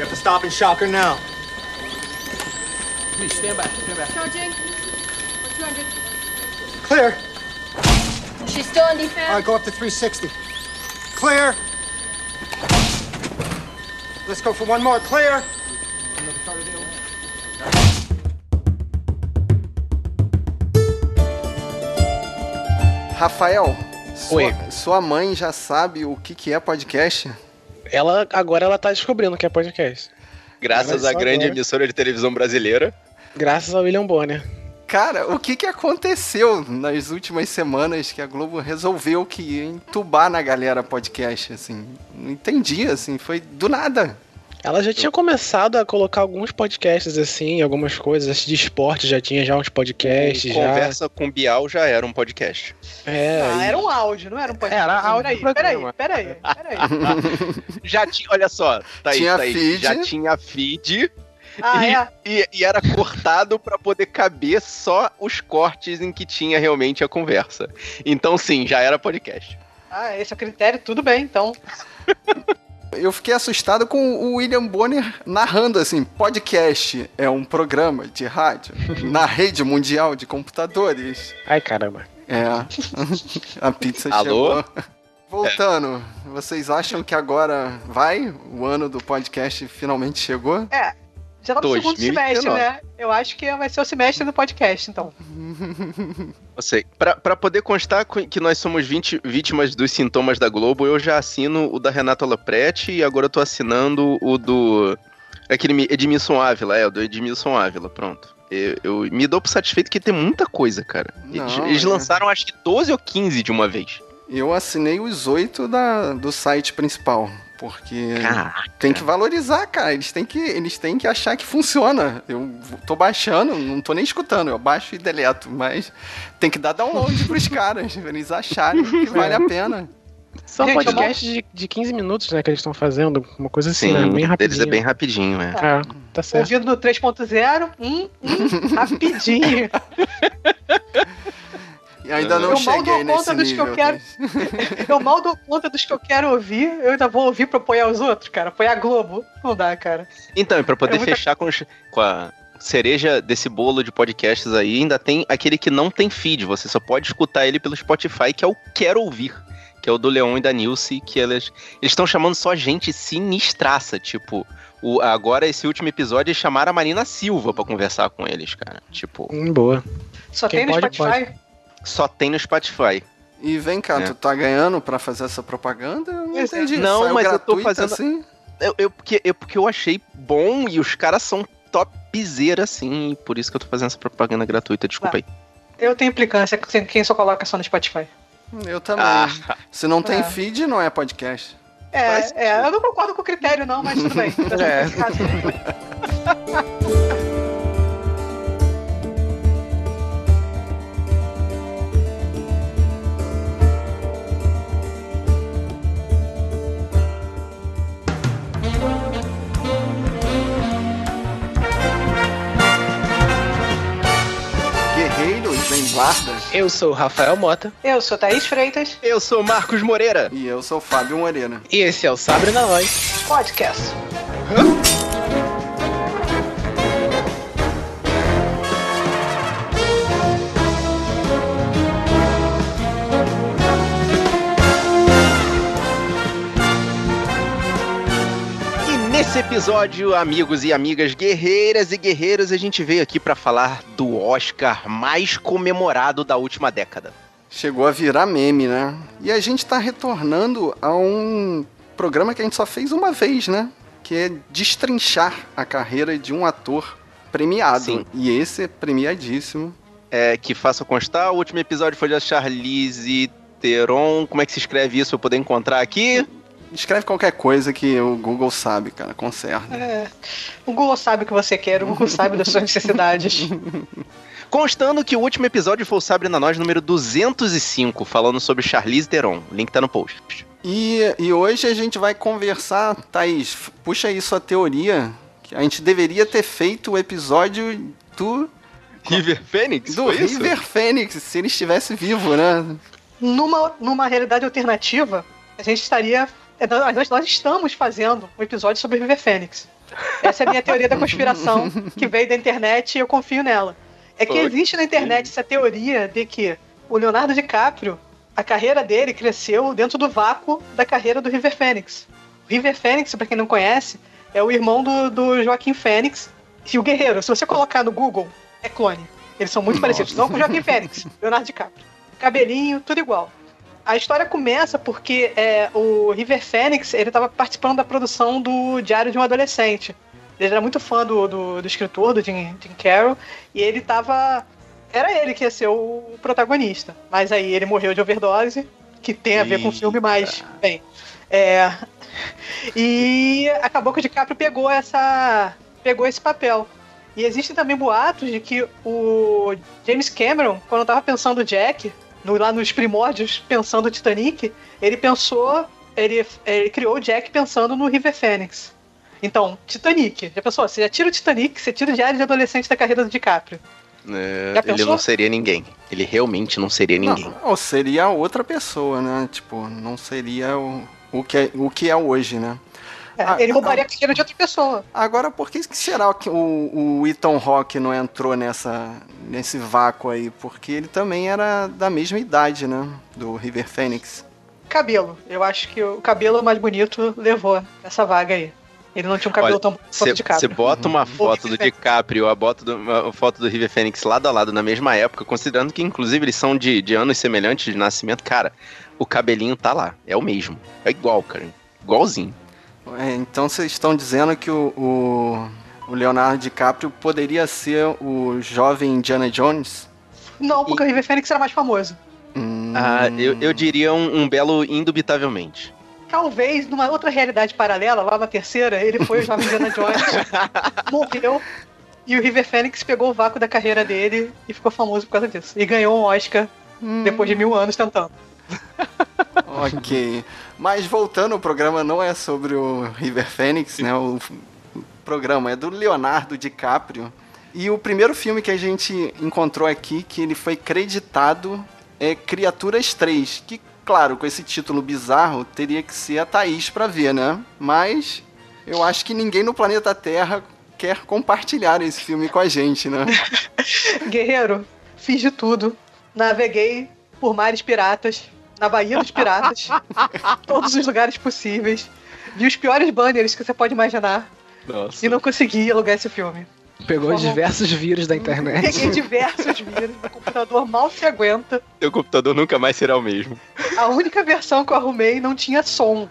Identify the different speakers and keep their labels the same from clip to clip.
Speaker 1: We have to stop and shock her now.
Speaker 2: Please stand back. Stand back.
Speaker 3: Charging. 200.
Speaker 1: Clear.
Speaker 3: She's still in defense.
Speaker 1: All right, go up to 360. Clear. Let's go for one more. Clear.
Speaker 4: Rafael,
Speaker 5: Oi.
Speaker 4: sua, sua mãe já sabe o que, que é podcast?
Speaker 5: Ela agora ela tá descobrindo que é podcast.
Speaker 6: Graças à grande
Speaker 5: agora.
Speaker 6: emissora de televisão brasileira.
Speaker 5: Graças ao William Bonner.
Speaker 4: Cara, o que, que aconteceu nas últimas semanas que a Globo resolveu que ia entubar na galera podcast, assim? Não entendi, assim, foi do nada.
Speaker 5: Ela já tinha começado a colocar alguns podcasts assim, algumas coisas de esporte, já tinha já uns podcasts, já.
Speaker 6: Conversa com Bial já era um podcast.
Speaker 5: É,
Speaker 7: Ah,
Speaker 5: e-
Speaker 7: era um áudio, não era um podcast.
Speaker 5: Era áudio
Speaker 7: Peraí, peraí, peraí, peraí.
Speaker 6: Já tinha, olha só, Thaís,
Speaker 4: Tinha
Speaker 6: Thaís,
Speaker 4: feed.
Speaker 6: já tinha feed
Speaker 7: Ah,
Speaker 6: e,
Speaker 7: é?
Speaker 6: e- e era cortado pra poder caber só os cortes em que tinha realmente a conversa. Então sim, já era podcast.
Speaker 7: Ah, esse é o critério, tudo bem, então.
Speaker 4: Eu fiquei assustado com o William Bonner narrando assim: podcast é um programa de rádio na rede mundial de computadores.
Speaker 5: Ai, caramba.
Speaker 4: É. A pizza
Speaker 6: Alô?
Speaker 4: chegou. Voltando, vocês acham que agora vai? O ano do podcast finalmente chegou?
Speaker 7: É, já tá no segundo
Speaker 6: 2019.
Speaker 7: semestre, né? Eu acho que vai ser o semestre do podcast, então.
Speaker 6: Eu sei. Pra, pra poder constar co- que nós somos 20 vítimas dos sintomas da Globo, eu já assino o da Renata Lopretti e agora eu tô assinando o do. Aquele Mi- Edmilson Ávila, é, o do Edmilson Ávila, pronto. Eu, eu me dou por satisfeito que tem muita coisa, cara. Eles,
Speaker 4: Não,
Speaker 6: eles
Speaker 4: é.
Speaker 6: lançaram acho que 12 ou 15 de uma vez.
Speaker 4: Eu assinei os oito da, do site principal. Porque
Speaker 6: Caraca.
Speaker 4: tem que valorizar, cara. Eles têm que, eles têm que achar que funciona. Eu tô baixando, não tô nem escutando, eu baixo e deleto, mas tem que dar download pros caras, pra eles acharem que vale a pena.
Speaker 5: São
Speaker 7: Gente,
Speaker 5: podcasts de, de 15 minutos, né, que eles estão fazendo. Uma coisa assim,
Speaker 6: Sim,
Speaker 5: né? Bem
Speaker 6: deles
Speaker 5: rapidinho.
Speaker 6: é bem rapidinho, é.
Speaker 5: É, tá certo.
Speaker 7: Ouvido no 3.0, hum, hum, rapidinho.
Speaker 4: E ainda não
Speaker 7: Eu mal
Speaker 4: cheguei
Speaker 7: dou
Speaker 4: nesse
Speaker 7: conta dos que eu
Speaker 4: nível.
Speaker 7: quero. Eu mal dou conta dos que eu quero ouvir, eu ainda vou ouvir pra apoiar os outros, cara. Apoiar a Globo. Não dá, cara.
Speaker 6: Então, e pra poder
Speaker 7: É muita-
Speaker 6: fechar com, os- com a cereja desse bolo de podcasts aí, ainda tem aquele que não tem feed. Você só pode escutar ele pelo Spotify, que é o Quero Ouvir. Que é o do Leon e da Nilce, que eles eles estão chamando só gente sinistraça. Tipo, o, agora esse último episódio eles chamaram a Marina Silva pra conversar com eles, cara. Tipo,
Speaker 5: Hum, boa.
Speaker 7: Só
Speaker 5: Quem
Speaker 7: tem no
Speaker 5: pode,
Speaker 7: Spotify.
Speaker 6: Só tem no Spotify.
Speaker 4: E vem cá,
Speaker 6: É.
Speaker 4: tu tá ganhando pra fazer essa propaganda? Eu não
Speaker 7: Exato.
Speaker 4: entendi.
Speaker 6: Não,
Speaker 4: Saiu
Speaker 6: mas eu tô fazendo-
Speaker 4: assim?
Speaker 6: Eu, eu- porque, eu, porque eu achei bom e os caras são topzera, assim. e Por isso que eu tô fazendo essa propaganda gratuita, desculpa aí.
Speaker 7: Eu tenho implicância com quem só coloca só no Spotify.
Speaker 4: Eu também.
Speaker 6: Ah,
Speaker 4: Se não tem
Speaker 7: É.
Speaker 4: feed, não é podcast.
Speaker 7: É, é, eu não concordo com o critério, não, mas tudo bem.
Speaker 5: É.
Speaker 4: Guardas.
Speaker 5: Eu sou o Rafael Mota
Speaker 7: Eu sou Thaís Freitas,
Speaker 6: Eu sou Marcos Moreira.
Speaker 4: E eu sou o Fábio Moreira.
Speaker 5: e esse é o Sabre na Voz.
Speaker 7: podcast.
Speaker 6: E nesse episódio, amigos e amigas guerreiras e guerreiros, a gente veio aqui pra falar do Oscar mais comemorado da última década.
Speaker 4: Chegou a virar meme, né? E a gente tá retornando a um programa que a gente só fez uma vez, né? Que é destrinchar a carreira de um ator premiado.
Speaker 6: Sim.
Speaker 4: E esse é premiadíssimo.
Speaker 6: É, que faça constar, o último episódio foi da Charlize Theron. Como é que se escreve isso pra eu poder encontrar aqui?
Speaker 4: Escreve qualquer coisa que o Google sabe, cara. Conserta.
Speaker 7: É, o Google sabe o que você quer, o Google sabe das suas necessidades.
Speaker 6: Constando que o último episódio foi o Sabre na Nós número 205, falando sobre Charlize Theron. O link tá no post.
Speaker 4: E, e hoje a gente vai conversar, Thaís, puxa aí sua teoria, que a gente deveria ter feito o episódio do,
Speaker 6: River Phoenix?
Speaker 4: do
Speaker 6: foi isso?
Speaker 4: River Phoenix, se ele estivesse vivo, né?
Speaker 7: numa, numa realidade alternativa, a gente estaria. É, Nós, nós estamos fazendo um episódio sobre River Fênix. Essa é a minha teoria da conspiração, que veio da internet e eu confio nela. É que existe na internet essa teoria de que o Leonardo DiCaprio, a carreira dele cresceu dentro do vácuo da carreira do River. O River Phoenix, pra quem não conhece, é o irmão do, do Joaquim Phoenix. E o Guerreiro, se você colocar no Google, é clone. Eles são muito parecidos. Não com o Joaquim Phoenix, Leonardo DiCaprio. Cabelinho, tudo igual. A história começa porque é, o River Phoenix ele estava participando da produção do Diário de um Adolescente. Ele era muito fã do, do, do escritor, do Jim, Jim Carroll, e ele tava. Era ele que ia ser o protagonista. Mas aí ele morreu de overdose, que tem a ver com o filme, mas. Bem. É, e acabou que o DiCaprio pegou essa. pegou esse papel. E existem também boatos de que o James Cameron, quando tava pensando o Jack, no- lá nos primórdios, pensando o Titanic, ele pensou. Ele, ele criou o Jack pensando no River Phoenix. Então, Titanic. Já pensou? Você já tira o Titanic, você tira o diário de adolescente da carreira do DiCaprio.
Speaker 6: É, ele não seria ninguém. Ele realmente não seria ninguém.
Speaker 4: Não, ou seria outra pessoa, né? Tipo, não seria o, o, que, é, o que é hoje, né? Ah,
Speaker 7: ele roubaria a carreira de outra pessoa.
Speaker 4: Agora, por que será que o, o Ethan Hawke não entrou nessa, nesse vácuo aí? Porque ele também era da mesma idade, né? Do River Phoenix.
Speaker 7: Cabelo. Eu acho que o cabelo mais bonito levou essa vaga aí. Ele não tinha um cabelo
Speaker 6: Olha,
Speaker 7: tão bonito o
Speaker 6: Você bota uma foto do
Speaker 7: Phoenix.
Speaker 6: DiCaprio, a, bota do- uma foto do River Phoenix lado a lado na mesma época, considerando que inclusive eles são de, de anos semelhantes de nascimento, cara, o cabelinho tá lá. É o mesmo. É igual, cara. Igualzinho.
Speaker 4: É, então vocês estão dizendo que o, o, o Leonardo DiCaprio poderia ser o jovem Indiana Jones?
Speaker 7: Não, porque o River Phoenix era mais famoso.
Speaker 4: Hum,
Speaker 6: Ah, eu, eu diria um, um belo indubitavelmente.
Speaker 7: Talvez, numa outra realidade paralela, lá na terceira, ele foi o jovem Indiana Jones, morreu, e o River Phoenix pegou o vácuo da carreira dele e ficou famoso por causa disso. E ganhou um Oscar depois de mil anos tentando.
Speaker 4: Ok. Mas voltando, o programa não é sobre o River Phoenix, né? O, programa é do Leonardo DiCaprio. E o primeiro filme que a gente encontrou aqui, que ele foi creditado, é Criaturas 3. Que, claro, com esse título bizarro, teria que ser a Thaís pra ver, né? Mas eu acho que ninguém no planeta Terra quer compartilhar esse filme com a gente, né?
Speaker 7: Guerreiro, fiz de tudo. Naveguei por mares piratas, na Baía dos Piratas, todos os lugares possíveis. Vi os piores banners que você pode imaginar
Speaker 6: Nossa.
Speaker 7: e não consegui alugar esse filme.
Speaker 5: Pegou
Speaker 7: Vamos.
Speaker 5: diversos vírus da internet.
Speaker 7: Peguei diversos vírus, meu computador mal se aguenta.
Speaker 6: Teu computador nunca mais será o mesmo.
Speaker 7: A única versão que eu arrumei não tinha som.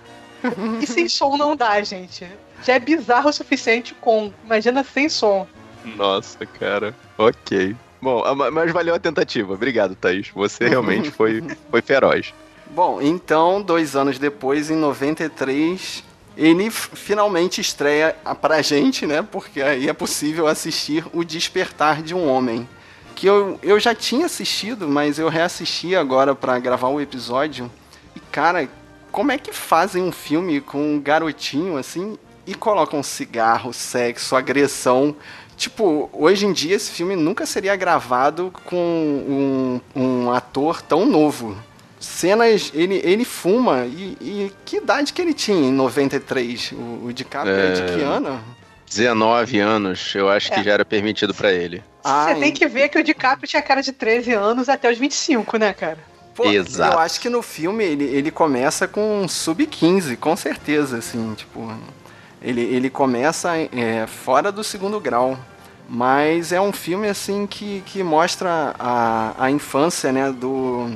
Speaker 7: E sem som não dá, gente. Já é bizarro o suficiente com. Imagina sem som.
Speaker 6: Nossa, cara. Ok. Bom, a- ma- mas valeu a tentativa. Obrigado, Thaís. Você realmente foi, foi feroz.
Speaker 4: Bom, então, dois anos depois, em 93, ele finalmente estreia pra gente, né? Porque aí é possível assistir O Despertar de um Homem. Que eu, eu já tinha assistido, mas eu reassisti agora pra gravar o episódio. E, cara, como é que fazem um filme com um garotinho assim e colocam cigarro, sexo, agressão? Tipo, hoje em dia esse filme nunca seria gravado com um, um ator tão novo. Cenas, ele, ele fuma, e, e que idade que ele tinha em 93? O, o DiCaprio é... de que
Speaker 6: É.
Speaker 4: ano?
Speaker 6: 19 anos, eu acho que
Speaker 7: É.
Speaker 6: já era permitido pra ele.
Speaker 4: Ah,
Speaker 7: Você tem que ver que o DiCaprio tinha cara de 13 anos até os 25, né, cara?
Speaker 4: Pô,
Speaker 6: Exato.
Speaker 4: Eu acho que no filme ele, ele começa com um sub-15, com certeza, assim, tipo. Ele, ele começa é, fora do segundo grau. Mas é um filme, assim, que, que mostra a, a infância, né, do...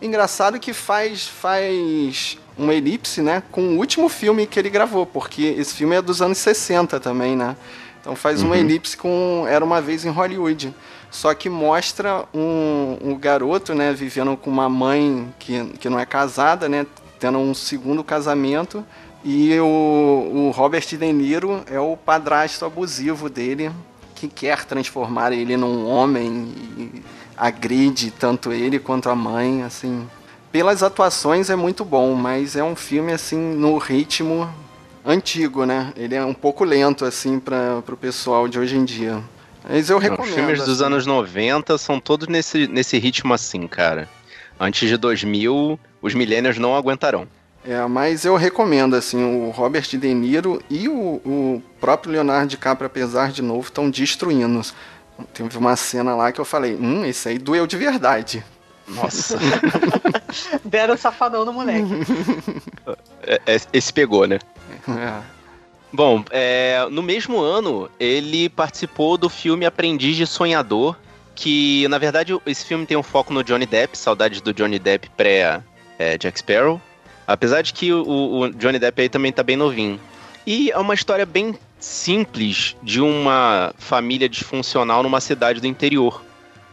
Speaker 4: Engraçado que faz, faz uma elipse, né, com o último filme que ele gravou, porque esse filme é dos anos 60 também, né? Então faz uma
Speaker 6: Uhum.
Speaker 4: elipse com Era Uma Vez em Hollywood. Só que mostra um, um garoto, né, vivendo com uma mãe que, que não é casada, né, tendo um segundo casamento. E o, o Robert De Niro é o padrasto abusivo dele, que quer transformar ele num homem e agride tanto ele quanto a mãe, assim. Pelas atuações é muito bom, mas é um filme, assim, no ritmo antigo, né? Ele é um pouco lento, assim, para o pessoal de hoje em dia. Mas eu recomendo.
Speaker 6: Os filmes dos
Speaker 4: assim.
Speaker 6: anos 90 são todos nesse, nesse ritmo assim, cara. Antes de 2000, os millennials não aguentarão.
Speaker 4: É, mas eu recomendo, assim, o Robert De Niro e o, o próprio Leonardo DiCaprio, apesar de novo, estão destruindo. Teve uma cena lá que eu falei, hum, esse aí doeu de verdade.
Speaker 6: Nossa.
Speaker 7: Deram safadão no moleque.
Speaker 6: É, é, esse pegou, né?
Speaker 4: É.
Speaker 6: Bom, é, no mesmo ano, ele participou do filme Aprendiz de Sonhador, que, na verdade, esse filme tem um foco no Johnny Depp, saudades do Johnny Depp pré-Jack Sparrow. Apesar de que o, o Johnny Depp aí também tá bem novinho. E é uma história bem simples de uma família disfuncional numa cidade do interior.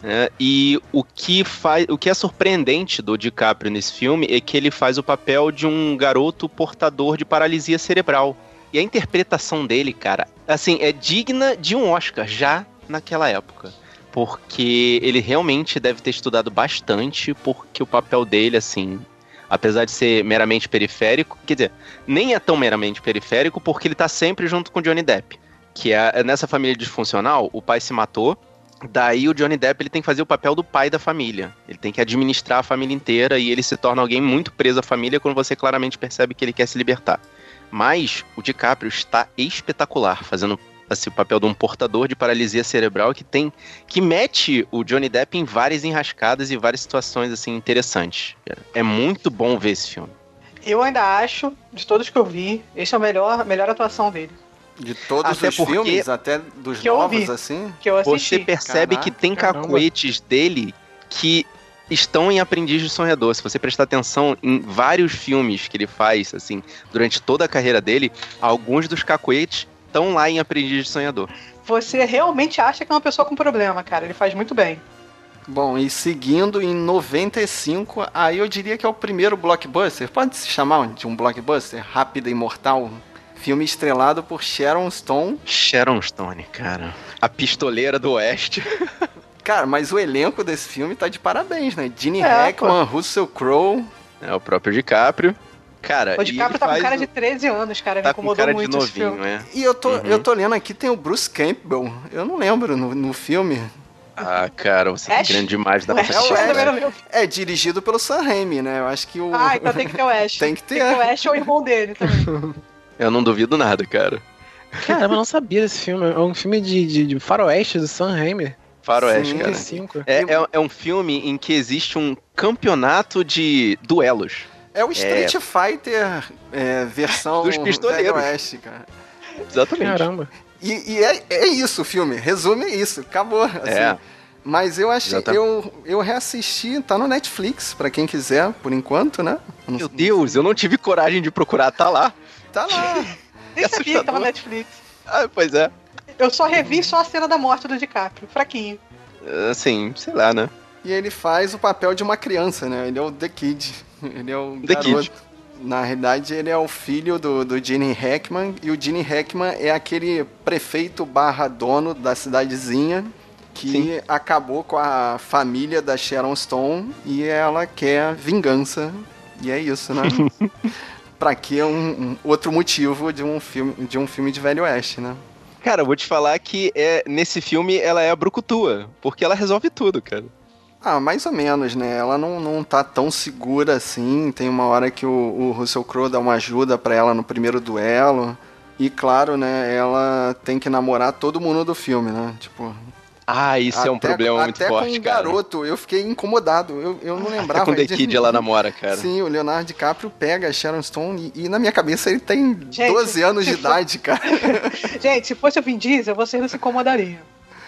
Speaker 6: né? E o que, faz, o que é surpreendente do DiCaprio nesse filme é que ele faz o papel de um garoto portador de paralisia cerebral. E a interpretação dele, cara, assim, é digna de um Oscar já naquela época. Porque ele realmente deve ter estudado bastante, porque o papel dele, assim, apesar de ser meramente periférico, quer dizer, nem é tão meramente periférico porque ele tá sempre junto com Johnny Depp. Que é é nessa família disfuncional, o pai se matou, daí o Johnny Depp ele tem que fazer o papel do pai da família. Ele tem que administrar a família inteira e ele se torna alguém muito preso à família quando você claramente percebe que ele quer se libertar. Mas o DiCaprio está espetacular, fazendo assim, o papel de um portador de paralisia cerebral que tem que mete o Johnny Depp em várias enrascadas e várias situações assim interessantes. É muito bom ver esse filme.
Speaker 7: Eu ainda acho, de todos que eu vi, esse é a melhor, a melhor atuação dele.
Speaker 4: De todos
Speaker 6: Até
Speaker 4: os filmes, até dos
Speaker 7: que eu
Speaker 4: novos,
Speaker 7: vi.
Speaker 4: assim.
Speaker 7: Que eu assisti.
Speaker 6: Você percebe
Speaker 4: Caraca,
Speaker 6: que tem
Speaker 5: caramba.
Speaker 6: cacoetes dele que estão em Aprendiz de Sonhador. Se você prestar atenção em vários filmes que ele faz, assim, durante toda a carreira dele, alguns dos cacoetes estão lá em Aprendiz de Sonhador.
Speaker 7: Você realmente acha que é uma pessoa com problema, cara. Ele faz muito bem.
Speaker 4: Bom, e seguindo em 95, aí eu diria que é o primeiro blockbuster. Pode se chamar de um blockbuster? Rápida e Mortal. Filme estrelado por Sharon Stone.
Speaker 6: Sharon Stone, cara. A pistoleira do Oeste.
Speaker 4: Cara, mas o elenco desse filme tá de parabéns, né? Gene
Speaker 7: É,
Speaker 4: Hackman, Russell Crowe.
Speaker 6: É o próprio DiCaprio. Cara,
Speaker 7: O DiCaprio tá com cara
Speaker 6: o-
Speaker 7: de 13 anos, cara. Me
Speaker 6: tá com
Speaker 7: incomodou
Speaker 6: cara de
Speaker 7: muito esse
Speaker 6: novinho,
Speaker 7: filme.
Speaker 6: é.
Speaker 4: E eu tô,
Speaker 6: Uhum.
Speaker 4: eu tô lendo aqui, tem o Bruce Campbell. Eu não lembro no, no filme.
Speaker 6: Ah, cara, você é
Speaker 7: Ash?
Speaker 6: grande demais da
Speaker 7: Ash
Speaker 4: É Ash.
Speaker 6: cara.
Speaker 7: não lembro.
Speaker 4: É dirigido pelo Sam Raimi, né? Eu acho que o.
Speaker 7: Ah, então tem que ter o Ash.
Speaker 4: Tem que ter.
Speaker 7: Tem que ter o Ash ou o irmão dele também.
Speaker 6: Eu não duvido nada, cara.
Speaker 5: Caramba, eu não sabia desse filme. É um filme de, de, de faroeste do Sam Raimi.
Speaker 6: Faroeste, cara.
Speaker 5: 95.
Speaker 6: É, é, é um filme em que existe um campeonato de duelos.
Speaker 4: É o Street Fighter é, versão
Speaker 6: Dos pistoleiros.
Speaker 4: Oeste, cara.
Speaker 6: Exatamente.
Speaker 5: Caramba.
Speaker 4: E, e é, é isso o filme, resume isso, acabou. assim.
Speaker 6: É.
Speaker 4: Mas eu achei,
Speaker 6: Exatamente.
Speaker 4: eu, eu reassisti, tá no Netflix, pra quem quiser, por enquanto, né? Não-
Speaker 6: Meu Deus, eu não tive coragem de procurar, tá lá.
Speaker 4: Tá lá.
Speaker 7: Nem sabia que tava na Netflix.
Speaker 6: Ah, pois é.
Speaker 7: Eu só revi só a cena da morte do DiCaprio. Fraquinho.
Speaker 6: Assim, sei lá, né?
Speaker 4: E ele faz o papel de uma criança, né? Ele é o The Kid. Ele é o
Speaker 6: The
Speaker 4: garoto.
Speaker 6: Kid.
Speaker 4: Na realidade, ele é o filho do, do Gene Hackman. E o Gene Hackman é aquele prefeito barra dono da cidadezinha que
Speaker 6: Sim.
Speaker 4: acabou com a família da Sharon Stone e ela quer vingança. E é isso, né? pra que um, um outro motivo de um filme de um filme de Velho Oeste, né?
Speaker 6: Cara, eu vou te falar que é, nesse filme ela é a brucutua, porque ela resolve tudo, cara.
Speaker 4: Ah, mais ou menos, né? Ela não, não tá tão segura assim. Tem uma hora que o, o Russell Crowe dá uma ajuda pra ela no primeiro duelo. E claro, né? Ela tem que namorar todo mundo do filme, né? Tipo.
Speaker 6: Ah, isso é um
Speaker 4: até-
Speaker 6: problema muito
Speaker 4: até
Speaker 6: forte,
Speaker 4: com um
Speaker 6: cara.
Speaker 4: garoto, eu fiquei incomodado. Eu, eu não
Speaker 6: Até
Speaker 4: lembrava.
Speaker 6: com o The
Speaker 4: de-
Speaker 6: Kid ela namora, cara.
Speaker 4: Sim, o Leonardo DiCaprio pega a Sharon Stone e, e na minha cabeça ele tem
Speaker 7: Gente,
Speaker 4: 12 anos de idade, cara.
Speaker 7: Gente, se fosse o Vin Diesel, vocês não se incomodariam.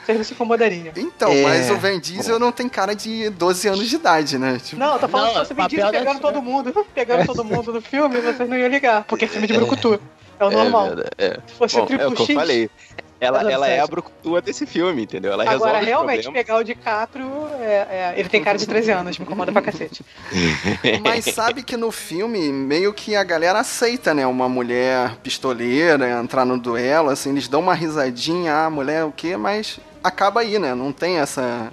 Speaker 7: Vocês não se incomodariam.
Speaker 4: Então,
Speaker 6: É.
Speaker 4: mas o Van Diesel não tem cara de 12 anos de idade, né? Tipo,
Speaker 7: Não, eu tô falando
Speaker 5: Não,
Speaker 7: se fosse o Vin Diesel pegando
Speaker 5: dessa-
Speaker 7: todo mundo, pegando todo mundo no filme, vocês não iam ligar, porque é filme de brucutu. É o normal.
Speaker 6: verdade, é.
Speaker 7: Se fosse
Speaker 6: Bom,
Speaker 7: o Triple
Speaker 6: é o que eu
Speaker 7: X,
Speaker 6: falei. Ela, ela é a brucutua desse filme, entendeu? Ela
Speaker 7: agora
Speaker 6: resolve
Speaker 7: realmente pegar o DiCaprio, é, é, ele tem cara de 13 anos, me incomoda pra cacete.
Speaker 4: Mas sabe que no filme, meio que a galera aceita, né? Uma mulher pistoleira entrar no duelo, assim, eles dão uma risadinha, ah, mulher o quê? Mas acaba aí, né? Não tem essa.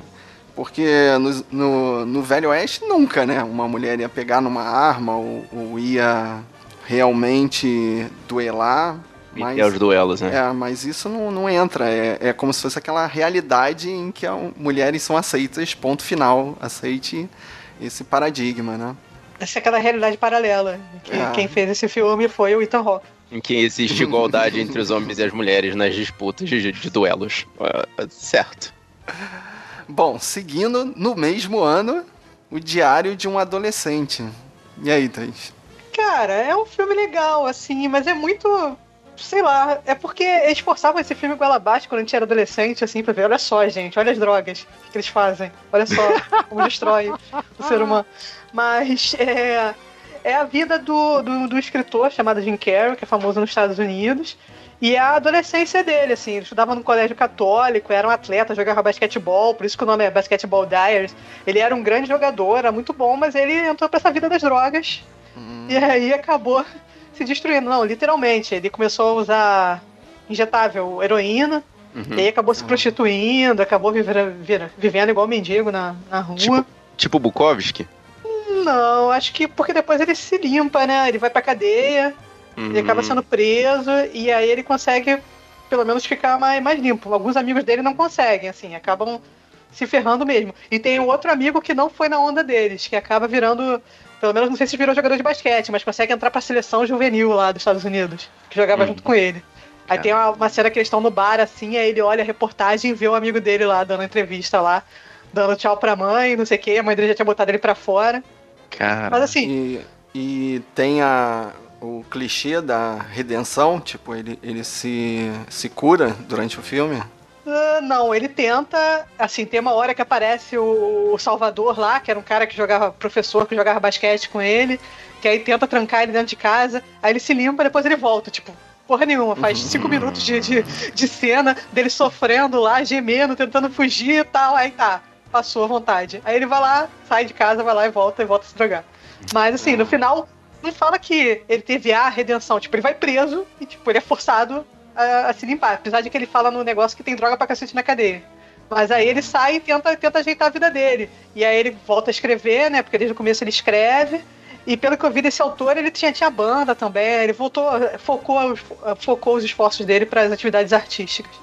Speaker 4: Porque no, no, no Velho Oeste nunca, né? Uma mulher ia pegar numa arma ou, ou ia realmente duelar. Mas,
Speaker 6: E é os duelos, né?
Speaker 4: é, mas isso não, não entra. É, é como se fosse aquela realidade em que a- mulheres são aceitas, ponto final. Aceite esse paradigma, né?
Speaker 7: Essa é aquela realidade paralela. Que
Speaker 4: Ah.
Speaker 7: quem fez esse filme foi o Ethan Hawke.
Speaker 6: Em que existe igualdade entre os homens e as mulheres nas disputas de, de duelos. Ah, certo.
Speaker 4: Bom, seguindo, no mesmo ano, o Diário de um Adolescente. E aí, Thaís?
Speaker 7: Cara, é um filme legal, assim, mas é muito. Sei lá, é porque eles forçavam esse filme goela abaixo quando a gente era adolescente, assim, pra ver. Olha só, gente, olha as drogas que eles fazem. Olha só como destrói o ser humano. Mas é, é a vida do, do, do escritor chamado Jim Carrey, que é famoso nos Estados Unidos. E é a adolescência dele, assim, ele estudava no colégio católico, era um atleta, jogava basquetebol, por isso que o nome é Basketball Diaries. Ele era um grande jogador, era muito bom, mas ele entrou pra essa vida das drogas. E aí acabou se destruindo. Não, literalmente. Ele começou a usar injetável heroína.
Speaker 6: Uhum.
Speaker 7: E aí acabou se prostituindo, acabou vir- vivendo igual mendigo na, na rua.
Speaker 6: Tipo- Tipo Bukowski?
Speaker 7: Não, acho que porque depois ele se limpa, né? Ele vai pra cadeia, ele
Speaker 6: Uhum.
Speaker 7: acaba sendo preso, e aí ele consegue, pelo menos, ficar mais, mais limpo. Alguns amigos dele não conseguem, assim, acabam se ferrando mesmo. E tem um outro amigo que não foi na onda deles, que acaba virando. Pelo menos não sei se virou jogador de basquete, mas consegue entrar pra seleção juvenil lá dos Estados Unidos, que jogava
Speaker 6: Uhum.
Speaker 7: junto com ele. Aí tem uma, uma cena que eles estão no bar, assim, aí ele olha a reportagem e vê o amigo dele lá dando entrevista lá, dando tchau pra mãe, não sei o que, a mãe dele já tinha botado ele pra fora.
Speaker 6: Cara.
Speaker 7: Mas assim,
Speaker 4: E, e tem a, o clichê da redenção, tipo, ele, ele se, se cura durante o filme.
Speaker 7: Ah, não, ele tenta. Assim, tem uma hora que aparece o, o Salvador lá, que era um cara que jogava, professor que jogava basquete com ele, que aí tenta trancar ele dentro de casa, aí ele se limpa, depois ele volta, tipo. Porra nenhuma, faz cinco minutos de, de, de cena dele sofrendo lá, gemendo, tentando fugir e tal. Aí tá, a vontade. Aí ele vai lá, sai de casa, vai lá e volta e volta a se drogar. Mas assim, no final, não fala que ele teve a redenção. Tipo, ele vai preso e, tipo, ele é forçado a, a se limpar. Apesar de que ele fala no negócio que tem droga pra cacete na cadeia. Mas aí ele sai e tenta, tenta ajeitar a vida dele. E aí ele volta a escrever, né? Porque desde o começo ele escreve. E pelo que eu vi desse autor, ele tinha, tinha banda também. Ele voltou, focou, focou os esforços dele para as atividades artísticas.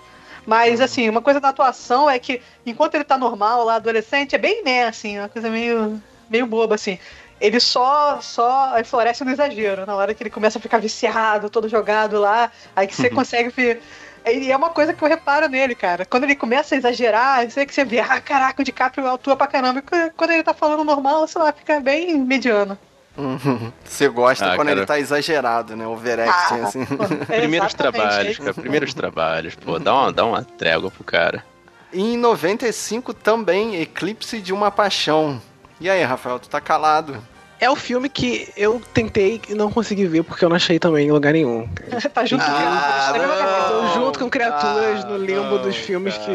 Speaker 7: Mas, assim, uma coisa da atuação é que, enquanto ele tá normal lá, adolescente, é bem né, assim, uma coisa meio, meio boba, assim. Ele só, só floresce no exagero, na hora que ele começa a ficar viciado, todo jogado lá, aí que você consegue ver. E é uma coisa que eu reparo nele, cara. Quando ele começa a exagerar, sei que você vê, ah, caraca, o DiCaprio atua pra caramba. E quando ele tá falando normal, sei lá, fica bem mediano.
Speaker 4: Uhum. Você gosta
Speaker 6: Ah,
Speaker 4: quando
Speaker 6: cara.
Speaker 4: ele tá exagerado, né? Overacting,
Speaker 7: Ah,
Speaker 4: assim.
Speaker 7: É
Speaker 6: Primeiros trabalhos, cara. Primeiros trabalhos. Pô, dá uma, dá uma trégua pro cara.
Speaker 4: Em 95 também, Eclipse de uma Paixão. E aí, Rafael, tu tá calado.
Speaker 5: É o filme que eu tentei e não consegui ver porque eu não achei também em lugar nenhum.
Speaker 7: tá junto com
Speaker 4: Ah,
Speaker 7: ele.
Speaker 5: Tô
Speaker 4: não.
Speaker 5: junto com criaturas no limbo dos filmes que.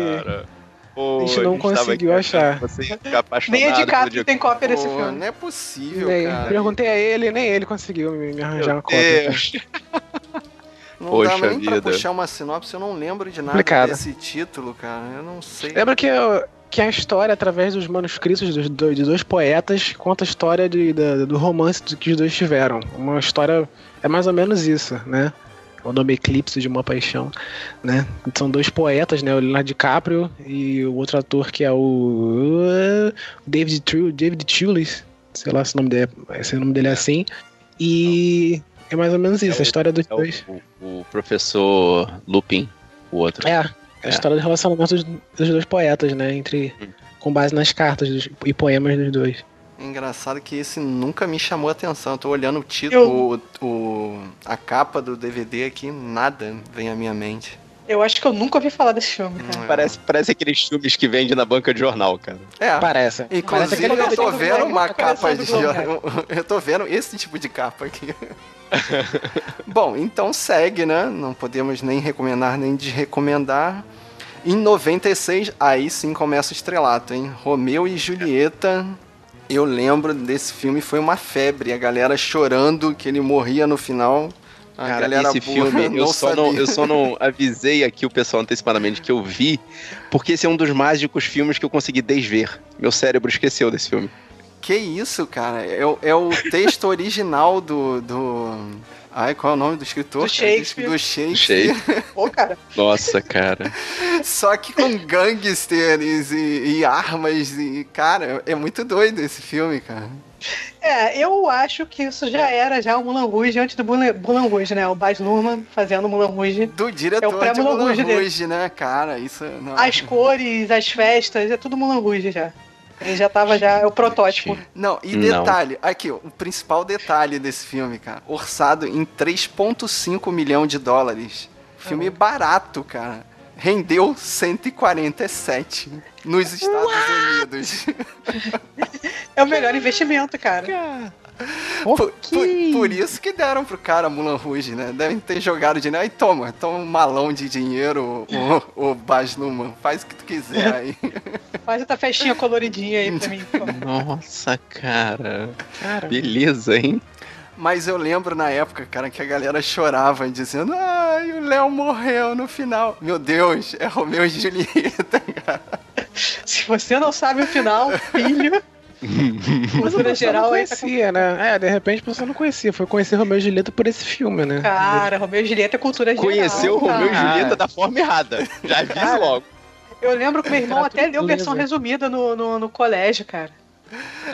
Speaker 5: A gente não conseguiu achar.
Speaker 6: Você ia ficar apaixonado
Speaker 7: Nem a
Speaker 6: pelo
Speaker 7: DiCaprio
Speaker 6: Diego.
Speaker 7: tem cópia desse
Speaker 4: Pô,
Speaker 7: filme.
Speaker 4: não é possível,
Speaker 5: Nem,
Speaker 4: cara.
Speaker 5: perguntei a ele, nem ele conseguiu me, arranjar
Speaker 6: Meu
Speaker 5: uma cópia.
Speaker 4: Não
Speaker 6: Poxa
Speaker 4: dá nem pra
Speaker 6: vida.
Speaker 4: puxar uma sinopse, eu não lembro de nada
Speaker 5: Complicado.
Speaker 4: desse título, cara. Eu não sei.
Speaker 5: Lembra que, eu- que a história, através dos manuscritos dos dois, de dois poetas, conta a história de, da- do romance que os dois tiveram. Uma história. É mais ou menos isso, né? O nome Eclipse de uma Paixão, né? São dois poetas, né? O Leonardo DiCaprio e o outro ator que é o uh, David True, David Tulis, sei lá se o nome dele, é- se o nome dele é assim. E é mais ou menos isso,
Speaker 6: É o-
Speaker 5: a história dos
Speaker 6: É
Speaker 5: dois.
Speaker 6: o- o professor Lupin, o outro.
Speaker 5: É, é a
Speaker 6: É.
Speaker 5: história do relacionamento dos, dos dois poetas, né? Entre,
Speaker 6: Hum.
Speaker 5: com base nas cartas dos- e poemas dos dois.
Speaker 4: Engraçado que esse nunca me chamou a atenção. Eu tô olhando o título, o, o- a capa do DVD aqui, nada vem à minha mente.
Speaker 7: Eu acho que eu nunca ouvi falar desse filme, cara.
Speaker 6: Parece, parece aqueles filmes que vende na banca de jornal, cara.
Speaker 4: É.
Speaker 5: Parece. Parece
Speaker 4: Inclusive,
Speaker 5: aquele
Speaker 4: eu tô vendo
Speaker 7: Globo,
Speaker 4: uma
Speaker 7: coleção
Speaker 4: capa de.
Speaker 7: Globo,
Speaker 4: Eu tô vendo esse tipo de capa aqui. Bom, então segue, né? Não podemos nem recomendar nem desrecomendar. Em 96, aí sim começa o estrelato, hein? Romeu e Julieta. Eu lembro desse filme, foi uma febre. A galera chorando que ele morria no final. A
Speaker 6: Cara,
Speaker 4: galera
Speaker 6: esse filme, eu, só não, eu só não avisei aqui o pessoal antecipadamente que eu vi, porque esse é um dos mágicos filmes que eu consegui desver. Meu cérebro esqueceu desse filme.
Speaker 4: Que isso, cara? É, o- é o texto original do, do. Ai, qual é o nome do escritor?
Speaker 7: Do Shakespeare.
Speaker 4: Do Shakespeare.
Speaker 7: Pô, cara.
Speaker 6: Nossa, cara.
Speaker 4: Só que com gangsters e, e armas e. Cara, é muito doido esse filme, cara.
Speaker 7: É, eu acho que isso já era já o Mulan Rouge antes do Mulan, Mulan Rouge, né? O Baz Luhrmann fazendo o Mulan Rouge.
Speaker 4: Do diretor
Speaker 7: É o
Speaker 4: de
Speaker 7: pré-Mulan
Speaker 4: Mulan
Speaker 7: Rouge.
Speaker 4: Rouge, né, cara? Isso não.
Speaker 7: As cores, as festas, é tudo Mulan Rouge já. Ele já tava já, é o protótipo.
Speaker 4: Não, e
Speaker 6: Não.
Speaker 4: detalhe, aqui, ó, o principal detalhe desse filme, cara, orçado em 3,5 milhão de dólares. Filme barato, cara. Rendeu 147 nos Estados Unidos.
Speaker 7: É o melhor investimento, cara.
Speaker 4: Por, por- por isso que deram pro cara Mulan Rouge, né? Devem ter jogado dinheiro. Aí toma, toma um malão de dinheiro, o, o Baz Luhrmann. Faz o que tu quiser aí.
Speaker 7: Faz outra festinha coloridinha aí pra mim. pô.
Speaker 6: Nossa, cara.
Speaker 5: Cara,
Speaker 6: Beleza, hein?
Speaker 4: Mas eu lembro na época, cara, que a galera chorava dizendo: Ai, o Léo morreu no final. Meu Deus, é Romeu e Julieta, cara.
Speaker 7: Se você não sabe o final, filho.
Speaker 5: mas a
Speaker 7: Cultura
Speaker 5: pessoa
Speaker 7: geral
Speaker 5: não
Speaker 7: com...
Speaker 5: conhecia, né? É, de repente pessoa não conhecia. Foi conhecer Romeu e Julieta por esse filme, né?
Speaker 7: Cara, Romeu e Julieta é cultura geral.
Speaker 6: Conheceu o Romeu e
Speaker 7: cara.
Speaker 6: Julieta da forma errada. Já aviso logo.
Speaker 7: Eu lembro que meu irmão até leu versão resumida no, no, no colégio, cara.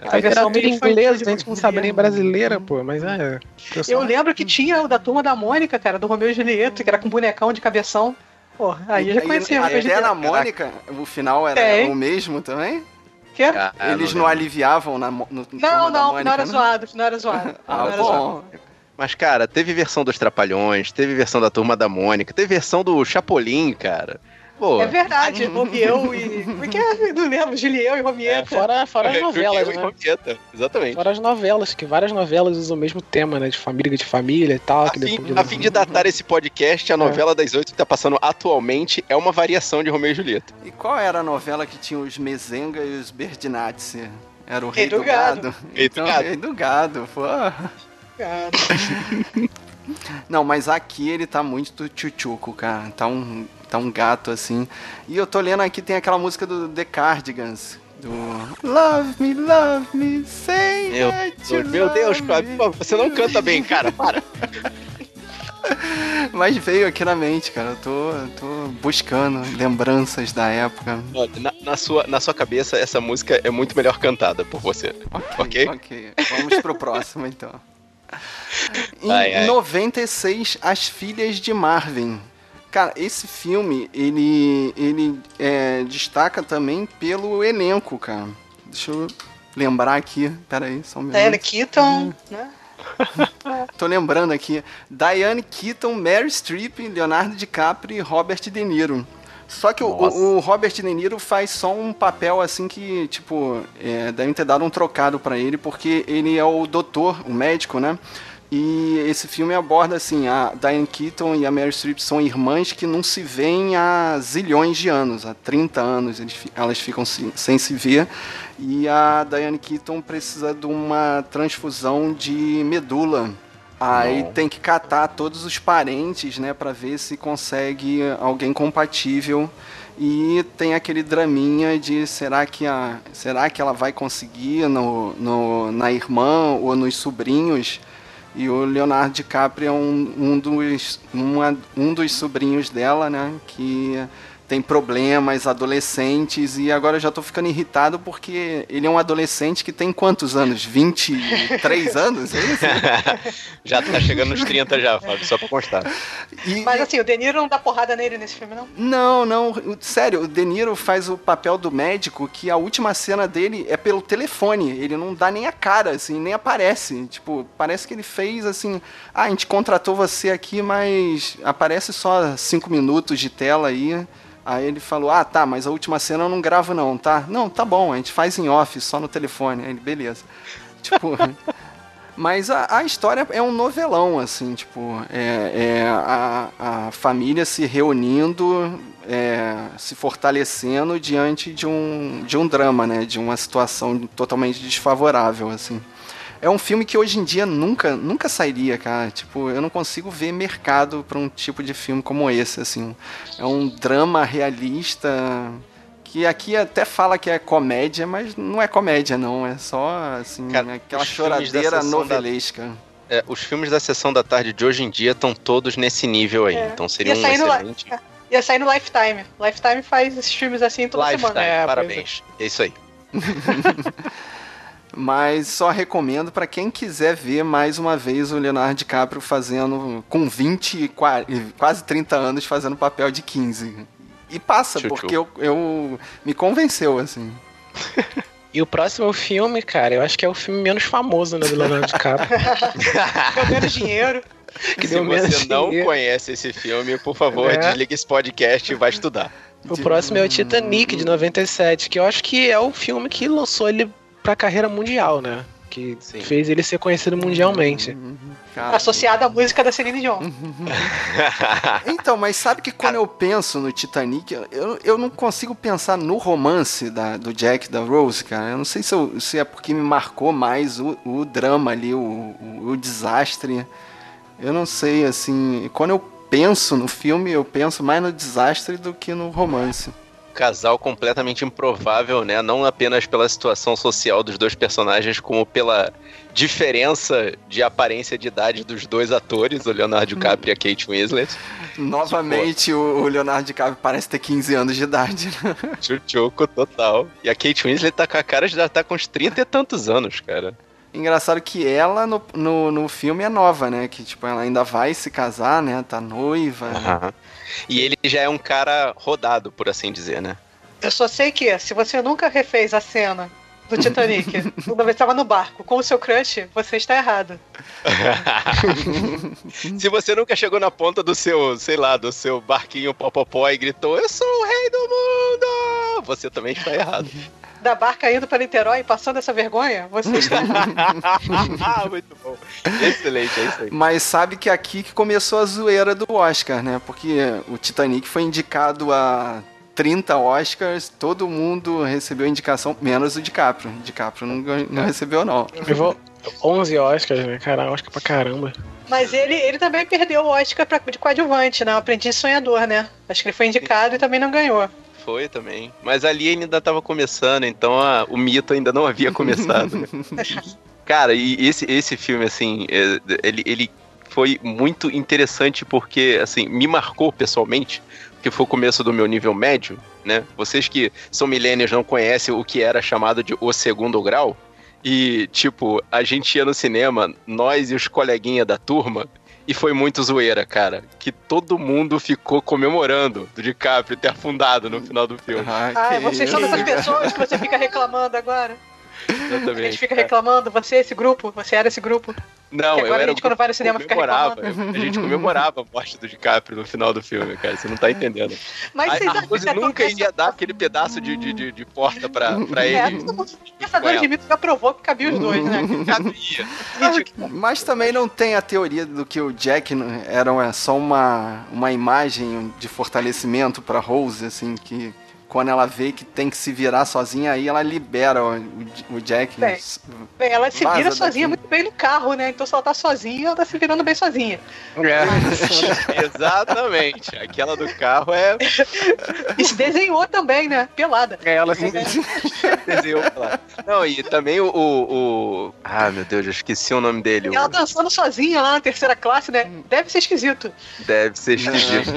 Speaker 5: A literatura
Speaker 7: meio infantil
Speaker 5: a gente não sabe nem brasileira, pô, mas é.
Speaker 7: Eu lembro que tinha o da turma da Mônica, cara, do Romeu e Julieta, que era com bonecão de cabeção. Pô, aí eu já conhecia o Romeu
Speaker 4: Até
Speaker 7: Julieta.
Speaker 4: na Mônica, o final era
Speaker 7: Tem.
Speaker 4: o mesmo também?
Speaker 7: Quê?
Speaker 6: Ah,
Speaker 4: Eles
Speaker 6: não
Speaker 4: não, aliviavam na, no, no
Speaker 7: Não,
Speaker 4: da
Speaker 7: não,
Speaker 4: Mônica,
Speaker 7: não era
Speaker 4: né?
Speaker 7: zoado, não era zoado.
Speaker 4: Ah,
Speaker 7: não era zoado.
Speaker 4: bom.
Speaker 6: Mas, cara, teve versão dos Trapalhões, teve versão da Turma da Mônica, teve versão do Chapolin, cara. Pô,
Speaker 7: É verdade, Romeu e. Como é que é? Não lembro, Julião e
Speaker 5: É,
Speaker 7: Romieta.
Speaker 5: fora, fora as novelas,
Speaker 6: Julião e
Speaker 5: né?
Speaker 6: Romieta, Exatamente.
Speaker 5: Fora as novelas, que várias novelas usam o mesmo tema, né? De família de família e tal.
Speaker 6: A
Speaker 5: que
Speaker 6: fim,
Speaker 5: depois
Speaker 6: a fim de datar esse podcast, a novela das oito que tá passando atualmente é uma variação de Romeu e Julieta.
Speaker 4: E qual era a novela que tinha os Mezenga e os Berdinazzi? Era o Rei,
Speaker 7: Rei do Gado.
Speaker 6: Rei do
Speaker 4: então,
Speaker 6: Gado.
Speaker 4: Rei do Gado, pô.
Speaker 7: Cara,
Speaker 4: Não, mas aqui ele tá muito tchutchuco, cara. Tá um, tá um gato assim. E eu tô lendo aqui, tem aquela música do The Cardigans. Do Love me, love me, say
Speaker 6: Meu,
Speaker 4: you
Speaker 6: meu Deus,
Speaker 4: me.
Speaker 6: você não canta bem, cara. Para.
Speaker 4: Mas veio aqui na mente, cara. Eu tô, tô buscando lembranças da época.
Speaker 6: Olha, na, na sua, na sua cabeça, essa música é muito melhor cantada por você. Ok?
Speaker 4: Ok. Vamos pro próximo, então. Em
Speaker 6: Ai, ai.
Speaker 4: 96, As Filhas de Marvin. Cara, esse filme, ele, ele é, destaca também pelo elenco, cara. Deixa eu lembrar aqui. Pera aí, só um minuto.
Speaker 7: Diane Keaton, né?
Speaker 4: Tô lembrando aqui. Diane Keaton, Mary Streep, Leonardo DiCaprio e Robert De Niro. Só que o, o Robert De Niro faz só um papel assim que, tipo, é, devem ter dado um trocado pra ele, porque ele é o doutor, o médico, né? E esse filme aborda assim, a Diane Keaton e a Mary Streep são irmãs que não se veem há zilhões de anos, há 30 anos eles elas ficam se- sem se ver. E a Diane Keaton precisa de uma transfusão de medula. Aí
Speaker 6: Não.
Speaker 4: tem que catar todos os parentes, né, para ver se consegue alguém compatível. E tem aquele draminha de será que, a, será que ela vai conseguir no, no, na irmã ou nos sobrinhos? E o Leonardo DiCaprio é um, um, dos, uma- um dos sobrinhos dela, né? Que tem problemas, adolescentes, e agora eu já tô ficando irritado porque ele é um adolescente que tem quantos anos? 23 anos? É isso?
Speaker 6: já tá chegando nos 30 já, Fábio, só pra constar.
Speaker 4: E-
Speaker 7: Mas assim, o De Niro não dá porrada nele nesse filme, não.
Speaker 4: Não, não, sério, o De Niro faz o papel do médico que a última cena dele é pelo telefone, ele não dá nem a cara, assim, nem aparece. Tipo, parece que ele fez assim, ah, a gente contratou você aqui, mas aparece só cinco minutos de tela aí. Aí ele falou, ah, tá, mas a última cena eu não gravo não, tá? Não, tá bom, a gente faz em off, só no telefone. Aí ele, beleza. Tipo... Mas a, a história é um novelão, assim, tipo, é, é a, a família se reunindo, é, se fortalecendo diante de um, de um drama, né? De uma situação totalmente desfavorável, assim. É um filme que hoje em dia nunca, nunca sairia, cara. Tipo, eu não consigo ver mercado para um tipo de filme como esse, assim. É um drama realista que aqui até fala que é comédia, mas não é comédia, não. É só, assim,
Speaker 6: Cara,
Speaker 4: aquela choradeira
Speaker 6: sessão da-
Speaker 4: novelesca.
Speaker 6: É, os filmes da sessão da tarde de hoje em dia estão todos nesse nível aí.
Speaker 7: É.
Speaker 6: Então seria
Speaker 7: Ia
Speaker 6: um
Speaker 7: no
Speaker 6: excelente.
Speaker 7: Ia sair no Lifetime. Lifetime faz esses filmes assim toda
Speaker 6: Lifetime,
Speaker 7: semana.
Speaker 5: É,
Speaker 6: parabéns. É isso aí.
Speaker 4: Mas só recomendo pra quem quiser ver mais uma vez o Leonardo DiCaprio fazendo, com 20, qua- quase 30 anos, fazendo papel de 15. E passa,
Speaker 6: Tchutchu.
Speaker 4: porque eu, eu me convenceu, assim.
Speaker 5: E o próximo filme, cara, eu acho que é o filme menos famoso, né, do Leonardo DiCaprio.
Speaker 7: Deu menos dinheiro.
Speaker 5: que
Speaker 6: Se
Speaker 5: deu menos
Speaker 6: você não
Speaker 5: dinheiro.
Speaker 6: conhece esse filme, por favor,
Speaker 5: É.
Speaker 6: desliga esse podcast e vai estudar.
Speaker 5: O próximo é o Titanic, de 97, que eu acho que é o filme que lançou ele pra carreira mundial, né? Que
Speaker 6: Sim.
Speaker 5: fez ele ser conhecido mundialmente.
Speaker 4: Cara,
Speaker 7: Associado à música da Celine Dion.
Speaker 4: Então, mas sabe que quando eu penso no Titanic, eu, eu não consigo pensar no romance da, do Jack e da Rose, cara. Eu não sei se, eu- se é porque me marcou mais o, o drama ali, o, o, o desastre. Eu não sei, assim. Quando eu penso no filme, eu penso mais no desastre do que no romance.
Speaker 6: Casal completamente improvável, né? Não apenas pela situação social dos dois personagens, como pela diferença de aparência de idade dos dois atores, o Leonardo DiCaprio e a Kate Winslet.
Speaker 4: Novamente, o, o Leonardo DiCaprio parece ter 15 anos de idade. né?
Speaker 6: Chuchuco total. E a Kate Winslet tá com a cara de já tá com uns 30 e tantos anos, cara.
Speaker 4: Engraçado que ela no, no, no filme é nova, né? Que tipo, ela ainda vai se casar, né? Tá noiva.
Speaker 6: Aham. E ele já é um cara rodado, por assim dizer, né?
Speaker 7: Eu só sei que, se você nunca refez a cena do Titanic, quando você estava no barco com o seu crush, você está errado.
Speaker 6: Se você nunca chegou na ponta do seu, sei lá, do seu barquinho popopó e gritou, eu sou o rei do mundo, você também está errado.
Speaker 7: Da barca indo para Niterói e passando essa vergonha, você está.
Speaker 6: Ah, Muito bom. Excelente, é isso aí.
Speaker 4: Mas sabe que aqui que começou a zoeira do Oscar, né? Porque o Titanic foi indicado a 30 Oscars, todo mundo recebeu indicação, menos o DiCaprio. O DiCaprio não, não recebeu, não.
Speaker 5: Levou 11 Oscars, né? Cara, Oscar pra caramba.
Speaker 7: Mas ele, ele também perdeu o Oscar pra, de coadjuvante, né? O Aprendiz Sonhador, né? Acho que ele foi indicado e também não ganhou.
Speaker 6: Foi também. Mas ali ainda tava começando, então a- o mito ainda não havia começado. né? Cara, e esse, esse filme, assim, é, ele, ele foi muito interessante porque, assim, me marcou pessoalmente, porque foi o começo do meu nível médio, né? Vocês que são millennials não conhecem o que era chamado de o segundo grau. E, tipo, a gente ia no cinema, nós e os coleguinhas da turma, e foi muito zoeira, cara. Que todo mundo ficou comemorando do DiCaprio ter afundado no final do filme.
Speaker 4: Ah,
Speaker 7: Ah,
Speaker 4: que
Speaker 7: vocês são dessas pessoas que você fica reclamando agora. A
Speaker 6: Exatamente.
Speaker 7: gente fica reclamando, você é esse grupo, você era esse grupo.
Speaker 6: Não, eu
Speaker 7: agora
Speaker 6: era
Speaker 7: a gente, quando vai no cinema, fica
Speaker 6: comemorava. A gente comemorava a morte do DiCaprio no final do filme, cara. Você não tá entendendo.
Speaker 7: Mas
Speaker 6: A,
Speaker 7: vocês
Speaker 6: a
Speaker 7: acham
Speaker 6: Rose
Speaker 7: que é
Speaker 6: nunca
Speaker 7: essa-
Speaker 6: ia dar aquele pedaço de, de, de, de porta pra, pra
Speaker 7: É,
Speaker 6: ele.
Speaker 7: caçador de mitos já provou que cabia os dois, né?
Speaker 6: Cabia.
Speaker 4: Mas também não tem a teoria do que o Jack era só uma, uma imagem de fortalecimento pra Rose, assim, que quando ela vê que tem que se virar sozinha, aí ela libera o, o- o Jack.
Speaker 7: Bem. Bem, ela se vira
Speaker 4: daqui.
Speaker 7: sozinha muito bem no carro, né? Então se ela tá sozinha, ela tá se virando bem sozinha.
Speaker 6: Exatamente. Aquela do carro é
Speaker 7: E se desenhou também, né? Pelada.
Speaker 5: É, ela se
Speaker 6: desenhou lá. Não, e também o, o, o- Ah, meu Deus, eu esqueci o nome dele.
Speaker 7: E ela
Speaker 6: O...
Speaker 7: dançando sozinha lá na terceira classe, né? Deve ser esquisito.
Speaker 6: Deve ser esquisito.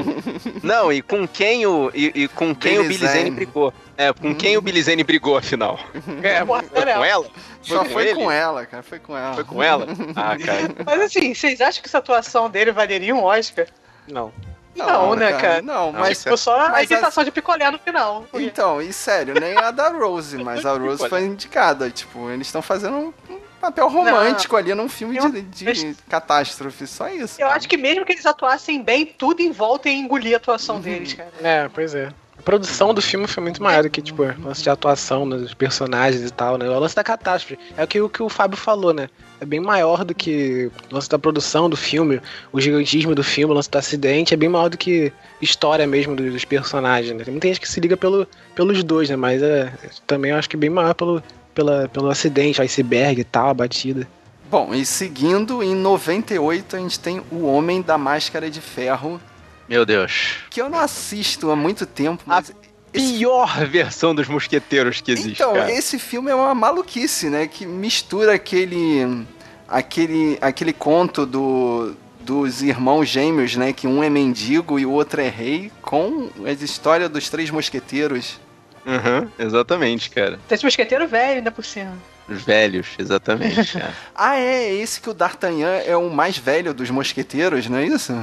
Speaker 6: Não, e com quem o. E, e com quem o
Speaker 4: Billy
Speaker 6: Billy Zane
Speaker 4: Zane.
Speaker 6: brigou? É, com quem o Billy Zane brigou, afinal?
Speaker 5: É,
Speaker 7: Porra,
Speaker 6: Foi com ela?
Speaker 4: Só foi
Speaker 6: ele?
Speaker 4: com ela, cara, foi com ela.
Speaker 6: Foi com ela? Ah, cara.
Speaker 7: Mas assim, vocês acham que essa atuação dele valeria um Oscar?
Speaker 5: não.
Speaker 7: Não, né, cara?
Speaker 4: Não,
Speaker 6: Não,
Speaker 4: mas.
Speaker 6: isso
Speaker 7: Tipo, só a
Speaker 4: Mas a-
Speaker 7: imitação de picolé no final.
Speaker 4: Então, e sério, nem a da Rose, mas a Rose foi indicada. Tipo, eles estão fazendo um papel romântico ali num filme
Speaker 7: Eu-
Speaker 4: de, de catástrofe, só isso.
Speaker 7: Eu
Speaker 4: cara.
Speaker 7: acho que mesmo que eles atuassem bem, tudo em volta ia engolir a atuação deles, cara.
Speaker 5: É, pois é. Produção do filme foi muito maior do que, tipo, o lance de atuação dos personagens e tal, né? O lance da catástrofe. É o que, o que o Fábio falou, né? É bem maior do que o lance da produção do filme, o gigantismo do filme, o lance do acidente, é bem maior do que história mesmo dos, dos personagens, né? Tem muita gente que se liga pelo, pelos dois, né? Mas é, também eu acho que bem maior pelo, pela, pelo acidente, iceberg e tal, a batida.
Speaker 4: Bom, e seguindo, em 98 a gente tem O Homem da Máscara de Ferro,
Speaker 6: Meu Deus.
Speaker 4: que eu não assisto há muito tempo, mas. esse-
Speaker 6: Pior versão dos mosqueteiros que existe,
Speaker 4: Então,
Speaker 6: cara.
Speaker 4: esse filme é uma maluquice, né? Que mistura aquele. aquele, aquele conto do, dos irmãos gêmeos, né? Que um é mendigo e o outro é rei, com a história dos três mosqueteiros.
Speaker 6: Uhum, exatamente, cara.
Speaker 7: Tem esse mosqueteiro velho ainda por cima.
Speaker 6: Os velhos, exatamente. é.
Speaker 4: Ah, é esse que o D'Artagnan é o mais velho dos mosqueteiros, não é isso?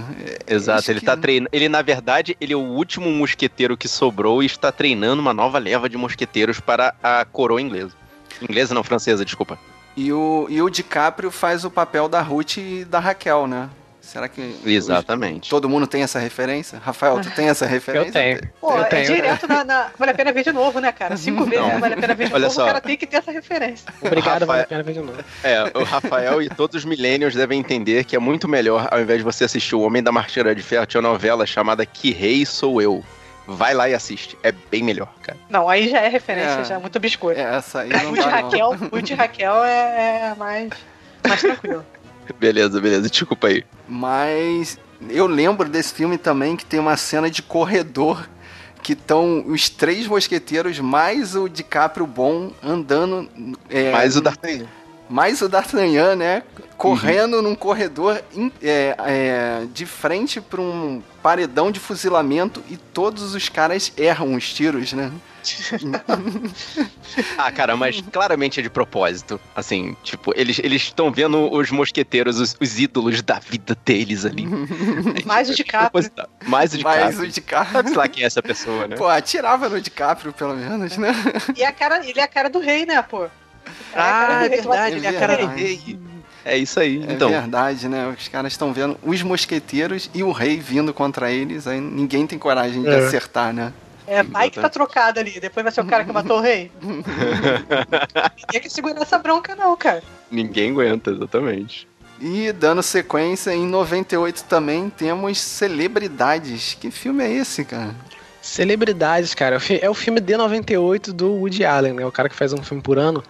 Speaker 4: É-
Speaker 6: Exato, ele
Speaker 4: que-
Speaker 6: tá treinando. Ele, na verdade, ele é o último mosqueteiro que sobrou e está treinando uma nova leva de mosqueteiros para a coroa inglesa. Inglesa não, francesa, desculpa.
Speaker 4: E o, e o DiCaprio faz o papel da Ruth e da Raquel, né? Será que.
Speaker 6: Exatamente.
Speaker 4: Todo mundo tem essa referência? Rafael, tu tem essa referência?
Speaker 5: Eu tenho.
Speaker 7: Pô,
Speaker 5: Eu
Speaker 7: é
Speaker 5: tenho.
Speaker 7: direto na, na- Vale a pena ver de novo, né, cara? Cinco vezes
Speaker 6: Não.
Speaker 7: vale a pena ver de
Speaker 6: Olha
Speaker 7: novo,
Speaker 6: só.
Speaker 7: o cara tem que ter essa referência.
Speaker 5: Obrigado,
Speaker 6: Rafael-
Speaker 5: vale a pena ver de novo.
Speaker 6: É, o Rafael e todos os millennials devem entender que é muito melhor, ao invés de você assistir O Homem da Marcheira de Ferro, tinha uma novela chamada Que Rei Sou Eu. Vai lá e assiste. É bem melhor, cara.
Speaker 7: Não, aí já é referência,
Speaker 4: É.
Speaker 7: já é muito biscoito.
Speaker 4: É, essa aí não
Speaker 7: o de. Raquel, o de Raquel é, é mais, mais tranquilo.
Speaker 6: Beleza, beleza. Desculpa aí.
Speaker 4: Mas eu lembro desse filme também que tem uma cena de corredor que estão os três mosqueteiros mais o DiCaprio bom andando. É,
Speaker 6: Mas o D'Artagnan.
Speaker 4: Mais o D'Artagnan, né? Correndo num corredor in- é, é, de frente para um paredão de fuzilamento e todos os caras erram os tiros, né?
Speaker 6: Ah, cara, mas claramente é de propósito. Assim, tipo, eles estão vendo os mosqueteiros, os, os ídolos da vida deles ali.
Speaker 7: Mais o DiCaprio.
Speaker 6: Proposital. Mais o de
Speaker 4: Mas
Speaker 6: cara.
Speaker 4: o DiCaprio.
Speaker 6: Sabe lá quem é essa pessoa, né?
Speaker 4: Pô, atirava no DiCaprio, pelo menos, né?
Speaker 7: E a cara, ele é a cara do rei, né, pô?
Speaker 6: Ah, é verdade, ele é a cara do rei. É isso aí.
Speaker 4: É
Speaker 6: então,
Speaker 4: verdade, né? Os caras estão vendo os mosqueteiros e o rei vindo contra eles, aí ninguém tem coragem de
Speaker 5: É.
Speaker 4: acertar, né?
Speaker 7: É, vai que tá trocado ali. Depois vai ser o cara que matou o rei. Ninguém quer segurar essa bronca, não, cara.
Speaker 6: ninguém aguenta, exatamente.
Speaker 4: E dando sequência, em 98 também temos Celebridades. Que filme é esse, cara?
Speaker 5: Celebridades, cara. É o É o filme de 98 do Woody Allen, né? O cara que faz um filme por ano.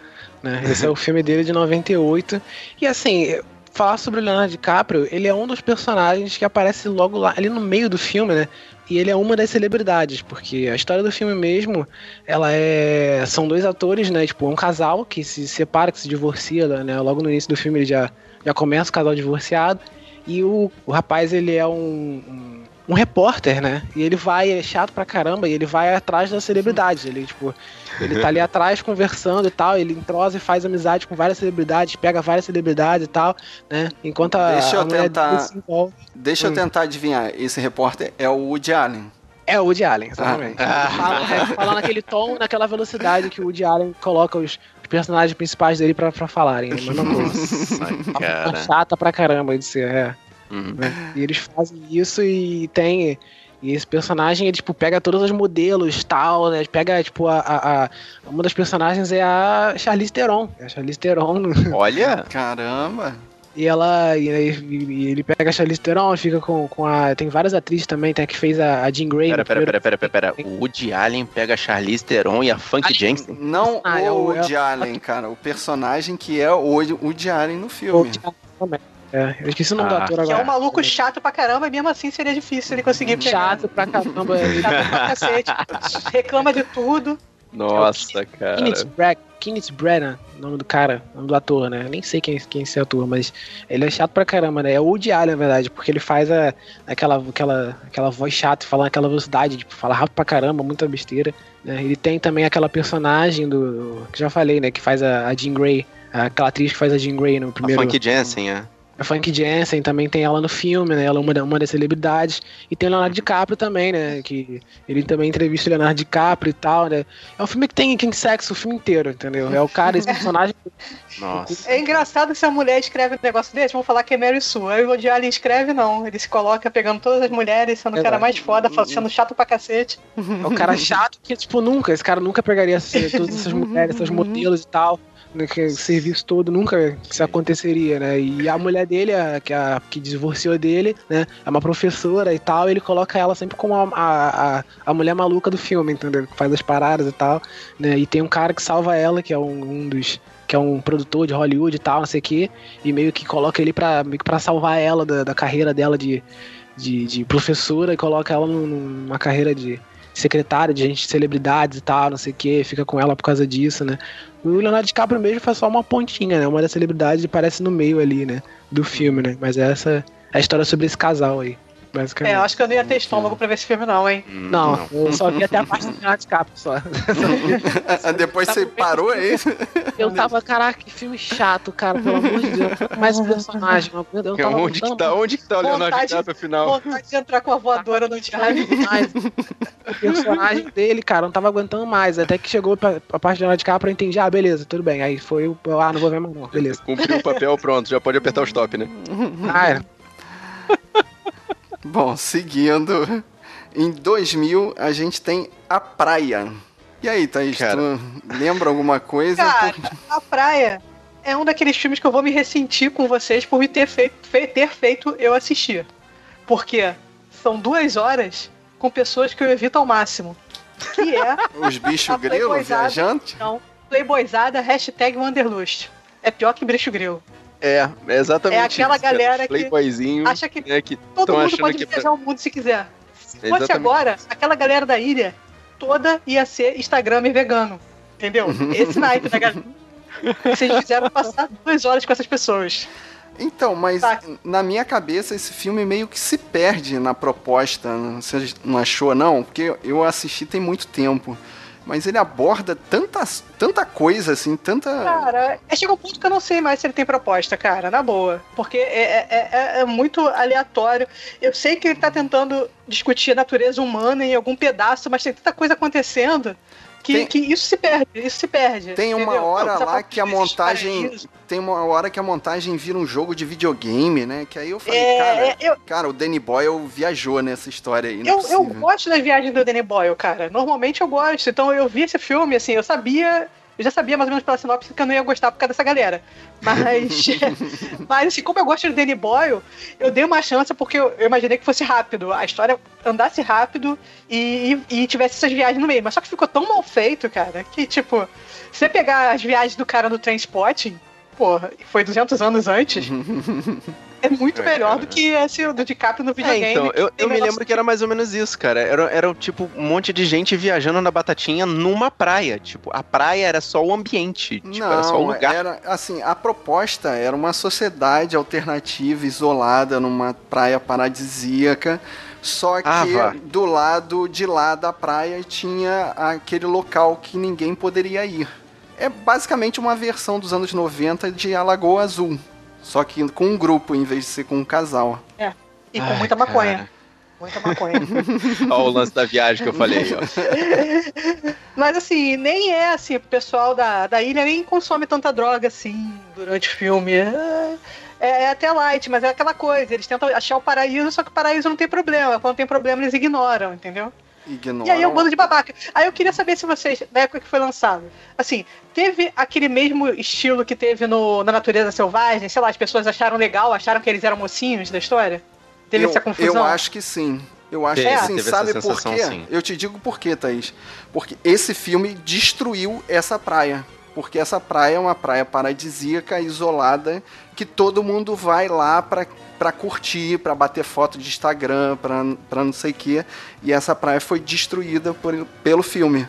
Speaker 5: Né? Esse é o filme dele de 98. E assim, falar sobre o Leonardo DiCaprio, ele é um dos personagens que aparece logo lá, ali no meio do filme, né? E ele é uma das celebridades, porque a história do filme mesmo, ela é. São dois atores, né? Tipo, um casal que se separa, que se divorcia, né? Logo no início do filme ele já, já começa o casal divorciado. E o, o rapaz, ele é um, um, um repórter, né? E ele vai, ele é chato pra caramba, e ele vai atrás das celebridades. Ele, tipo, ele tá ali atrás conversando e tal, ele entrosa e faz amizade com várias celebridades, pega várias celebridades e tal, né? Enquanto a,
Speaker 4: Deixa eu
Speaker 5: a mulher
Speaker 4: tentar-
Speaker 5: envolve.
Speaker 4: Deixa eu
Speaker 5: Hum.
Speaker 4: tentar adivinhar. Esse repórter é o Woody Allen.
Speaker 5: É o Woody Allen, exatamente.
Speaker 6: Ah.
Speaker 5: Fala, é, fala naquele tom, naquela velocidade que o Woody Allen coloca os, personagens principais dele pra, pra falarem. né? Mesma coisa.
Speaker 6: Nossa,
Speaker 5: Tá
Speaker 6: cara.
Speaker 5: chata pra caramba de ser, é.
Speaker 6: Uhum.
Speaker 5: né? E eles fazem isso e tem. E esse personagem, ele, tipo, pega todos os modelos tal, né? Pega, tipo, a, a, a- Uma das personagens é a Charlize Theron. É a Charlize Theron.
Speaker 6: Olha,
Speaker 4: Caramba.
Speaker 5: E ela. E, e- e ele pega a Charlize Theron, fica com, com a. Tem várias atrizes também, tem a que fez a, a Jean Grey.
Speaker 6: pera, pera,
Speaker 5: primeiro-
Speaker 6: pera, pera, pera, pera. O Woody Allen pega a Charlize Theron e a Funk Jensen?
Speaker 4: Não
Speaker 5: Ah,
Speaker 4: o
Speaker 5: é o-
Speaker 4: Woody Allen, cara. O personagem que é o Woody Allen no filme.
Speaker 5: Woody Allen também. É, eu esqueci o nome do
Speaker 6: Ah,
Speaker 5: ator
Speaker 7: Que é
Speaker 5: agora.
Speaker 7: um maluco chato pra caramba, e mesmo assim seria difícil ele conseguir pegar.
Speaker 5: chato pra caramba. Ele-
Speaker 7: Chato pra cacete. Reclama de tudo.
Speaker 6: Nossa, cara.
Speaker 5: Kenneth Bragg, Kenneth Branagh, nome do cara, nome do ator, né? Nem sei quem, quem é esse ator, mas ele é chato pra caramba, né? É o Woody Allen, na verdade, porque ele faz a, aquela, aquela, aquela voz chata, falando aquela velocidade, tipo, fala rápido pra caramba, muita besteira. né? Ele tem também aquela personagem do. que já falei, né? Que faz a, a Jean Grey, aquela atriz que faz a Jean Grey no
Speaker 6: A
Speaker 5: primeiro.
Speaker 6: Funk Jensen, é.
Speaker 5: A Funk Jensen também tem ela no filme, né? Ela é uma, uma das celebridades. E tem o Leonardo DiCaprio também, né? Que ele também entrevista o Leonardo DiCaprio e tal, né? É um filme que tem, tem sexo o filme inteiro, entendeu? É o cara, esse personagem.
Speaker 6: Nossa.
Speaker 7: É engraçado que se a mulher escreve um negócio desse, vão falar que é Mary Sue. Aí o Woody Allen escreve, não. Ele se coloca pegando todas as mulheres, sendo o cara mais foda, sendo chato pra cacete.
Speaker 5: É o cara chato que, tipo, nunca. Esse cara nunca pegaria esse- todas essas mulheres, essas modelos e tal. Né, que o serviço todo nunca isso aconteceria, né? E a mulher dele, a, que, a, que divorciou dele, né? É uma professora e tal, e ele coloca ela sempre como a, a, a, mulher maluca do filme, entendeu? Que faz as paradas e tal, né? E tem um cara que salva ela, que é um, um dos que é um produtor de Hollywood e tal, não sei o quê, e meio que coloca ele pra, meio que pra salvar ela da, da carreira dela de, de, de professora e coloca ela num- numa carreira de secretária, de gente, de celebridades e tal, não sei o que, fica com ela por causa disso, né? O Leonardo DiCaprio mesmo faz só uma pontinha, né? Uma das celebridades aparece no meio ali, né? Do filme, né? Mas essa é a história sobre esse casal aí. Basicamente.
Speaker 7: É, eu acho que eu não ia ter estômago pra ver esse filme, não, hein?
Speaker 6: Hum,
Speaker 5: Não, eu só vi até a parte do Leonardo DiCaprio só.
Speaker 4: Depois você parou aí.
Speaker 5: Eu tava, caraca, que filme chato, cara, pelo amor de Deus. Mais um personagem, não eu não tava
Speaker 6: Onde que tá, onde que tá o Leonardo DiCaprio afinal?
Speaker 7: Vontade de entrar com a voadora no Thiago.
Speaker 5: mais. O personagem dele, cara, eu não tava aguentando mais. Até que chegou pra, a parte de Leonardo DiCaprio, eu entendi, ah, beleza, tudo bem. Aí foi o, ah, não vou ver mais não, beleza.
Speaker 6: Cumpriu o papel, pronto, já pode apertar o stop, né?
Speaker 5: Ah, é.
Speaker 4: Bom, seguindo. Em 2000, a gente tem A Praia. E aí, Thaís,
Speaker 6: Cara.
Speaker 4: tu lembra alguma coisa?
Speaker 7: Cara, a praia é um daqueles filmes que eu vou me ressentir com vocês por me ter feito, fe- ter feito eu assistir. Porque são duas horas com pessoas que eu evito ao máximo. Que é
Speaker 4: Os bichos
Speaker 7: playboyzada.
Speaker 4: viajantes?
Speaker 7: não, Playboyzada, hashtag Wanderlust. É pior que bicho grilo.
Speaker 6: É, é exatamente
Speaker 7: É aquela
Speaker 6: isso,
Speaker 7: galera que acha que
Speaker 6: né, que
Speaker 7: Todo mundo pode
Speaker 6: que...
Speaker 7: viajar o mundo se quiser. Se fosse
Speaker 6: Exatamente.
Speaker 7: agora, aquela galera da ilha toda ia ser Instagram vegano. Entendeu? Esse naipe da galera. Vocês fizeram passar duas horas com essas pessoas.
Speaker 4: Então, mas
Speaker 7: Tá.
Speaker 4: na minha cabeça esse filme meio que se perde na proposta. não- Você não achou, não? Porque eu assisti tem muito tempo. Mas ele aborda tantas, tanta coisa, assim, tanta.
Speaker 7: Cara, é, chega um ponto que eu não sei mais se ele tem proposta, cara, na boa. Porque é, é- é- é muito aleatório. Eu sei que ele tá tentando discutir a natureza humana em algum pedaço, mas tem tanta coisa acontecendo que,
Speaker 4: Tem-
Speaker 7: que isso se perde, isso se perde.
Speaker 4: Tem uma
Speaker 7: entendeu?
Speaker 4: hora
Speaker 7: Essa
Speaker 4: lá que a montagem. Tem uma hora que a montagem vira um jogo de videogame, né? Que aí eu falei,
Speaker 7: É,
Speaker 4: cara,
Speaker 7: é, eu,
Speaker 4: cara, o Danny Boyle viajou nessa história aí. Não é
Speaker 7: Eu, eu gosto das viagens do Danny Boyle, cara. Normalmente eu gosto. Então eu vi esse filme, assim, eu sabia. Eu já sabia mais ou menos pela sinopse que eu não ia gostar por causa dessa galera. Mas. mas, assim, como eu gosto do Danny Boyle, eu dei uma chance porque eu, eu imaginei que fosse rápido. A história andasse rápido e, e, e tivesse essas viagens no meio. Mas só que ficou tão mal feito, cara, que, tipo, se você pegar as viagens do cara no Transpotting, porra, foi 200 anos antes. É muito
Speaker 6: É,
Speaker 7: melhor
Speaker 6: cara.
Speaker 7: do que esse do DiCaprio no
Speaker 6: É,
Speaker 7: videogame.
Speaker 6: então, eu, eu me lembro que era mais ou menos isso, cara. Era, era tipo um monte de gente viajando na batatinha numa praia. Tipo, a praia era só o ambiente. Tipo,
Speaker 4: não,
Speaker 6: era só o lugar.
Speaker 4: era assim, a proposta era uma sociedade alternativa isolada numa praia paradisíaca, só que
Speaker 6: Ah, vá.
Speaker 4: do lado de lá da praia tinha aquele local que ninguém poderia ir. É basicamente uma versão dos anos 90 de Alagoa Azul, só que com um grupo em vez de ser com um casal.
Speaker 7: E com
Speaker 6: Ai,
Speaker 7: muita maconha.
Speaker 6: cara.
Speaker 7: Muita maconha.
Speaker 6: Olha o lance da viagem que eu falei, ó.
Speaker 7: Mas assim, nem é assim, o pessoal da, da ilha nem consome tanta droga assim durante o filme. É, é até light, mas é aquela coisa, eles tentam achar o paraíso, só que o paraíso não tem problema. Quando tem problema, eles ignoram, entendeu?
Speaker 4: Ignoram.
Speaker 7: E aí é um bando de babaca. Aí eu queria saber se vocês, na época que foi lançado, assim, teve aquele mesmo estilo que teve no, na Natureza Selvagem? Sei lá, as pessoas acharam legal, acharam que eles eram mocinhos da história? Teve
Speaker 4: eu,
Speaker 7: essa confusão?
Speaker 4: Eu acho que sim. Eu acho que sim. Sabe por quê?
Speaker 6: sim.
Speaker 4: Eu te digo por quê, Thaís. Porque esse filme destruiu essa praia. Porque essa praia é uma praia paradisíaca, isolada, que todo mundo vai lá pra, pra curtir, pra bater foto de Instagram, pra, pra não sei o quê. E essa praia foi destruída por, pelo filme.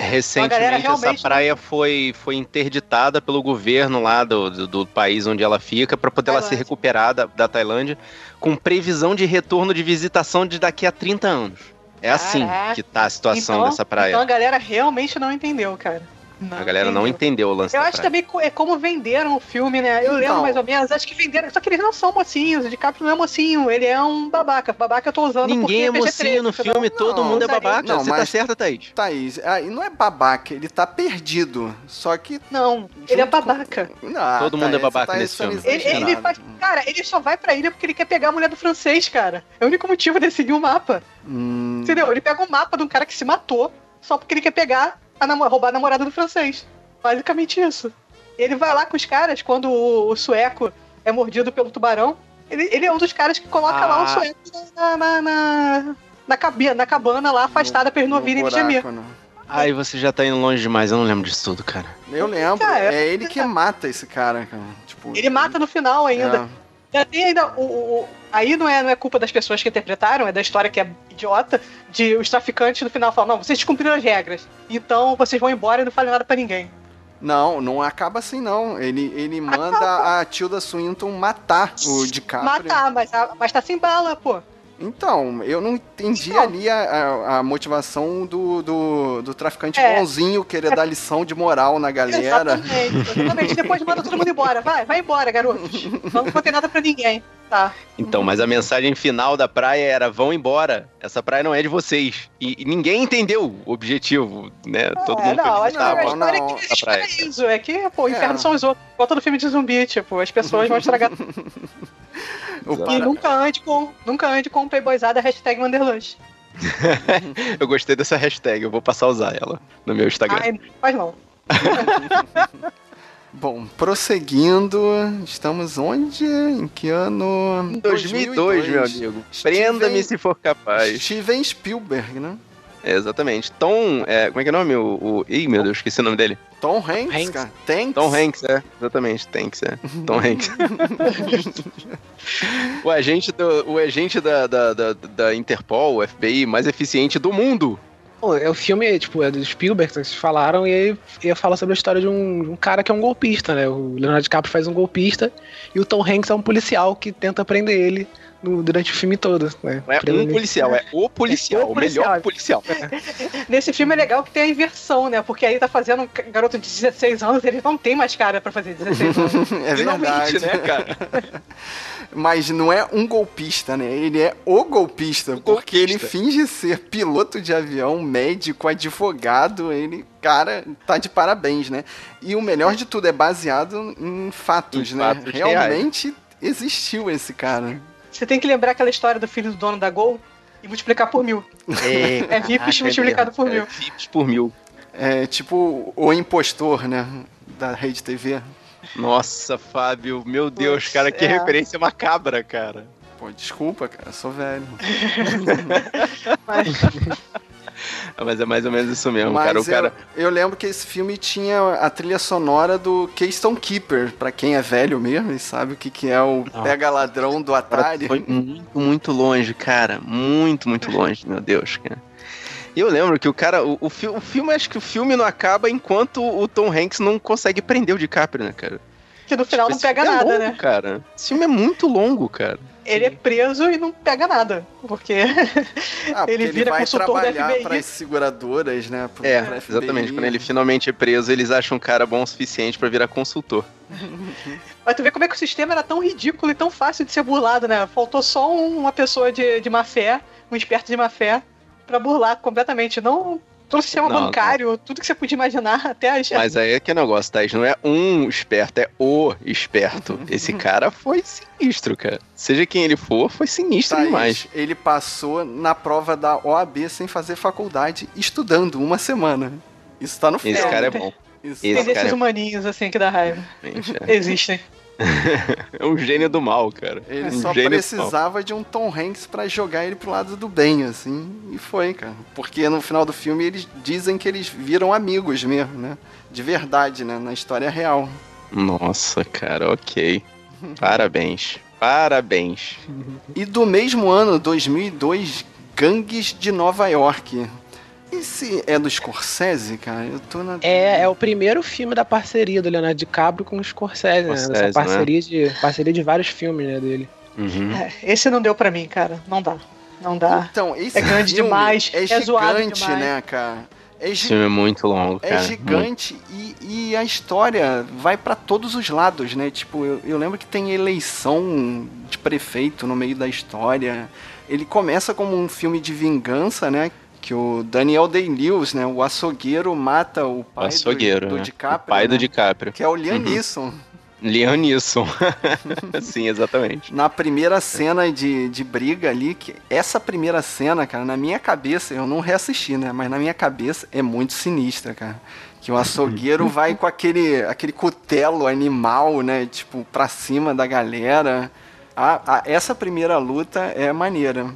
Speaker 6: Recentemente,
Speaker 7: realmente
Speaker 6: essa praia foi, foi interditada pelo governo lá do, do, do país onde ela fica para poder ela ser
Speaker 7: Tailândia.
Speaker 6: recuperada da Tailândia, com previsão de retorno de visitação de daqui a 30 anos. É assim
Speaker 7: Caraca.
Speaker 6: que tá a situação
Speaker 7: Então-
Speaker 6: dessa praia.
Speaker 7: Então a galera realmente não entendeu, cara.
Speaker 6: A galera não entendeu o lance
Speaker 7: Eu
Speaker 6: da
Speaker 7: acho
Speaker 6: praia.
Speaker 7: também é como venderam o filme, né? Eu lembro
Speaker 4: Então.
Speaker 7: mais ou menos, acho que venderam. Só que eles não são mocinhos, o DiCaprio não é mocinho, ele é um babaca. Babaca eu tô usando
Speaker 6: Ninguém é mocinho no
Speaker 7: PG-13,
Speaker 6: filme,
Speaker 7: senão-
Speaker 6: todo
Speaker 4: Não,
Speaker 6: mundo é babaca.
Speaker 4: Não,
Speaker 6: Você tá
Speaker 4: mas-
Speaker 6: certa, Thaís?
Speaker 4: Thaís, aí não é babaca, ele tá perdido. Só que.
Speaker 7: Não, ele é
Speaker 4: junto com-
Speaker 7: babaca.
Speaker 4: Ah,
Speaker 6: Todo mundo é
Speaker 4: Thaís,
Speaker 6: babaca
Speaker 4: tá
Speaker 6: nesse filme.
Speaker 7: Ele, ele faz. Cara, ele só vai pra ilha porque ele quer pegar a mulher do francês, cara. É o único motivo dele seguir o mapa.
Speaker 4: Hum,
Speaker 7: Entendeu? Ele pega o mapa de um cara que se matou só porque ele quer pegar a namo- roubar a namorada do francês. Basicamente isso. Ele vai lá com os caras quando o, o sueco é mordido pelo tubarão. Ele, ele é um dos caras que coloca lá o
Speaker 6: Ah.
Speaker 7: sueco na, na, na, na, cabi- na cabana lá, afastada pra eles não ouvirem ele gemer.
Speaker 4: não.
Speaker 6: Ai, você já tá indo longe demais, eu não lembro disso tudo, cara.
Speaker 4: Eu lembro,
Speaker 7: Cara,
Speaker 4: é ele que mata esse cara, cara. Tipo,
Speaker 7: Ele mata no final ainda.
Speaker 4: É.
Speaker 7: Já tem ainda o, o- aí não é, não é culpa das pessoas que interpretaram, é da história que é idiota, de os traficantes no final falam, não, vocês descumpriram as regras, então vocês vão embora e não falem nada pra ninguém.
Speaker 4: Não, não acaba assim, não. Ele, ele manda a Tilda Swinton matar o DiCaprio.
Speaker 7: Matar, mas, mas tá sem bala, pô.
Speaker 4: Então, eu não entendi
Speaker 7: Não.
Speaker 4: ali a, a- a motivação do, do, do traficante
Speaker 7: É.
Speaker 4: bonzinho querer dar lição de moral na galera.
Speaker 7: Exatamente, exatamente. Depois manda todo mundo embora. Vai, vai embora, garotos. Não vou ter nada pra ninguém. Tá.
Speaker 6: Então, mas a mensagem final da praia era: vão embora. Essa praia não é de vocês. E, e ninguém entendeu o objetivo, né? Todo
Speaker 7: é,
Speaker 6: mundo
Speaker 7: não,
Speaker 6: foi
Speaker 7: acho que a
Speaker 6: visitar,
Speaker 4: não,
Speaker 7: história
Speaker 4: não,
Speaker 7: é que
Speaker 6: a praia.
Speaker 7: é isso. É que, pô, o inferno
Speaker 4: É.
Speaker 7: são os outros. Igual todo filme de zumbi, tipo, as pessoas vão estragar.
Speaker 4: O
Speaker 7: e nunca ande com, nunca ande com playboyzada hashtag Wanderlust.
Speaker 6: Eu gostei dessa hashtag, eu vou passar a usar ela no meu Instagram.
Speaker 7: Ai, faz não.
Speaker 4: Bom, prosseguindo, estamos onde? Em que ano?
Speaker 6: 2002, meu amigo. Prenda-me se for capaz.
Speaker 4: Steven Spielberg, né?
Speaker 6: É, exatamente. Tom. é, como é que é o nome? O, o... Ih, meu Deus, esqueci o nome dele.
Speaker 4: Tom Hanks,
Speaker 5: Hanks.
Speaker 4: cara. Tanks.
Speaker 6: Tom Hanks, é. Exatamente, Tanks, é. Tom Hanks. o agente, do, o agente da, da, da, da Interpol, o FBI, mais eficiente do mundo.
Speaker 5: É o filme, tipo, é do Spielberg, que vocês falaram, e aí ia falar sobre a história de um, de um cara que é um golpista, né? O Leonardo DiCaprio faz um golpista e o Tom Hanks é um policial que tenta prender ele no- durante o filme todo, né?
Speaker 6: Não é um
Speaker 5: ele.
Speaker 6: policial, é o policial,
Speaker 7: É o
Speaker 6: o melhor
Speaker 7: policial.
Speaker 6: policial.
Speaker 7: Nesse filme é legal que tem a inversão, né? Porque aí tá fazendo um garoto de 16 anos, ele não tem mais cara pra fazer 16 anos.
Speaker 4: É verdade.
Speaker 6: Finalmente, né, cara?
Speaker 4: Mas não é um golpista, né? Ele é o golpista, porque ele
Speaker 6: golpista.
Speaker 4: finge ser piloto de avião, médico, advogado. Ele, cara, tá de parabéns, né? E o melhor de tudo é baseado em fatos,
Speaker 6: Em
Speaker 4: né?
Speaker 6: fatos
Speaker 4: Realmente existiu esse cara.
Speaker 7: Você tem que lembrar aquela história do filho do dono da Gol e multiplicar por mil. É VIPs multiplicado por mil.
Speaker 6: É, VIPs por mil.
Speaker 4: É tipo o impostor, né? Da Rede TV.
Speaker 6: Nossa, Fábio, meu Deus, cara, que
Speaker 7: é.
Speaker 6: referência macabra, cara.
Speaker 4: Pô, desculpa, cara, sou velho.
Speaker 7: Mas,
Speaker 6: Mas é mais ou menos isso mesmo,
Speaker 4: Mas
Speaker 6: cara. O
Speaker 4: eu,
Speaker 6: cara.
Speaker 4: eu lembro que esse filme tinha a trilha sonora do Keystone Keeper, pra quem é velho mesmo e sabe o que, que é o
Speaker 5: Não.
Speaker 4: Pega Ladrão do Atari.
Speaker 6: foi muito, muito longe, cara. Muito, muito longe, meu Deus, cara. E eu lembro que o cara, o, o, fi- o filme, acho que o filme não acaba enquanto o Tom Hanks não consegue prender o DiCaprio, né, cara?
Speaker 7: que no final não
Speaker 6: Esse
Speaker 7: pega
Speaker 6: é
Speaker 7: nada,
Speaker 6: longo,
Speaker 7: né?
Speaker 6: cara. Esse filme é muito longo, cara.
Speaker 7: Ele é preso e não pega nada. Porque
Speaker 4: Ah, porque
Speaker 7: ele
Speaker 4: ele,
Speaker 7: vira
Speaker 4: vai
Speaker 7: consultor
Speaker 4: trabalhar
Speaker 7: FBI.
Speaker 4: para as seguradoras, né? pro-
Speaker 6: É, exatamente. Quando ele finalmente é preso, eles acham um cara bom o suficiente pra virar consultor.
Speaker 7: Mas tu vê como é que o sistema era tão ridículo e tão fácil de ser burlado, né? Faltou só um- uma pessoa de, de má fé, um esperto de má fé, pra burlar completamente. Não todo o sistema
Speaker 6: Não,
Speaker 7: bancário, tudo que você podia imaginar, até as.
Speaker 6: Mas aí é que é negócio, Thaís. Não é um esperto, é o esperto. Esse cara foi sinistro, cara. Seja quem ele for, foi sinistro
Speaker 4: Thaís,
Speaker 6: demais.
Speaker 4: ele passou na prova da OAB sem fazer faculdade, estudando uma semana. Isso tá no filme.
Speaker 6: Esse cara é bom.
Speaker 4: Isso
Speaker 7: Tem
Speaker 6: esse
Speaker 4: tá-
Speaker 6: cara
Speaker 7: desses
Speaker 6: é-
Speaker 7: humaninhos assim que dá raiva.
Speaker 6: Gente, é.
Speaker 7: Existem.
Speaker 6: É um gênio do mal, cara.
Speaker 4: Ele
Speaker 6: um
Speaker 4: só precisava de um Tom Hanks pra jogar ele pro lado do bem, assim, e foi, cara. Porque no final do filme eles dizem que eles viram amigos mesmo, né? De verdade, né? Na história real.
Speaker 6: Nossa, cara, ok. Parabéns. Parabéns.
Speaker 4: E do mesmo ano, 2002, Gangues de Nova York. Esse é do Scorsese, cara? Eu tô na.
Speaker 5: É, é o primeiro filme da parceria do Leonardo DiCaprio com o Scorsese, né?
Speaker 6: Scorsese,
Speaker 5: Essa
Speaker 6: né?
Speaker 5: parceria, de, parceria de vários filmes, né, dele.
Speaker 6: Uhum.
Speaker 7: É, esse não deu pra mim, cara. Não dá. Não dá.
Speaker 4: Então, esse
Speaker 7: É grande
Speaker 4: filme
Speaker 7: demais,
Speaker 4: É
Speaker 7: é
Speaker 4: gigante,
Speaker 7: demais.
Speaker 4: né, cara? É,
Speaker 6: Esse filme é muito longo,
Speaker 4: é
Speaker 6: cara.
Speaker 4: gigante e, e a história vai pra todos os lados, né? Tipo, eu, eu lembro que tem eleição de prefeito no meio da história. Ele começa como um filme de vingança, né? Que o Daniel Day-Lewis, né? O açougueiro mata o
Speaker 6: O
Speaker 4: pai
Speaker 6: açougueiro,
Speaker 4: do, do
Speaker 6: né?
Speaker 4: DiCaprio.
Speaker 6: o pai do
Speaker 4: né?
Speaker 6: DiCaprio.
Speaker 4: Que é o Liam
Speaker 6: Uhum.
Speaker 4: Neeson.
Speaker 6: Sim, exatamente.
Speaker 4: Na primeira cena de, de briga ali, que essa primeira cena, cara, na minha cabeça, eu não reassisti, né? Mas na minha cabeça é muito sinistra, cara. Que o açougueiro vai com aquele, aquele cutelo animal, né? Tipo, pra cima da galera. A, a- essa primeira luta é maneira.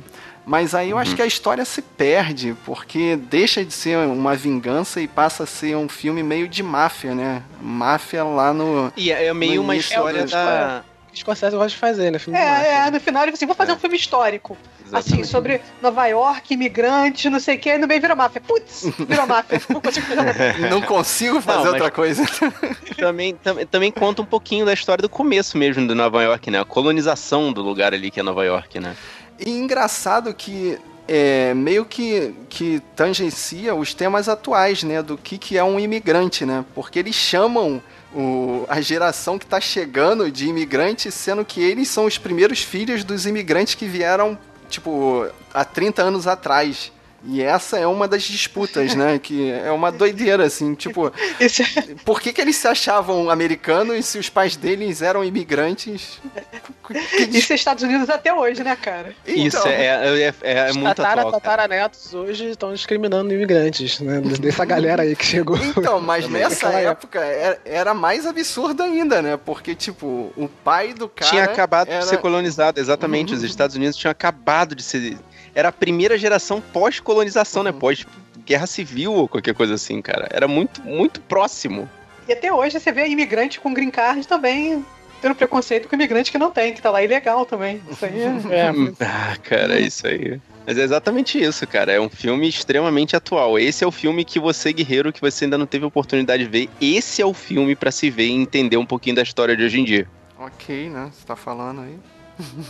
Speaker 4: Mas aí eu acho que a história se perde, porque deixa de ser uma vingança e passa a ser um filme meio de máfia, né? Máfia lá no.
Speaker 6: E é meio
Speaker 4: No
Speaker 6: uma história
Speaker 4: do-
Speaker 6: da.
Speaker 5: Scorsese gosta de fazer, né? Filme de máfia.
Speaker 7: É, é, no final ele falou assim: vou fazer um filme histórico. Assim,
Speaker 6: Exatamente.
Speaker 7: sobre Nova York, imigrantes, não sei o que, e no meio virou máfia. Putz, virou máfia. Não consigo fazer nada.
Speaker 4: Não consigo fazer
Speaker 6: Não, mas-
Speaker 4: outra coisa.
Speaker 6: também, tam- também conta um pouquinho da história do começo mesmo de Nova York, né? A colonização do lugar ali que é Nova York, né?
Speaker 4: E engraçado que é, meio que, que tangencia os temas atuais, né? Do que, que é um imigrante, né? Porque eles chamam o, a geração que está chegando de imigrantes, sendo que eles são os primeiros filhos dos imigrantes que vieram, tipo, há 30 anos atrás. E essa é uma das disputas, né? Que é uma doideira, assim, tipo,
Speaker 7: Isso
Speaker 4: por que, que eles se achavam americanos e se os pais deles eram imigrantes?
Speaker 7: Isso é Estados Unidos até hoje, né, cara?
Speaker 6: Isso
Speaker 4: Então,
Speaker 6: é, é, é, é
Speaker 5: Os
Speaker 6: muito
Speaker 5: tatara, tataranetos hoje estão discriminando imigrantes, né? Dessa galera aí que chegou.
Speaker 4: Então, mas nessa época era, mais absurdo ainda, né? Porque, tipo, o pai do cara.
Speaker 6: tinha acabado
Speaker 4: era...
Speaker 6: de ser colonizado, exatamente. Os Estados Unidos tinham acabado de ser. Era a primeira geração pós-colonização, né? Pós-guerra civil ou qualquer coisa assim, cara. Era muito, muito próximo.
Speaker 7: E até hoje você vê imigrante com green card também tendo preconceito com imigrante que não tem, que tá lá ilegal também. Isso aí é...
Speaker 5: É,
Speaker 6: Ah, cara, é isso aí. Mas é exatamente isso, cara. É um filme extremamente atual. Esse é o filme que você, guerreiro, que você ainda não teve oportunidade de ver. Esse é o filme pra se ver e entender um pouquinho da história de hoje em dia.
Speaker 4: Ok, né? Você tá falando aí.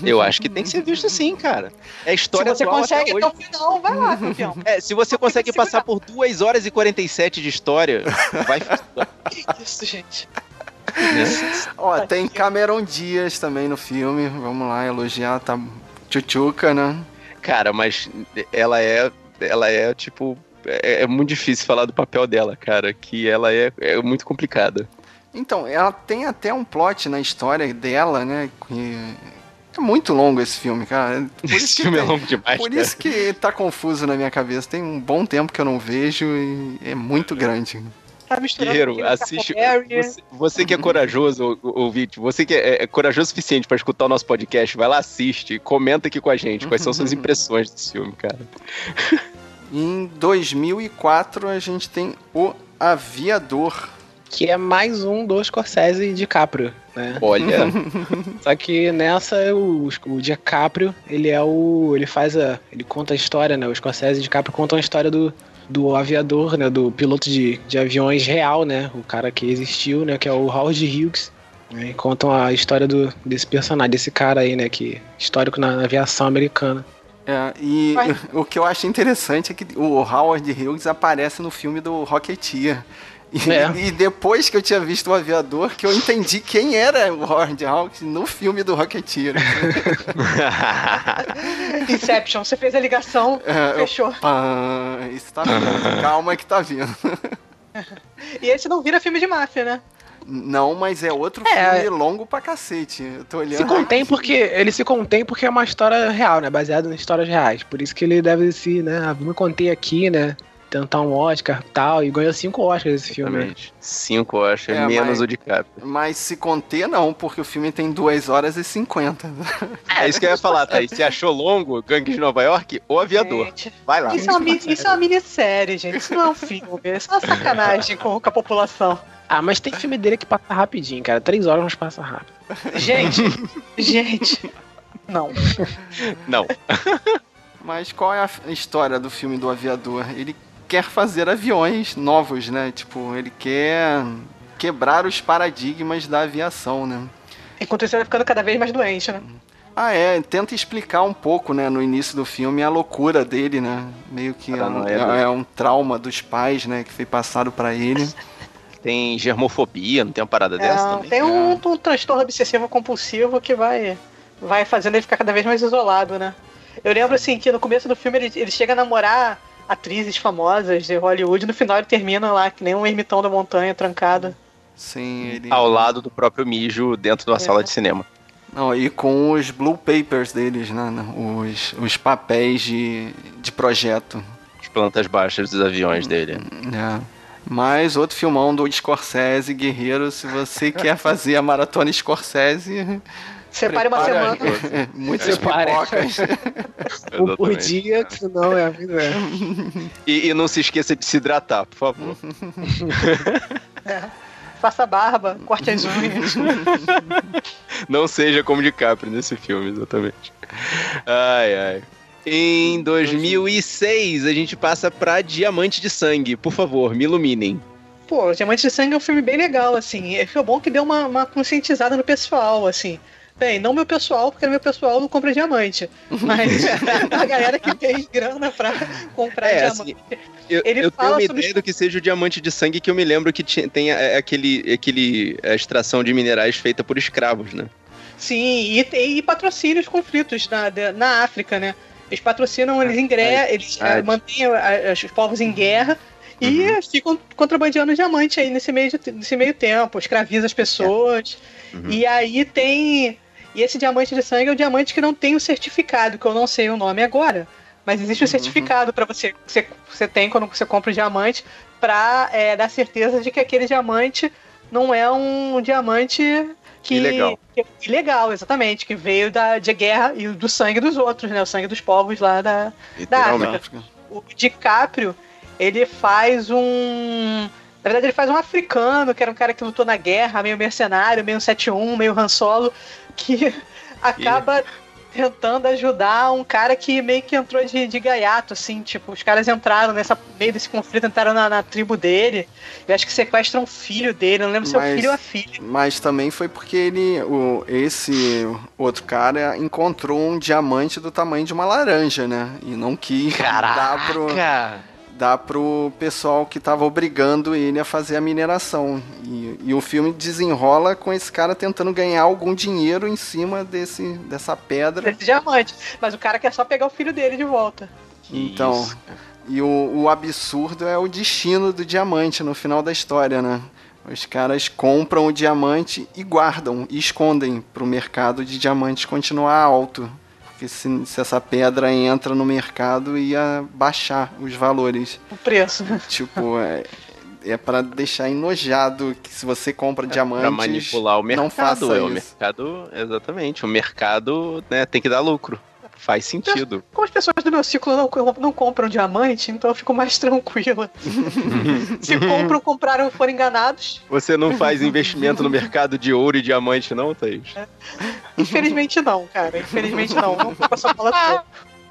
Speaker 6: Eu acho que tem que ser visto sim, cara. É a
Speaker 7: Se
Speaker 6: história
Speaker 7: você consegue
Speaker 6: até
Speaker 7: até o final, vai lá, campeão.
Speaker 6: É, se você consegue
Speaker 7: se
Speaker 6: passar por 2 horas e 47 de história, vai
Speaker 7: Que isso, gente.
Speaker 4: Ó,
Speaker 7: Tá
Speaker 4: tem
Speaker 7: aqui.
Speaker 4: Cameron Dias também no filme. Vamos lá, elogiar, tá. Tchutchuca, né?
Speaker 6: Cara, mas ela é. Ela é, tipo. É, é muito difícil falar do papel dela, cara. Que ela é, é muito complicada.
Speaker 4: Então, ela tem até um plot na história dela, né? Que é muito longo esse filme, cara. Por isso
Speaker 6: Esse
Speaker 4: que
Speaker 6: filme é longo demais,
Speaker 4: Por
Speaker 6: cara.
Speaker 4: isso que tá confuso na minha cabeça. Tem um bom tempo que eu não vejo e é muito grande.
Speaker 7: Tá
Speaker 6: Guerreiro, assiste. Você, você que é corajoso, ouvinte, você que é, é corajoso o suficiente pra escutar o nosso podcast, vai lá, assiste, comenta aqui com a gente quais são suas impressões desse filme, cara.
Speaker 4: Em 2004 a gente tem O Aviador.
Speaker 5: Que é mais um do Scorsese e DiCaprio, né?
Speaker 6: Olha,
Speaker 5: Só que nessa o, o DiCaprio, ele é o. ele faz a. ele conta a história, né? O Scorsese e DiCaprio contam a história do, do aviador, né? Do piloto de, de aviões real, né? O cara que existiu, né? Que é o Howard Hughes. Né? E contam a história do, desse personagem, desse cara aí, né? Que histórico na, na aviação americana.
Speaker 4: É, e
Speaker 7: Vai.
Speaker 4: o que eu acho interessante é que o Howard Hughes aparece no filme do Rocketeer. E,
Speaker 5: É.
Speaker 4: e depois que eu tinha visto o Aviador, que eu entendi quem era o Howard Hughes no filme do Rocketeer.
Speaker 7: Inception, você fez a ligação,
Speaker 4: É, eu-
Speaker 7: fechou.
Speaker 4: Pã, isso tá vindo. Calma que tá vindo.
Speaker 7: E esse não vira filme de máfia, né?
Speaker 4: Não, mas é outro
Speaker 5: É.
Speaker 4: filme longo pra cacete. Eu tô olhando.
Speaker 5: Se contém porque. Ele se contém porque é uma história real, né? Baseado em histórias reais. Por isso que ele deve se, né? ah, Me contei aqui, né? Tentar um Oscar e tal. E ganhou cinco Oscars esse filme. né?
Speaker 6: Cinco, acho,
Speaker 4: É,
Speaker 6: menos
Speaker 4: mas-
Speaker 6: o de cap.
Speaker 4: Mas se conter, não, porque o filme tem 2 horas e 50.
Speaker 6: É isso que eu ia falar, Thaís. Você achou longo Gangue de Nova York ou Aviador?
Speaker 7: Gente,
Speaker 6: Vai lá.
Speaker 7: Isso é, uma, isso é uma minissérie, gente. Isso não é um filme. Isso é uma sacanagem com, com a população.
Speaker 5: Ah, mas tem filme dele que passa rapidinho, cara. Três horas mas passa rápido.
Speaker 7: Gente, gente. Não.
Speaker 6: Não.
Speaker 4: Mas qual é a história do filme do aviador? Ele quer fazer aviões novos, né? Tipo, ele quer quebrar os paradigmas da aviação, né?
Speaker 7: Enquanto isso, ele vai ficando cada vez mais doente, né?
Speaker 4: Ah, é, tenta explicar um pouco, né, no início do filme, a loucura dele, né? Meio que é, um-
Speaker 6: Paranoia
Speaker 4: é- é um trauma dos pais, né, que foi passado pra ele.
Speaker 6: Tem germofobia, não tem uma parada dessa
Speaker 7: É,
Speaker 6: também?
Speaker 7: tem um, um transtorno obsessivo compulsivo que vai, vai fazendo ele ficar cada vez mais isolado, né? Eu lembro assim que no começo do filme ele, ele chega a namorar atrizes famosas de Hollywood, no final ele termina lá, que nem um ermitão da montanha trancado.
Speaker 4: Sim, ele.
Speaker 6: Ao lado do próprio mijo dentro da sala de cinema.
Speaker 4: Não, e com os blue papers deles, né? Os, os papéis de, de projeto.
Speaker 6: As plantas baixas dos aviões dele.
Speaker 4: É. Mais outro filmão do Scorsese, Guerreiro. Se você quer fazer a maratona Scorsese,
Speaker 7: Separe uma
Speaker 4: prepara
Speaker 7: semana.
Speaker 4: muitas pipocas.
Speaker 5: Um por dia, que senão é a vida. é.
Speaker 6: E, e não se esqueça de se hidratar, por favor.
Speaker 7: Faça barba, corte as unhas.
Speaker 6: Não seja como DiCaprio nesse filme, exatamente. Ai, ai. Em 2006, a gente passa pra Diamante de Sangue. Por favor, me iluminem.
Speaker 7: Pô, Diamante de Sangue é um filme bem legal, assim. É foi bom que deu uma, uma conscientizada no pessoal, assim. Bem, não meu pessoal, porque meu pessoal não compra diamante. Mas a galera que tem grana pra comprar
Speaker 6: É,
Speaker 7: diamante.
Speaker 6: Eu,
Speaker 7: Ele
Speaker 6: eu tenho
Speaker 7: fala
Speaker 6: uma
Speaker 7: sobre
Speaker 6: ideia do que seja o diamante de sangue que eu me lembro que tinha- tem é, aquele, aquele a extração de minerais feita por escravos, né?
Speaker 7: Sim, e, tem- e patrocina os conflitos na, na África, né? Eles patrocinam, eles ingre... eles
Speaker 6: verdade.
Speaker 7: mantêm os povos em guerra e
Speaker 6: Uhum.
Speaker 7: ficam contrabandeando diamante aí nesse meio, de- nesse meio tempo, escraviza as pessoas.
Speaker 6: Uhum.
Speaker 7: E aí tem. E esse diamante de sangue é o diamante que não tem o certificado, que eu não sei o nome agora. Mas existe o certificado para você que você, você tem quando você compra o diamante pra é, dar certeza de que aquele diamante não é um diamante que.
Speaker 6: Ilegal.
Speaker 7: que é ilegal, exatamente. Que veio da, de guerra e do sangue dos outros, né? O sangue dos povos lá da,
Speaker 6: Literalmente.
Speaker 7: o DiCaprio, ele faz um. Na verdade, ele faz um africano, que era um cara que lutou na guerra, meio mercenário, meio 7-1, meio Han Solo, que acaba tentando ajudar um cara que meio que entrou de, de gaiato, assim, tipo, os caras entraram nessa meio desse conflito, entraram na, na tribo dele, eu acho que sequestram o filho dele, não lembro se é o
Speaker 4: Mas-
Speaker 7: filho ou a filha.
Speaker 4: Mas também foi porque ele, o, esse outro cara encontrou um diamante do tamanho de uma laranja, né? E não quis dar pro, dar pro pessoal que tava obrigando ele a fazer a mineração. E, e o filme desenrola com esse cara tentando ganhar algum dinheiro em cima desse, dessa pedra.
Speaker 7: Desse diamante. Mas o cara quer só pegar o filho dele de volta.
Speaker 4: Então,
Speaker 6: Isso.
Speaker 4: e o, o absurdo é o destino do diamante no final da história, né? Os caras compram o diamante e guardam, e escondem pro mercado de diamantes continuar alto. Porque se, se essa pedra entra no mercado, ia baixar os valores.
Speaker 7: O preço.
Speaker 4: Tipo, é, é para deixar enojado que se você compra diamantes,
Speaker 6: Pra manipular o mercado.
Speaker 4: não faça
Speaker 6: é, o
Speaker 4: isso.
Speaker 6: mercado, exatamente. O mercado né, tem que dar lucro. Faz sentido.
Speaker 7: Como as pessoas do meu ciclo não, não compram diamante, então eu fico mais tranquila. Se compram, compraram foram enganados.
Speaker 6: Você não faz investimento no mercado de ouro e diamante, não, Thaís?
Speaker 7: Infelizmente não, cara. Infelizmente não. Não vou com essa bola toda.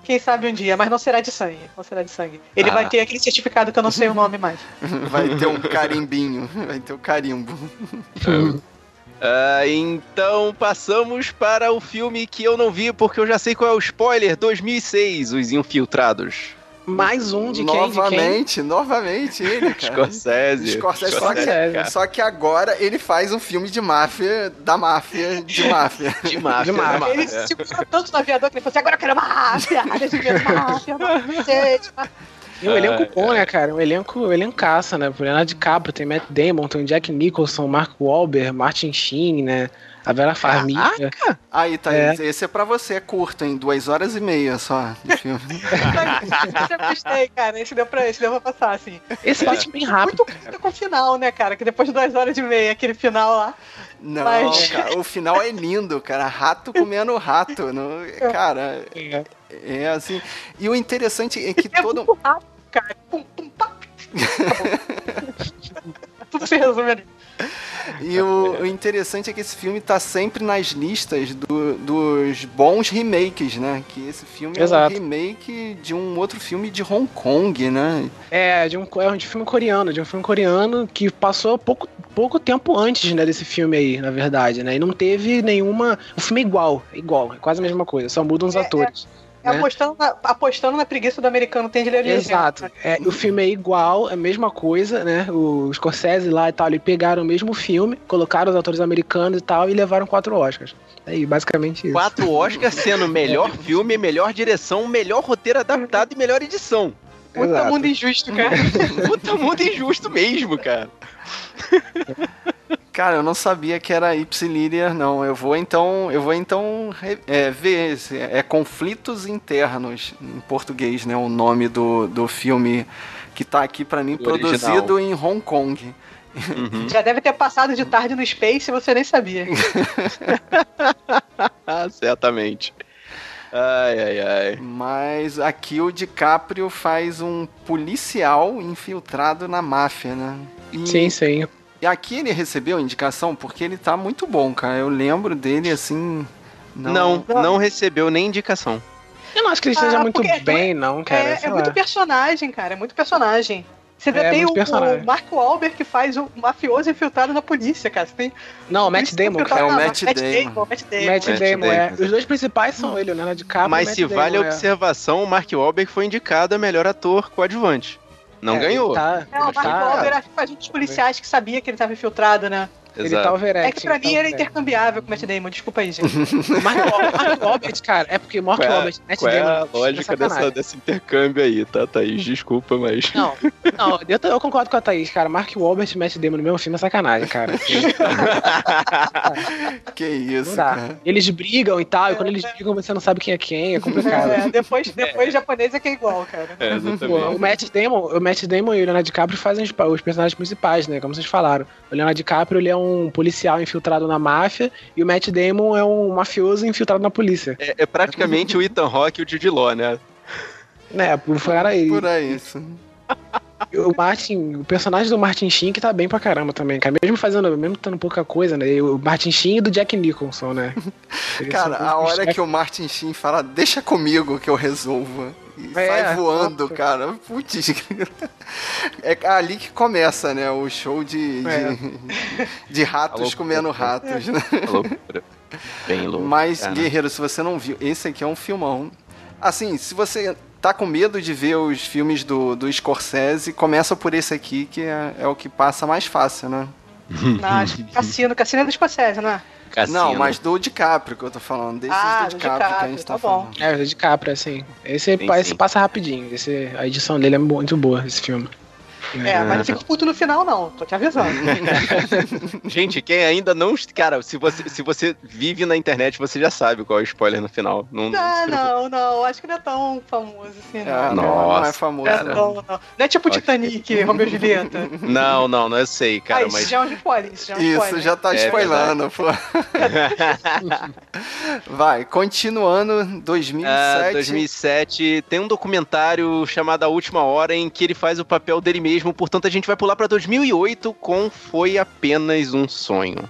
Speaker 7: Quem sabe um dia, mas não será de sangue. Não será de sangue. Ele
Speaker 6: Ah.
Speaker 7: vai ter aquele certificado que eu não sei o nome mais.
Speaker 4: vai ter um carimbinho, vai ter o carimbo.
Speaker 6: Ah, então passamos para o filme que eu não vi porque eu já sei qual é o spoiler: 2006, Os Infiltrados.
Speaker 5: Mais um de quem? De quem?
Speaker 4: novamente, novamente ele, cara.
Speaker 6: Scorsese.
Speaker 4: Scorsese, só, que, só que agora ele faz um filme de máfia, da máfia, de máfia.
Speaker 6: De máfia.
Speaker 5: De máfia.
Speaker 7: Ele se segurou tanto no aviador que ele falou assim: agora eu quero máfia! Ver máfia, máfia, máfia.
Speaker 5: E um elenco bom, né, cara? Um elenco, um elencaça, né? Por Leonardo DiCaprio, tem Matt Damon, tem Jack Nicholson, Mark Wahlberg, Martin Sheen, né? A Vera Farmiga.
Speaker 4: Aí, Thaís, esse é pra você, é curto, hein? Duas horas e meia só de filme.
Speaker 7: Esse eu gostei, cara. Esse deu pra, esse deu pra passar, assim.
Speaker 5: Esse bate bem rápido.
Speaker 7: Muito curto com o final, né, cara? Que depois de duas horas e meia, aquele final lá.
Speaker 4: Não,
Speaker 7: Mas-
Speaker 4: cara, o final é lindo, cara. Rato comendo rato. Não, cara,
Speaker 5: É.
Speaker 4: é assim. E o interessante é que
Speaker 7: É
Speaker 4: todo.
Speaker 7: muito rápido, cara. Pum, pum, pá. Tudo se resume ali.
Speaker 4: E o, o interessante é que esse filme tá sempre nas listas do- dos bons remakes, né? Que esse filme é
Speaker 5: Exato.
Speaker 4: um remake de um outro filme de Hong Kong, né?
Speaker 5: É, de um, é um de filme coreano, de um filme coreano que passou pouco, pouco tempo antes, né, desse filme aí, na verdade, né? E não teve nenhuma. O filme é igual, é igual, é quase a mesma coisa, só mudam os
Speaker 7: É,
Speaker 5: atores.
Speaker 7: É
Speaker 5: né?
Speaker 7: apostando, na, apostando na preguiça do americano tem de ler.
Speaker 5: Exato. É, o filme é igual, é a mesma coisa, né? O Scorsese lá e tal, eles pegaram o mesmo filme, colocaram os atores americanos e tal, e levaram quatro Oscars. É aí, basicamente isso.
Speaker 6: Quatro Oscars sendo melhor filme, melhor direção, melhor roteiro adaptado e melhor edição.
Speaker 7: Puta
Speaker 5: Exato.
Speaker 7: mundo injusto, cara.
Speaker 6: Puta mundo injusto mesmo, cara.
Speaker 4: Cara, eu não sabia que era Ipsiliria, não. Eu vou então, eu vou então é, ver. esse- É Conflitos Internos em português, né? O nome do, do filme que tá aqui pra mim,
Speaker 6: Do
Speaker 4: produzido em Hong Kong.
Speaker 7: Já deve ter passado de tarde no Space e você nem sabia.
Speaker 6: Certamente. Ai, ai, ai.
Speaker 4: Mas aqui o DiCaprio faz um policial infiltrado na máfia, né? E,
Speaker 5: Sim, sim.
Speaker 4: E aqui ele recebeu indicação porque ele tá muito bom, cara. Eu lembro dele assim.
Speaker 6: Não, não, recebeu nem indicação.
Speaker 5: Eu não acho que ele esteja
Speaker 7: Ah,
Speaker 5: muito
Speaker 7: é-
Speaker 5: bem, não, cara.
Speaker 7: é é muito personagem, cara. É muito personagem. Você ainda
Speaker 5: É,
Speaker 7: tem o, o Mark Wahlberg que faz o mafioso infiltrado na polícia, cara. Você tem
Speaker 5: Não, o Matt
Speaker 7: polícia
Speaker 5: Damon.
Speaker 4: É o
Speaker 7: na-
Speaker 4: Matt Damon.
Speaker 7: Matt Damon.
Speaker 5: Matt
Speaker 6: Matt
Speaker 5: Damon, é.
Speaker 6: Damon.
Speaker 5: Os dois principais são ele, o Leonardo DiCaprio
Speaker 6: Mas
Speaker 5: o Matt
Speaker 6: se vale a
Speaker 5: Damon, é.
Speaker 6: observação, o Mark Wahlberg foi indicado a melhor ator coadjuvante. Não
Speaker 5: É,
Speaker 6: ganhou.
Speaker 5: Tá,
Speaker 7: É, o
Speaker 5: ele
Speaker 7: Mark
Speaker 5: tá-
Speaker 7: Wahlberg acho que faz um dos policiais que sabia que ele tava infiltrado, né?
Speaker 5: Ele tá overacting.
Speaker 7: É que pra
Speaker 5: tá
Speaker 7: mim era intercambiável com o Matt Damon. Desculpa aí, gente.
Speaker 5: Mark, Wahl- Mark Wahlberg, cara, é porque Mark
Speaker 6: é,
Speaker 5: Wahlberg Matt
Speaker 6: qual é
Speaker 5: Damon...
Speaker 6: a lógica dessa, desse intercâmbio aí, tá, Thaís? Desculpa, mas.
Speaker 5: Não, não, eu, concordo com a Thaís, cara. Mark Wahlberg e Matt Damon no mesmo filme é sacanagem, cara.
Speaker 4: Que isso, cara.
Speaker 5: Eles brigam e tal, e quando eles brigam você não sabe quem é quem, é complicado.
Speaker 7: É, depois, depois japonês é que é igual, cara.
Speaker 6: É, exatamente.
Speaker 5: o Matt Damon, o Matt Damon e o Leonardo DiCaprio fazem os, os personagens principais, né? Como vocês falaram. O Leonardo DiCaprio ele é um policial infiltrado na máfia e o Matt Damon é um mafioso infiltrado na polícia.
Speaker 6: É, é praticamente o Ethan Rock e o Jude Law, né?
Speaker 5: Né, por aí.
Speaker 4: Por aí, isso.
Speaker 5: O Martin, o personagem do Martin Sheen que tá bem pra caramba também, cara. Mesmo fazendo, mesmo tendo pouca coisa, né? O Martin Sheen e do Jack Nicholson, né?
Speaker 4: Cara, a hora que o Martin Sheen fala, deixa comigo que eu resolvo. E
Speaker 5: É,
Speaker 4: sai voando,
Speaker 5: nossa.
Speaker 4: cara. Putz. É ali que começa, né? O show de,
Speaker 5: É.
Speaker 4: de, de ratos comendo ratos, né?
Speaker 6: Loucura. Bem louco.
Speaker 4: Mas,
Speaker 6: cara.
Speaker 4: Guerreiro, se você não viu, esse aqui é um filmão. Assim, se você tá com medo de ver os filmes do, do Scorsese, começa por esse aqui, que é, é o que passa mais fácil, né?
Speaker 7: Não, acho que Cassino, Cassino é do Scorsese, né?
Speaker 6: Cassino.
Speaker 4: Não, mas do DiCaprio que eu tô falando. Desses
Speaker 7: Ah,
Speaker 4: do
Speaker 7: do
Speaker 4: DiCaprio, que a
Speaker 7: DiCaprio,
Speaker 4: gente tá,
Speaker 7: tá bom.
Speaker 4: falando.
Speaker 5: É, o DiCaprio, assim. Esse,
Speaker 6: Sim,
Speaker 5: pa-
Speaker 6: sim.
Speaker 5: esse passa rapidinho. Esse, a edição dele é muito boa, esse filme.
Speaker 7: É, mas não fica puto no final, não. Tô te avisando.
Speaker 6: Gente, quem ainda não. Cara, se você, se você vive na internet, você já sabe qual é o spoiler no final. Não,
Speaker 7: Não, não, não. Acho que não é tão famoso assim,
Speaker 4: É,
Speaker 7: não.
Speaker 4: não, não é
Speaker 6: Nossa,
Speaker 4: famoso.
Speaker 7: Não, é tão, não. Não é tipo
Speaker 6: Ok.
Speaker 7: Titanic, Romeu e Julieta.
Speaker 6: Não, não, não, eu sei, cara,
Speaker 7: ah, isso
Speaker 6: mas.
Speaker 7: já é um spoiler. Isso já é um
Speaker 4: Isso,
Speaker 7: spoiler.
Speaker 4: já tá
Speaker 6: É
Speaker 4: spoilando, pô. Vai, continuando, 2007.
Speaker 6: Ah, 2007 tem um documentário chamado A Última Hora em que ele faz o papel dele mesmo, portanto a gente vai pular pra 2008 com Foi Apenas um Sonho.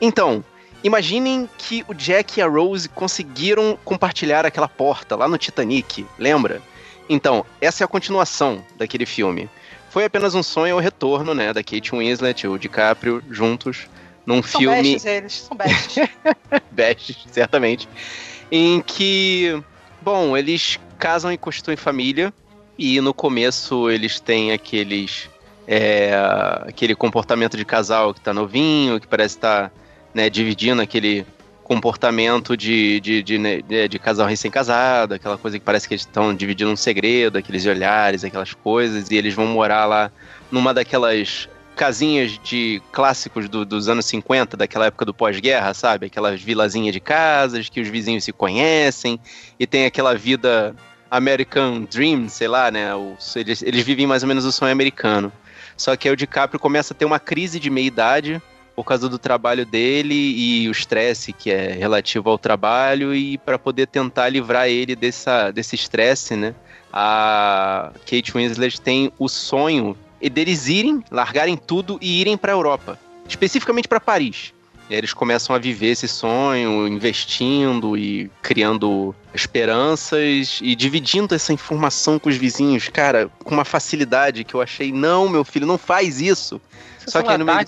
Speaker 6: Então, imaginem que o Jack e a Rose conseguiram compartilhar aquela porta lá no Titanic, lembra? Então, essa é a continuação daquele filme. Foi apenas um sonho, é o retorno, né, da Kate Winslet e o DiCaprio juntos num
Speaker 7: São
Speaker 6: filme
Speaker 7: bestes eles, são bestes.
Speaker 6: bestes, certamente, em que, bom, eles casam e constituem família, e no começo eles têm aqueles. é, aquele comportamento de casal que tá novinho, que parece estar né, dividindo aquele comportamento de, de, de, né, de- de casal recém-casado, aquela coisa que parece que eles estão dividindo um segredo, aqueles olhares, aquelas coisas, e eles vão morar lá numa daquelas casinhas de clássicos do- dos anos 50, daquela época do pós-guerra, sabe? Aquelas vilazinhas de casas que os vizinhos se conhecem e tem aquela vida American Dream, sei lá, né? O- eles, eles vivem mais ou menos o sonho americano. Só que aí o DiCaprio começa a ter uma crise de meia-idade por causa do trabalho dele e o estresse que é relativo ao trabalho e para poder tentar livrar ele dessa, desse estresse, né? A Kate Winslet tem o sonho deles irem, largarem tudo e irem para a Europa, especificamente para Paris. E aí eles começam a viver esse sonho, investindo e criando esperanças e dividindo essa informação com os vizinhos, cara, com uma facilidade que eu achei, não, meu filho, não faz isso. Só que aí no meio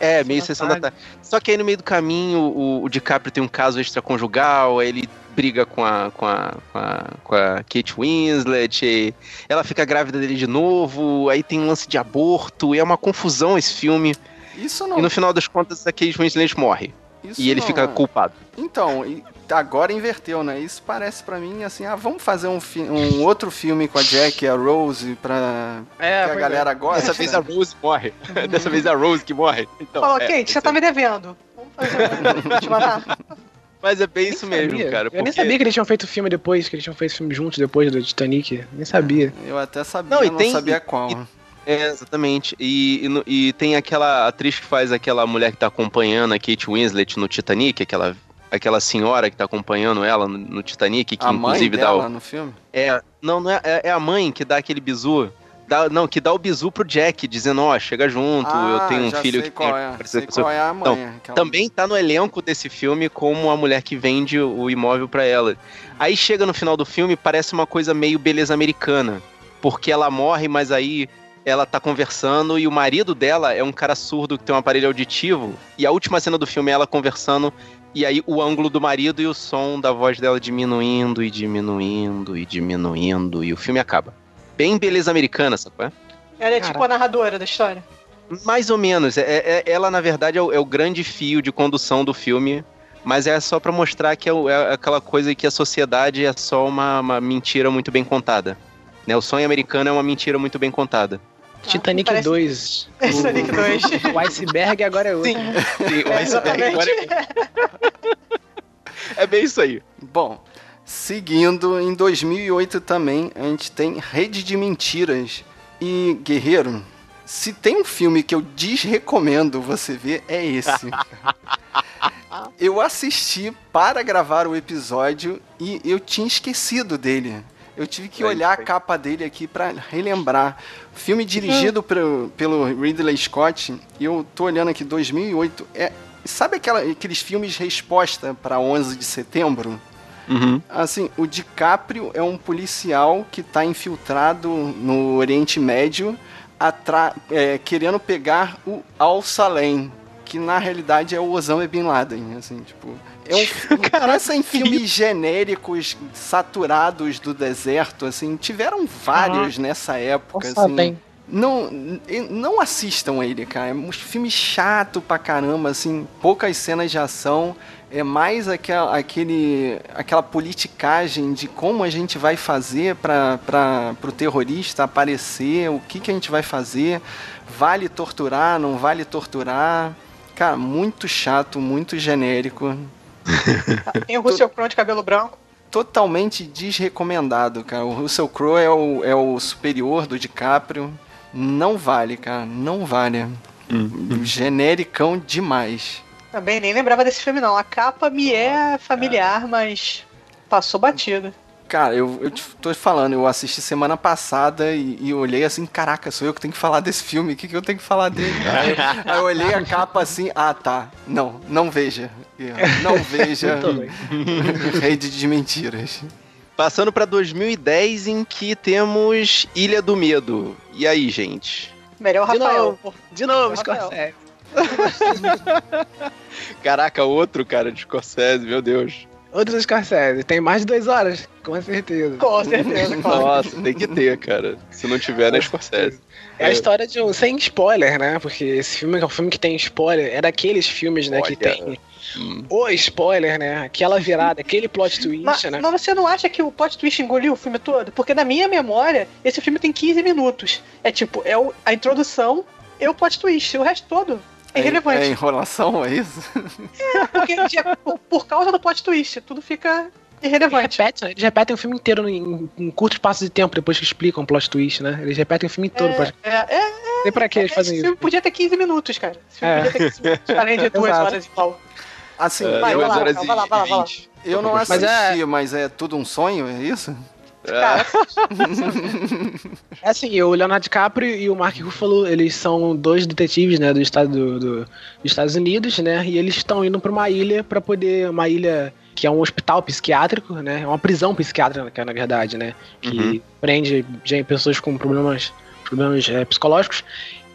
Speaker 6: é, meio
Speaker 5: Sessão da
Speaker 6: tarde. Só que aí no meio do caminho, o, o DiCaprio tem um caso extraconjugal, aí ele briga com a, com a, com a, com a Kate Winslet, ela fica grávida dele de novo, aí tem um lance de aborto, e é uma confusão esse filme.
Speaker 4: Isso não.
Speaker 6: E no final das contas, a Kate Winslet morre.
Speaker 4: isso
Speaker 6: e ele
Speaker 4: não
Speaker 6: fica
Speaker 4: é.
Speaker 6: culpado.
Speaker 4: Então, e agora inverteu, né? Isso parece pra mim assim, ah, vamos fazer um, um outro filme com a Jack e a Rose pra
Speaker 5: É,
Speaker 4: que a
Speaker 5: pois
Speaker 4: galera gosta.
Speaker 6: Dessa vez a Rose morre. Dessa vez a Rose que morre. Então,
Speaker 7: Falou,
Speaker 6: é,
Speaker 7: Kate, você tá me devendo. Vamos fazer um. Te matar.
Speaker 6: Mas é bem
Speaker 5: Nem
Speaker 6: isso mesmo,
Speaker 5: sabia.
Speaker 6: cara.
Speaker 5: Eu nem
Speaker 6: porque-
Speaker 5: sabia que eles tinham feito filme depois, que eles tinham feito filme juntos depois do Titanic. Nem sabia.
Speaker 4: Eu até sabia,
Speaker 6: Não,
Speaker 4: não,
Speaker 6: e tem-
Speaker 4: sabia qual.
Speaker 6: É, exatamente. E, e e tem aquela atriz que faz aquela mulher que tá acompanhando a Kate Winslet no Titanic, aquela, aquela senhora que tá acompanhando ela no, no Titanic, que
Speaker 4: a mãe
Speaker 6: inclusive dá
Speaker 4: dela
Speaker 6: o.
Speaker 4: no filme?
Speaker 6: É, não, não é, é é a mãe que dá aquele bizu. Dá, não, que dá o bizu pro Jack, dizendo, ó, chega junto, eu tenho um
Speaker 4: Ah,
Speaker 6: filho que
Speaker 4: qual
Speaker 6: tem-
Speaker 4: é. Sei qual é a mãe. aquela-
Speaker 6: também tá no elenco desse filme como a mulher que vende o imóvel pra ela. Aí chega no final do filme, parece uma coisa meio beleza americana. Porque ela morre, mas aí ela tá conversando e o marido dela é um cara surdo que tem um aparelho auditivo. E a última cena do filme é ela conversando e aí o ângulo do marido e o som da voz dela diminuindo e diminuindo e diminuindo e o filme acaba. Bem beleza americana, sacou?
Speaker 7: Ela é
Speaker 5: Caraca.
Speaker 7: tipo a narradora da história.
Speaker 6: Mais ou menos. É, é- ela, na verdade, é o, é o grande fio de condução do filme. Mas é só pra mostrar que é, é aquela coisa que a sociedade é só uma, uma mentira muito bem contada. Né? O sonho americano é uma mentira muito bem contada.
Speaker 5: Titanic
Speaker 7: parece-
Speaker 5: 2.
Speaker 7: Titanic 2.
Speaker 5: O iceberg agora é outro.
Speaker 7: Sim,
Speaker 6: Sim,
Speaker 7: é, exatamente.
Speaker 6: É bem isso aí.
Speaker 4: Bom, seguindo, em 2008 também a gente tem Rede de Mentiras. E, Guerreiro, se tem um filme que eu desrecomendo você ver, é esse. eu assisti para gravar o episódio e eu tinha esquecido dele. Eu tive que
Speaker 6: É
Speaker 4: olhar a capa dele aqui para relembrar. Filme dirigido pelo, pelo Ridley Scott. E eu tô olhando aqui, 2008. É, sabe aquela- aqueles filmes resposta para 11 de setembro?
Speaker 6: Uhum.
Speaker 4: Assim, o DiCaprio é um policial que está infiltrado no Oriente Médio, é, querendo pegar o Al Salem, que na realidade é o Osama Bin Laden, assim, tipo... É um, parece em filmes genéricos, saturados do deserto, assim, tiveram vários nessa época,
Speaker 5: Nossa,
Speaker 4: assim.
Speaker 5: bem.
Speaker 4: Não, não assistam ele, cara. É um filme chato pra caramba, assim, poucas cenas de ação. É mais aquela, aquele, aquela politicagem de como a gente vai fazer para o terrorista aparecer, o que, que a gente vai fazer, vale torturar, não vale torturar. Cara, muito chato, muito genérico.
Speaker 7: Tem o Russell Crowe de cabelo branco.
Speaker 4: Totalmente desrecomendado, cara. O Russell Crowe é o, é o superior do DiCaprio. Não vale, cara. Não vale. Genericão demais.
Speaker 7: Também nem lembrava desse filme, não. A capa me é familiar, mas passou batido.
Speaker 4: Cara, eu, eu te tô falando, eu assisti semana passada e, e olhei assim, caraca, sou eu que tenho que falar desse filme, o que, que eu tenho que falar dele? aí, aí eu olhei a capa assim, ah tá, não, não veja. Não veja. Rede de Mentiras.
Speaker 6: Passando pra 2010, em que temos Ilha do Medo. E aí, gente?
Speaker 7: Melhor
Speaker 5: De
Speaker 7: Rafael.
Speaker 5: novo. De novo. Scorsese.
Speaker 6: Caraca, outro cara de Scorsese, meu Deus.
Speaker 5: Outro Scorsese. Tem mais de duas horas, com certeza.
Speaker 7: Com certeza, claro.
Speaker 6: Nossa, tem que ter, cara. Se não tiver, não é Scorsese.
Speaker 5: É a história de um. Sem spoiler, né? Porque esse filme é um filme que tem spoiler. É daqueles filmes, né? Que
Speaker 6: Olha.
Speaker 5: tem
Speaker 6: Hum.
Speaker 5: o spoiler, né? Aquela virada, aquele plot twist,
Speaker 7: Mas,
Speaker 5: né?
Speaker 7: mas você não acha que o plot twist engoliu o filme todo? Porque na minha memória, esse filme tem 15 minutos. É tipo, é o- a introdução e o plot twist. O resto todo é
Speaker 4: É
Speaker 7: irrelevante.
Speaker 4: enrolação, é isso?
Speaker 7: Porque já- por, causa do plot twist, tudo fica irrelevante.
Speaker 5: Repete, né? Eles repetem o filme inteiro em, em curto espaço de tempo depois que explicam o plot twist, né? Eles repetem o filme todo. pra...
Speaker 7: É, é, é,
Speaker 5: Não sei pra que eles
Speaker 7: esse
Speaker 5: fazem
Speaker 7: filme
Speaker 5: isso.
Speaker 7: podia ter 15 minutos, cara. Esse filme
Speaker 5: É.
Speaker 7: podia ter 15 minutos, além de duas
Speaker 5: Exato.
Speaker 7: horas e tal.
Speaker 4: Assim,
Speaker 6: É,
Speaker 7: Vai, vai lá,
Speaker 6: horas
Speaker 7: vai
Speaker 6: e-
Speaker 7: lá, vai lá, vai lá.
Speaker 6: 20.
Speaker 4: eu não
Speaker 5: Mas
Speaker 4: assisti,
Speaker 5: é-
Speaker 4: mas é tudo um sonho, é isso?
Speaker 7: Cara,
Speaker 5: É. Assim, o Leonardo DiCaprio e o Mark Ruffalo, eles são dois detetives, né, do estado do, do- dos Estados Unidos, né, e eles estão indo pra uma ilha pra poder, uma ilha que é um hospital psiquiátrico, né, é uma prisão psiquiátrica, na verdade, né, que
Speaker 6: Uhum.
Speaker 5: prende gente, pessoas com problemas, problemas é, psicológicos,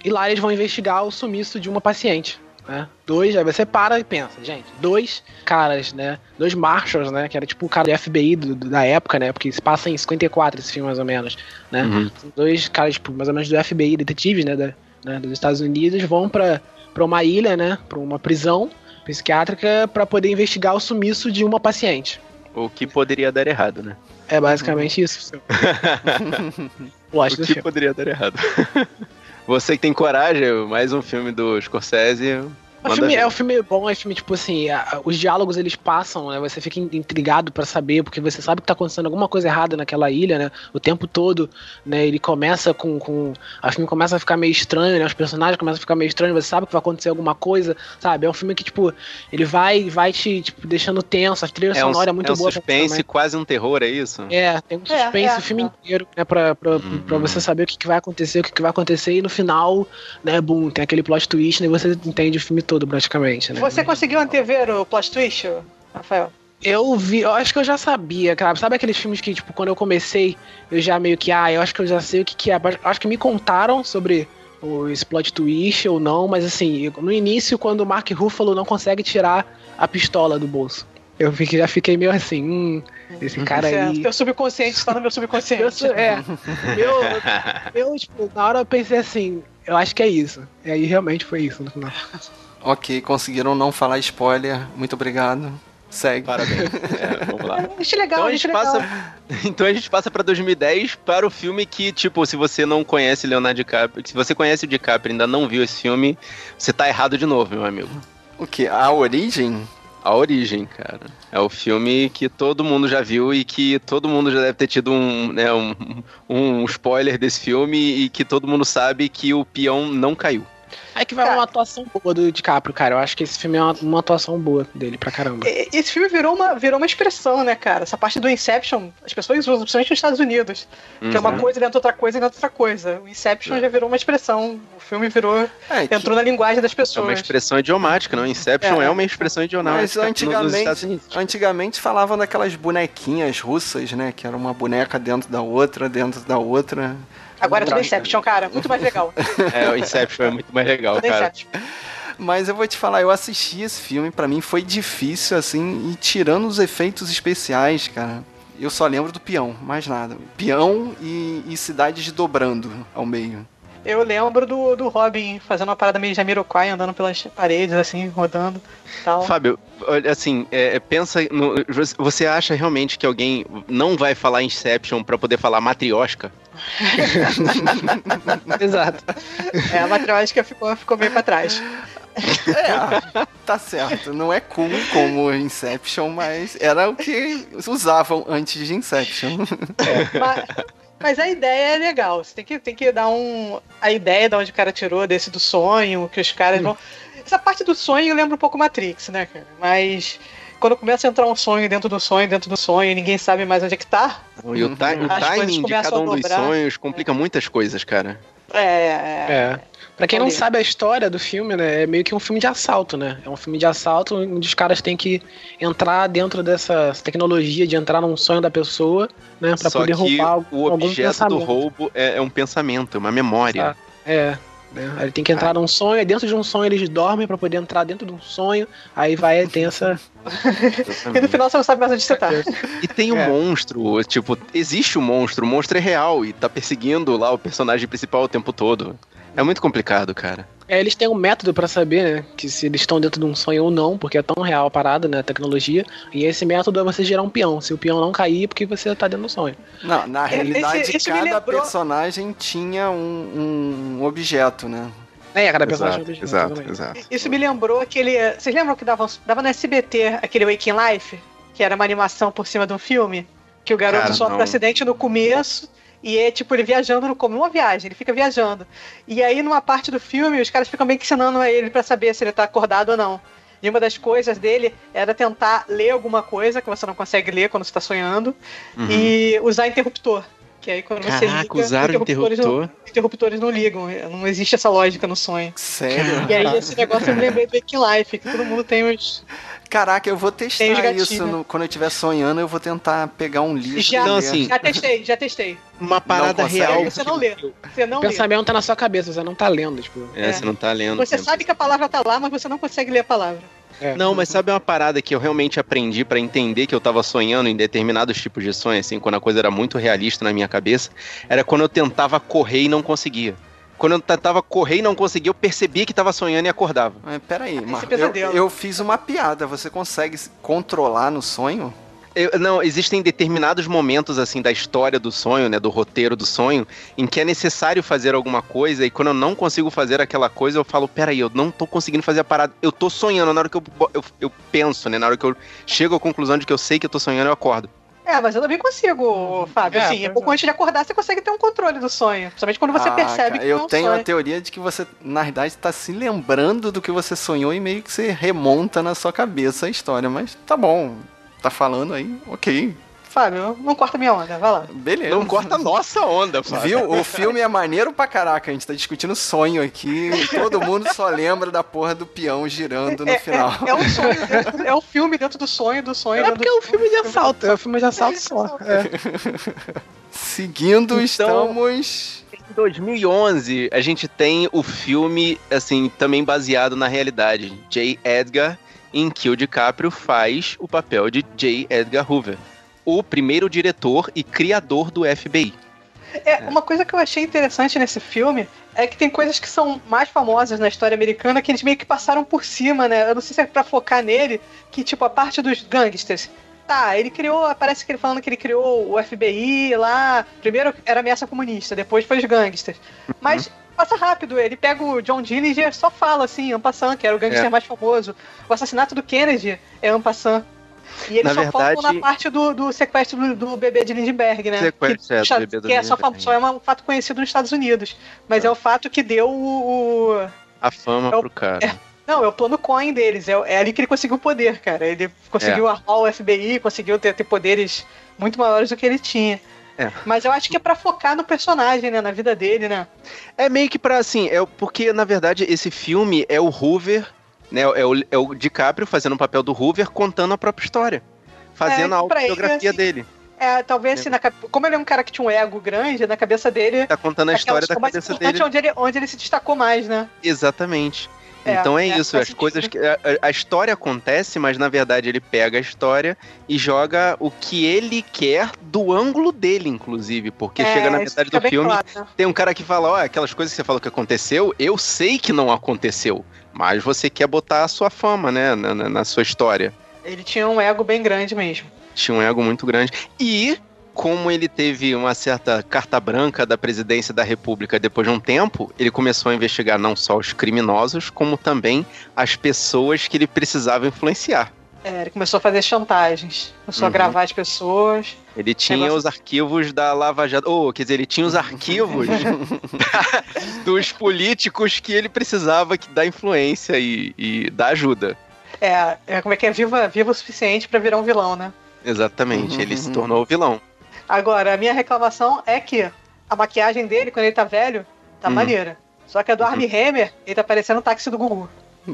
Speaker 5: e lá eles vão investigar o sumiço de uma paciente, né, dois, aí você para e pensa, gente, dois caras, né, dois marshals, né, que era tipo o cara do FBI do- do- da época, né, porque se passa em 54 esse filme mais ou menos, né,
Speaker 6: Uhum.
Speaker 5: dois caras, tipo, mais ou menos do FBI, detetives, né, da- né, dos Estados Unidos, vão pra, pra uma ilha, né, pra uma prisão psiquiátrica pra poder investigar o sumiço de uma paciente.
Speaker 6: O que poderia dar errado, né?
Speaker 5: É basicamente isso.
Speaker 6: O
Speaker 5: do
Speaker 6: que poderia dar errado. Você que tem coragem, mais um filme do Scorsese.
Speaker 5: O filme, é um filme bom, é um filme, tipo assim, a- os diálogos eles passam, né? Você fica in- intrigado pra saber, porque você sabe que tá acontecendo alguma coisa errada naquela ilha, né? O tempo todo, né? Ele começa com. com o filme começa a ficar meio estranho, né? Os personagens começam a ficar meio estranhos, você sabe que vai acontecer alguma coisa, sabe? É um filme que, tipo, ele vai, vai te tipo, deixando tenso, a trilha
Speaker 6: É um,
Speaker 5: sonora é muito
Speaker 6: é um
Speaker 5: boa.
Speaker 6: suspense, quase um terror, é isso?
Speaker 5: É, tem um
Speaker 7: É,
Speaker 5: suspense
Speaker 7: é,
Speaker 5: o filme
Speaker 7: é.
Speaker 5: inteiro, né, pra, pra, pra você saber o que, que vai acontecer, o que, que vai acontecer, e no final, né, boom, tem aquele plot twist, né, e você entende o filme todo praticamente, né?
Speaker 7: você conseguiu antever o plot twist, Rafael?
Speaker 5: Eu vi, eu acho que eu já sabia, cara. Sabe aqueles filmes que, tipo, quando eu comecei, eu já meio que, ah, eu acho que eu já sei o que, que é. Acho que me contaram sobre o plot twist ou não, mas assim, no início, quando o Mark Ruffalo não consegue tirar a pistola do bolso. Eu fiquei- já fiquei meio assim, hum, esse cara
Speaker 7: Certo,
Speaker 5: aí.
Speaker 7: Teu subconsciente está no meu
Speaker 5: Eu
Speaker 7: subconsciente.
Speaker 5: é, meu, eu, tipo, na hora eu pensei assim, eu acho que é isso. E aí realmente foi isso no final.
Speaker 4: Ok, conseguiram não falar spoiler. Muito obrigado. Segue.
Speaker 6: Parabéns. É, vamos lá.
Speaker 7: Achei legal,
Speaker 6: Então a gente
Speaker 7: legal.
Speaker 6: passa, então a gente passa pra 2010 para o filme que, tipo, se você não conhece Leonardo DiCaprio, se você conhece o DiCaprio e ainda não viu esse filme, você tá errado de novo, meu amigo.
Speaker 4: O que? A origem?
Speaker 6: A Origem, cara. É o filme que todo mundo já viu e que todo mundo já deve ter tido um, né, um, um spoiler desse filme e que todo mundo sabe que o peão não caiu.
Speaker 5: Aí que vai
Speaker 7: Cara.
Speaker 5: uma atuação boa do DiCaprio, cara. Eu acho que esse filme é uma, uma atuação boa dele pra caramba.
Speaker 7: E- Esse filme virou uma, virou uma expressão, né, cara? Essa parte do Inception, as pessoas usam, principalmente nos Estados Unidos. Que é uma
Speaker 6: Uhum.
Speaker 7: coisa dentro de outra coisa dentro de outra coisa. O Inception já virou uma expressão. O filme virou.
Speaker 4: É, que-
Speaker 7: entrou na linguagem das
Speaker 6: É uma
Speaker 7: pessoas.
Speaker 6: expressão idiomática, não? Inception é,
Speaker 7: É.
Speaker 6: uma expressão idiomática
Speaker 4: Mas antigamente,
Speaker 6: Estados Unidos.
Speaker 4: antigamente falavam daquelas bonequinhas russas, né? Que era uma boneca dentro da outra, dentro da outra.
Speaker 7: Agora é tudo
Speaker 4: Tá.
Speaker 7: Inception, cara. Muito mais legal.
Speaker 6: É, o Inception é muito mais legal,
Speaker 7: Tudo
Speaker 6: cara.
Speaker 7: Inception.
Speaker 4: Mas eu vou te falar, eu assisti esse filme, pra mim foi difícil, assim, e tirando os efeitos especiais, cara, eu só lembro do peão, mais nada. Peão e, e cidades dobrando ao meio.
Speaker 7: Eu lembro do, do Robin fazendo uma parada meio Jamiroquai, andando pelas paredes, assim, rodando tal.
Speaker 6: Fábio, olha, assim, é, é, pensa no, você acha realmente que alguém não vai falar Inception pra poder falar matriosca?
Speaker 5: Exato.
Speaker 7: É, a matriótica ficou, ficou meio pra trás.
Speaker 4: É, tá certo, não é cool como Inception, mas era o que usavam antes de Inception.
Speaker 7: Mas, mas a ideia é legal. Você tem que, tem que dar um. A ideia de onde o cara tirou, desse do sonho, que os caras vão. Essa parte do sonho lembra um pouco Matrix, né, cara? Mas quando começa a entrar um sonho dentro do sonho, dentro do sonho, e ninguém sabe mais onde é que tá.
Speaker 6: E o, ti- o
Speaker 7: As coisas
Speaker 6: timing de cada um dos sonhos complica muitas coisas, cara.
Speaker 7: É. é-
Speaker 5: É. Pra quem não sabe a história do filme, né, é meio que um filme de assalto, né? É um filme de assalto onde os caras têm que entrar dentro dessa tecnologia de entrar num sonho da pessoa, né, pra
Speaker 6: Só
Speaker 5: poder
Speaker 6: que
Speaker 5: roubar algum,
Speaker 6: o
Speaker 5: algum
Speaker 6: objeto do roubo é, é um pensamento, é uma memória.
Speaker 5: Tá. É. Né? Aí ele tem que entrar num sonho, aí dentro de um sonho eles dormem pra poder entrar dentro de um sonho, aí vai tem essa.
Speaker 7: E no final você não sabe mais onde você tá.
Speaker 6: E tem um
Speaker 5: É.
Speaker 6: monstro, tipo, existe um monstro, o monstro é real e tá perseguindo lá o personagem principal o tempo todo. É muito complicado, cara.
Speaker 5: É, eles têm um método pra saber, né, que se eles estão dentro de um sonho ou não, porque é tão real a parada, né, a tecnologia. E esse método é você gerar um peão. Se o peão não cair, é porque você tá dentro do sonho.
Speaker 4: Não, na realidade,
Speaker 7: esse- esse
Speaker 4: cada
Speaker 7: lembrou-
Speaker 4: personagem tinha um, um objeto, né?
Speaker 5: É, cada personagem
Speaker 6: Exato,
Speaker 5: é
Speaker 6: exato,
Speaker 5: também.
Speaker 6: exato.
Speaker 7: Isso me lembrou aquele. Vocês lembram que dava, dava no SBT aquele Waking Life? Que era uma animação por cima de um filme? Que o garoto
Speaker 6: Cara,
Speaker 7: sofre um acidente no começo e é tipo ele viajando no como uma viagem, ele fica viajando. E aí, numa parte do filme, os caras ficam meio que ensinando a ele pra saber se ele tá acordado ou não. E uma das coisas dele era tentar ler alguma coisa que você não consegue ler quando você tá sonhando
Speaker 6: Uhum.
Speaker 7: e usar interruptor. Que aí quando você
Speaker 6: Caraca,
Speaker 7: liga,
Speaker 6: usaram
Speaker 7: interruptores
Speaker 6: interruptor.
Speaker 7: Não, interruptores não ligam, não existe essa lógica no sonho.
Speaker 4: Sério?
Speaker 7: E aí esse negócio eu me lembrei do Waking Life, que todo mundo tem os.
Speaker 4: Caraca, eu vou testar
Speaker 7: os
Speaker 4: isso no- quando eu estiver sonhando. Eu vou tentar pegar um livro.
Speaker 7: Já,
Speaker 4: ler.
Speaker 6: assim,
Speaker 7: já testei, já testei.
Speaker 6: Uma parada real.
Speaker 7: Você não lê. Você não
Speaker 5: O
Speaker 7: lê.
Speaker 5: pensamento tá na sua cabeça, você não tá lendo, tipo.
Speaker 6: É, você não tá lendo.
Speaker 7: Você sabe que a palavra tá lá, mas você não consegue ler a palavra.
Speaker 5: É.
Speaker 6: Não, mas sabe uma parada que eu realmente aprendi pra entender que eu tava sonhando em determinados tipos de sonho, assim, quando a coisa era muito realista na minha cabeça? Era quando eu tentava correr e não conseguia. Quando eu tentava correr e não conseguia, eu percebia que tava sonhando e acordava.
Speaker 4: Mas peraí, Marco, eu, eu fiz uma piada. Você consegue se controlar no sonho?
Speaker 6: Eu- não, existem determinados momentos assim da história do sonho, né, do roteiro do sonho, em que é necessário fazer alguma coisa e quando eu não consigo fazer aquela coisa, eu falo, peraí, eu não tô conseguindo fazer a parada. Eu tô sonhando, na hora que eu, eu, eu penso, né, na hora que eu chego à conclusão de que eu sei que eu tô sonhando, eu acordo.
Speaker 7: É, mas eu também consigo, Fábio.
Speaker 5: É,
Speaker 7: assim,
Speaker 5: pois
Speaker 7: pouco
Speaker 5: é.
Speaker 7: antes de acordar, você consegue ter um controle do sonho. Principalmente quando você
Speaker 4: Ah,
Speaker 7: percebe
Speaker 4: cara,
Speaker 7: que
Speaker 4: eu
Speaker 7: não é
Speaker 4: tenho
Speaker 7: sonho.
Speaker 4: a teoria de que você, na verdade, tá se lembrando do que você sonhou e meio que você remonta na sua cabeça a história. Mas tá bom, tá falando aí, ok.
Speaker 7: Fábio, não corta minha onda, vai lá.
Speaker 4: Beleza.
Speaker 6: Não corta a nossa onda, Fábio.
Speaker 4: Viu? O filme é maneiro pra caraca. A gente tá discutindo sonho aqui. e Todo mundo só lembra da porra do peão girando no
Speaker 7: É,
Speaker 4: final.
Speaker 7: é, é um sonho, dentro- é um filme dentro do sonho, do sonho.
Speaker 5: É porque é um filme de assalto, é um filme de assalto só. É.
Speaker 4: Seguindo,
Speaker 6: Então-
Speaker 4: estamos.
Speaker 6: Em 2011, a gente tem o filme, assim, também baseado na realidade. J. Edgar, em que o DiCaprio faz o papel de J. Edgar Hoover, o primeiro diretor e criador do FBI.
Speaker 7: É, uma coisa que eu achei interessante nesse filme é que tem coisas que são mais famosas na história americana que eles meio que passaram por cima, né? Eu não sei se é pra focar nele, que tipo, a parte dos gangsters. Tá, ele criou, parece que ele falando que ele criou o FBI lá. Primeiro era ameaça comunista, depois foi os gangsters. Mas passa rápido, ele pega o John Dillinger só fala assim, Ampassan, que era o gangster
Speaker 6: É.
Speaker 7: mais famoso. O assassinato do Kennedy é Ampassan. E eles
Speaker 6: Na
Speaker 7: só focam
Speaker 6: verdade-
Speaker 7: na parte do, do sequestro do, do bebê de Lindbergh, né?
Speaker 6: Sequestro,
Speaker 7: que,
Speaker 6: é, do bebê do
Speaker 7: que é só, só é um fato conhecido nos Estados Unidos. Mas é, o fato que deu o. o-
Speaker 6: A fama
Speaker 7: É o-
Speaker 6: pro cara.
Speaker 7: Não, é o plano coin deles. É, é ali que ele conseguiu o poder, cara. Ele conseguiu armar o FBI, conseguiu ter, ter poderes muito maiores do que ele tinha.
Speaker 6: É.
Speaker 7: Mas eu acho que é pra focar no personagem, né? Na vida dele, né?
Speaker 6: É meio que pra, assim, é porque, na verdade, esse filme é o Hoover, né, é o, é o DiCaprio fazendo o papel do Hoover, contando a própria história. Fazendo
Speaker 7: É,
Speaker 6: a autobiografia
Speaker 7: assim,
Speaker 6: dele.
Speaker 7: É, talvez assim, na, como ele é um cara que tinha um ego grande, na cabeça dele.
Speaker 6: Tá contando a história da cabeça dele.
Speaker 7: é onde ele, onde ele se destacou mais, né?
Speaker 6: Exatamente.
Speaker 7: É,
Speaker 6: então é,
Speaker 7: é,
Speaker 6: isso, as coisas que. A, a- história acontece, mas na verdade ele pega a história e joga o que ele quer do ângulo dele, inclusive. Porque
Speaker 7: É,
Speaker 6: chega na metade do filme,
Speaker 7: claro, né?
Speaker 6: tem um cara que fala: Ó, aquelas coisas que você falou que aconteceu, eu sei que não aconteceu. Mas você quer botar a sua fama, né, na, na- na sua história.
Speaker 7: Ele tinha um ego bem grande mesmo.
Speaker 6: Tinha um ego muito grande. E, como ele teve uma certa carta branca da presidência da República depois de um tempo, ele começou a investigar não só os criminosos, como também as pessoas que ele precisava influenciar.
Speaker 7: É, ele começou a fazer chantagens. Começou a
Speaker 6: Uhum.
Speaker 7: gravar as pessoas.
Speaker 6: Ele tinha
Speaker 7: Negócio-
Speaker 6: os arquivos da Lava Jato. Ou, quer dizer, ele tinha os arquivos dos políticos que ele precisava que- da influência e, e da ajuda.
Speaker 7: É, é, como é que é? Viva, viva o suficiente pra virar um vilão, né?
Speaker 6: Exatamente, ele se tornou o vilão.
Speaker 7: Agora, a minha reclamação é que a maquiagem dele, quando ele tá velho, tá
Speaker 6: Uhum.
Speaker 7: maneira. Só que a do Armie Hammer, ele tá parecendo o táxi do Gugu. Tá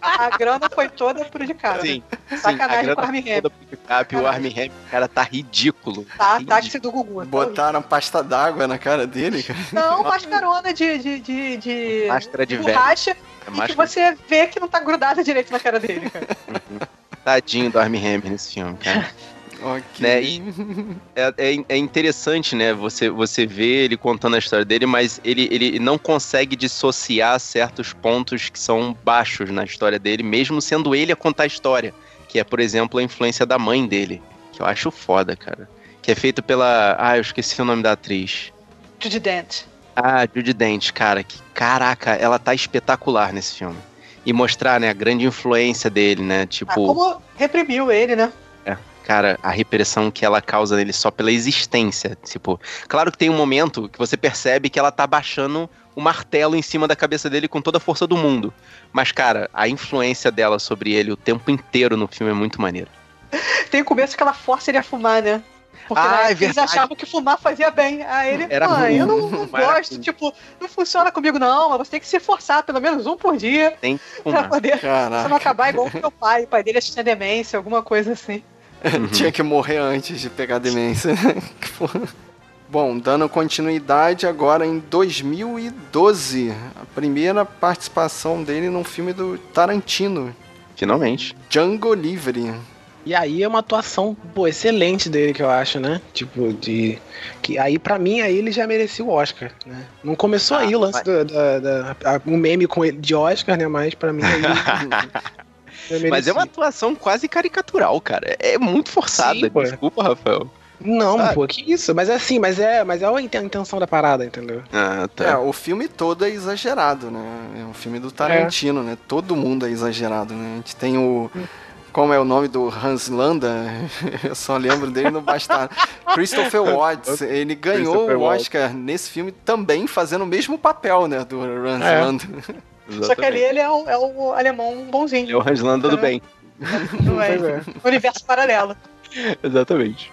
Speaker 7: a grana foi toda pro de cara.
Speaker 6: Sim,
Speaker 7: Sacanagem com o Armie Hammer.
Speaker 6: DiCaprio, o Armie Hammer, cara, tá ridículo.
Speaker 7: Tá,
Speaker 6: Ridículo.
Speaker 7: táxi do Gugu. tá
Speaker 4: Botaram pasta d'água na cara dele, cara.
Speaker 7: Não, mascarona de, de, de, de
Speaker 6: Máscara de velho.
Speaker 7: borracha
Speaker 6: É
Speaker 7: e que você vê que não tá grudada direito na cara dele, cara.
Speaker 6: Tadinho do Armie Hammer nesse filme, cara.
Speaker 4: Ok.
Speaker 6: Né, e- É, é, é interessante, né, você, você ver ele contando a história dele, mas ele, ele não consegue dissociar certos pontos que são baixos na história dele, mesmo sendo ele a contar a história. Que é, por exemplo, a influência da mãe dele. Que eu acho foda, cara. Que é feito pela. Ah, eu esqueci o nome da atriz.
Speaker 7: Judy Dent.
Speaker 6: Ah, Judy Dent, cara, que caraca, ela tá espetacular nesse filme. E mostrar, né, a grande influência dele, né?
Speaker 7: Ah,
Speaker 6: Tipo,
Speaker 7: como reprimiu ele, né?
Speaker 6: Cara, a repressão que ela causa nele só pela existência. Tipo, claro que tem um momento que você percebe que ela tá baixando o martelo em cima da cabeça dele com toda a força do mundo. Mas, cara, a influência dela sobre ele o tempo inteiro no filme é muito maneiro.
Speaker 7: Tem o começo que ela força ele a fumar, né? Porque
Speaker 6: Ah,
Speaker 7: né,
Speaker 6: é
Speaker 7: eles achavam que fumar fazia bem. Aí ele,
Speaker 6: Era
Speaker 7: mãe, eu não, não gosto, tipo, não funciona comigo não, mas você tem que se forçar pelo menos um por dia
Speaker 6: Tem que
Speaker 7: pra
Speaker 6: fumar.
Speaker 7: poder você não
Speaker 4: Caraca.
Speaker 7: acabar igual o meu pai. O pai dele tinha demência, alguma coisa assim.
Speaker 4: Tinha que morrer antes de pegar demência. Bom, dando continuidade agora em 2012, a primeira participação dele num filme do Tarantino,
Speaker 6: Finalmente.
Speaker 4: Django Livre.
Speaker 5: E aí é uma atuação, pô, excelente dele, que eu acho, né? Tipo, de. Que aí, pra mim, aí ele já merecia o Oscar, né? Não começou
Speaker 6: Ah,
Speaker 5: aí o lance
Speaker 6: mas-
Speaker 5: do, da, da- a- um meme com ele de Oscar, né? Mas pra mim aí.
Speaker 6: Mas é uma atuação quase caricatural, cara. É muito forçada.
Speaker 5: Sim.
Speaker 6: Desculpa, Rafael.
Speaker 5: Não,
Speaker 6: Sabe?
Speaker 5: pô, que isso? Mas é assim, mas é, mas é a inten- a intenção da parada, entendeu?
Speaker 6: Ah,
Speaker 4: É,
Speaker 6: tá.
Speaker 4: o filme todo é exagerado, né? É um filme do Tarantino, né? Todo mundo é exagerado, né? A gente tem o. Como é o nome do Hans Landa? Eu só lembro dele no Bastardo. Christopher Watts. Ele ganhou o
Speaker 6: Watts.
Speaker 4: Oscar nesse filme também fazendo o mesmo papel, né? Do Hans
Speaker 5: É.
Speaker 4: Landa.
Speaker 7: Só que ali ele é o, é o alemão bonzinho.
Speaker 6: É o Hanslanda do bem.
Speaker 7: Não é?
Speaker 5: É.
Speaker 7: Universo paralelo.
Speaker 6: Exatamente.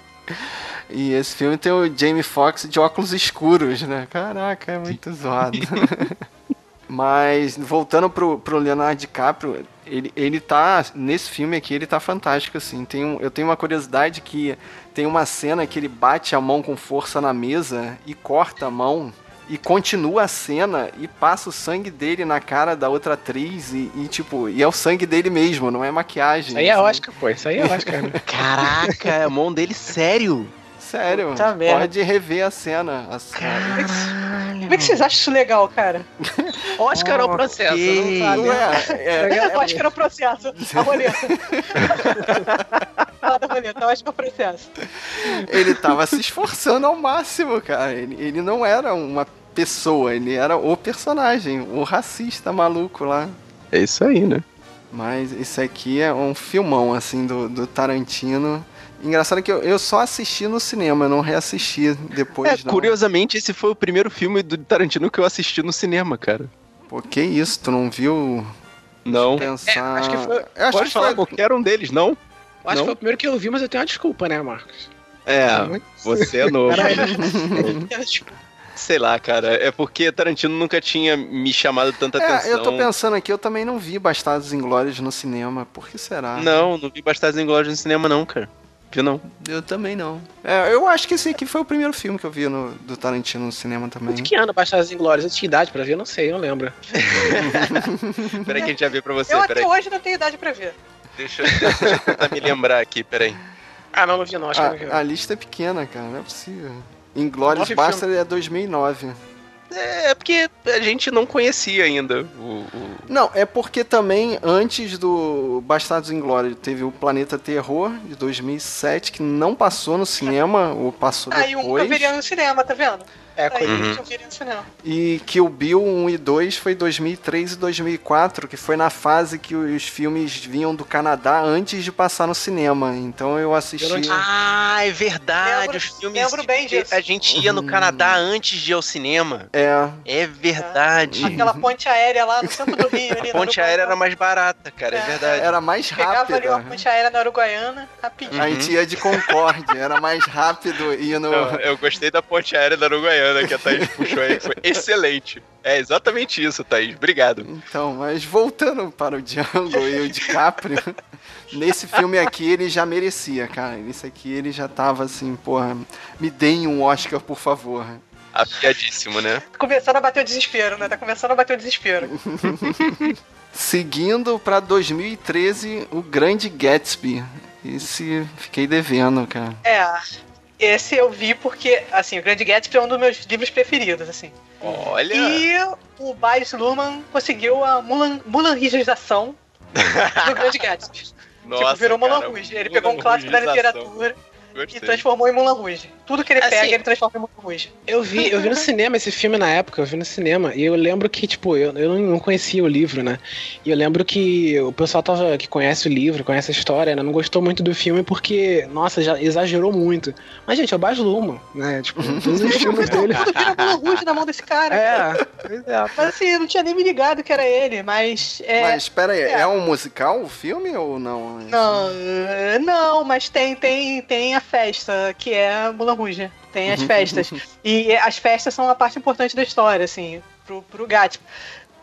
Speaker 4: E esse filme tem o Jamie Foxx de óculos escuros, né? Caraca, é muito zoado. Mas, voltando pro, pro Leonardo DiCaprio, ele, ele tá. Nesse filme aqui, ele tá fantástico, assim. Tem um, eu tenho uma curiosidade que tem uma cena que ele bate a mão com força na mesa e corta a mão. E continua a cena e passa o sangue dele na cara da outra atriz e, e, tipo, e é o sangue dele mesmo, não é maquiagem.
Speaker 5: Isso aí é
Speaker 4: assim.
Speaker 5: Oscar, pô. Isso aí é Oscar. né?
Speaker 6: Caraca, a mão dele, sério?
Speaker 4: Sério,
Speaker 7: Puta merda.
Speaker 4: pode rever a cena. A cena.
Speaker 7: Como é que vocês acham isso legal, cara?
Speaker 5: Oscar é o processo, não sabe?
Speaker 4: Não é, é,
Speaker 7: que era o processo. A roleta. Fala da roleta, que é o processo.
Speaker 4: ele tava se esforçando ao máximo, cara. Ele, ele não era uma pessoa, ele era o personagem, o racista maluco lá.
Speaker 6: É isso aí, né?
Speaker 4: Mas isso aqui é um filmão, assim, do, do Tarantino. Engraçado que eu, eu só assisti no cinema, eu não reassisti depois,
Speaker 6: É,
Speaker 4: não.
Speaker 6: curiosamente, esse foi o primeiro filme do Tarantino que eu assisti no cinema, cara.
Speaker 4: Pô, que isso, tu não viu?
Speaker 6: Não.
Speaker 4: Pensar...
Speaker 5: É, acho que foi-
Speaker 4: Eu acho
Speaker 6: Pode
Speaker 4: que
Speaker 6: falar
Speaker 4: foi-
Speaker 6: qualquer um deles, não?
Speaker 5: Eu acho
Speaker 6: Não?
Speaker 5: que foi o primeiro que eu vi, mas eu tenho uma desculpa, né, Marcos?
Speaker 6: É,
Speaker 5: Muito-
Speaker 6: você é novo.
Speaker 5: Caralho.
Speaker 6: Sei lá, cara. É porque Tarantino nunca tinha me chamado tanta
Speaker 4: É,
Speaker 6: atenção.
Speaker 4: eu tô pensando aqui, eu também não vi Bastardos Inglórios no cinema. Por que será?
Speaker 6: Não, não vi Bastardos Inglórios no cinema, não, cara. Viu não?
Speaker 4: Eu também não. É, eu acho que esse aqui foi o primeiro filme que eu vi no, do Tarantino no cinema também.
Speaker 5: De que ano Bastardos Inglórios? Eu tinha idade pra ver? Eu não sei, eu não lembro.
Speaker 6: Peraí que a gente já vê pra você,
Speaker 7: Eu
Speaker 6: peraí.
Speaker 7: até hoje não tenho idade pra ver.
Speaker 6: Deixa, eu- deixa eu tentar me lembrar aqui, peraí.
Speaker 5: Ah, não, não vi não, acho que eu não vi.
Speaker 4: A, a lista é pequena, cara, não é possível. Inglórious
Speaker 5: Nove
Speaker 4: Bastard é 2009.
Speaker 6: É porque a gente não conhecia ainda o. o-
Speaker 4: Não, é porque também antes do Bastardos Inglórios teve o Planeta Terror de 2007 que não passou no cinema, ou passou
Speaker 7: Aí um que eu
Speaker 4: depois.
Speaker 7: viria no cinema, tá vendo?
Speaker 5: É,
Speaker 7: Aí
Speaker 6: Uhum.
Speaker 7: um que eu no cinema.
Speaker 4: E Kill Bill 1 e 2 foi 2003 e 2004, que foi na fase que os filmes vinham do Canadá antes de passar no cinema. Então eu assisti.
Speaker 5: Eu não
Speaker 6: Ah, é verdade.
Speaker 7: Lembro-
Speaker 6: os filmes.
Speaker 7: lembro bem disso.
Speaker 6: A gente ia no Canadá antes de ir ao cinema.
Speaker 4: É,
Speaker 6: É verdade.
Speaker 7: Aquela ponte aérea lá no centro do Rio. Ali
Speaker 6: A ponte
Speaker 7: Uruguaiana.
Speaker 6: aérea era mais barata, cara. É
Speaker 7: É.
Speaker 6: verdade.
Speaker 4: era mais
Speaker 7: Pegava ali uma
Speaker 4: rápida.
Speaker 7: ponte aérea na Uruguaiana, rapidinho.
Speaker 4: A gente ia de Concorde, era mais rápido ir no.
Speaker 6: Não, eu gostei da ponte aérea da Uruguaiana que a Thaís puxou aí. Foi excelente. É exatamente isso, Thaís. Obrigado.
Speaker 4: Então, mas voltando para o Django e o DiCaprio, nesse filme aqui ele já merecia, cara. Nesse aqui ele já tava assim, porra, me deem um Oscar, por favor.
Speaker 6: Afiadíssimo, né?
Speaker 7: Tá começando a bater o desespero, né? Tá começando a bater o desespero.
Speaker 4: Seguindo para 2013, o Grande Gatsby. Esse fiquei devendo, cara.
Speaker 7: É, esse eu vi porque, assim, o Grande Gatsby é um dos meus livros preferidos, assim.
Speaker 6: Olha.
Speaker 7: E o Baz Luhrmann conseguiu a Mulan, Mulanrigização do Grande Gatsby.
Speaker 6: Nossa,
Speaker 7: tipo, virou Mulan Rouge. Ele pegou um clássico da
Speaker 6: Mulanrigização.
Speaker 7: E transformou em Mulan Rouge. Tudo que ele
Speaker 5: Assim,
Speaker 7: pega, ele transforma em Mulan Rouge.
Speaker 5: Eu vi, eu vi no cinema esse filme na época, eu vi no cinema, e eu lembro que, tipo, eu, eu não conhecia o livro, né? E eu lembro que o pessoal tava, que conhece o livro, conhece a história, né? Não gostou muito do filme porque, nossa, já exagerou muito. Mas, gente, é o Baz Luhrmann, né? Tipo, todos os filmes dele.
Speaker 7: Tudo vira Mulan Rouge na mão desse cara.
Speaker 5: É, pois é.
Speaker 7: Mas assim, eu não tinha nem me ligado que era ele, mas. É,
Speaker 4: Mas espera aí,
Speaker 7: é.
Speaker 4: é. um musical o filme ou não?
Speaker 7: Não, não, mas tem, tem, tem a festa, que é Mulan Rouge. Tem as festas. e as festas são uma parte importante da história, assim, pro, pro Gatsby.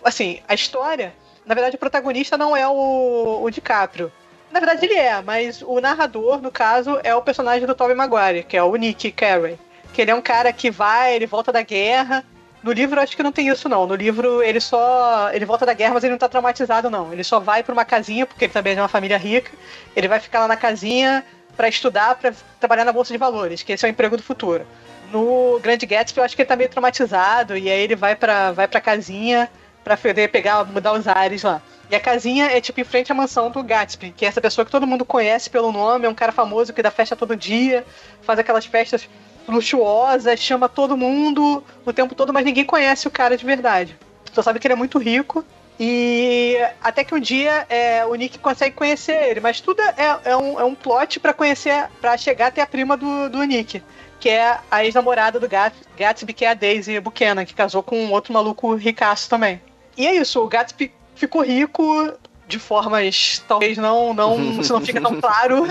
Speaker 7: Assim, a história, na verdade, o protagonista não é o, o DiCaprio. Na verdade, ele é, mas o narrador, no caso, é o personagem do Tobey Maguire, que é o Nick Carey. Que ele é um cara que vai, ele volta da guerra. No livro, acho que não tem isso, não. No livro, ele só. Ele volta da guerra, mas ele não tá traumatizado, não. Ele só vai pra uma casinha, porque ele também é de uma família rica. Ele vai ficar lá na casinha pra estudar, pra trabalhar na Bolsa de Valores, que esse é o emprego do futuro. No Grande Gatsby, eu acho que ele tá meio traumatizado, e aí ele vai pra, vai pra casinha pra poder pegar, mudar os ares lá. E a casinha é tipo em frente à mansão do Gatsby, que é essa pessoa que todo mundo conhece pelo nome, é um cara famoso que dá festa todo dia, faz aquelas festas luxuosas, chama todo mundo o tempo todo, mas ninguém conhece o cara de verdade. Só sabe que ele é muito rico. E até que um dia é, o Nick consegue conhecer ele, mas tudo é, é um, é um plot pra conhecer, para chegar até a prima do, do Nick, que é a ex-namorada do Gat- Gatsby, que é a Daisy Buchanan, que casou com um outro maluco ricaço também. E é isso, o Gatsby ficou rico de formas talvez não, não, isso não fica tão claro,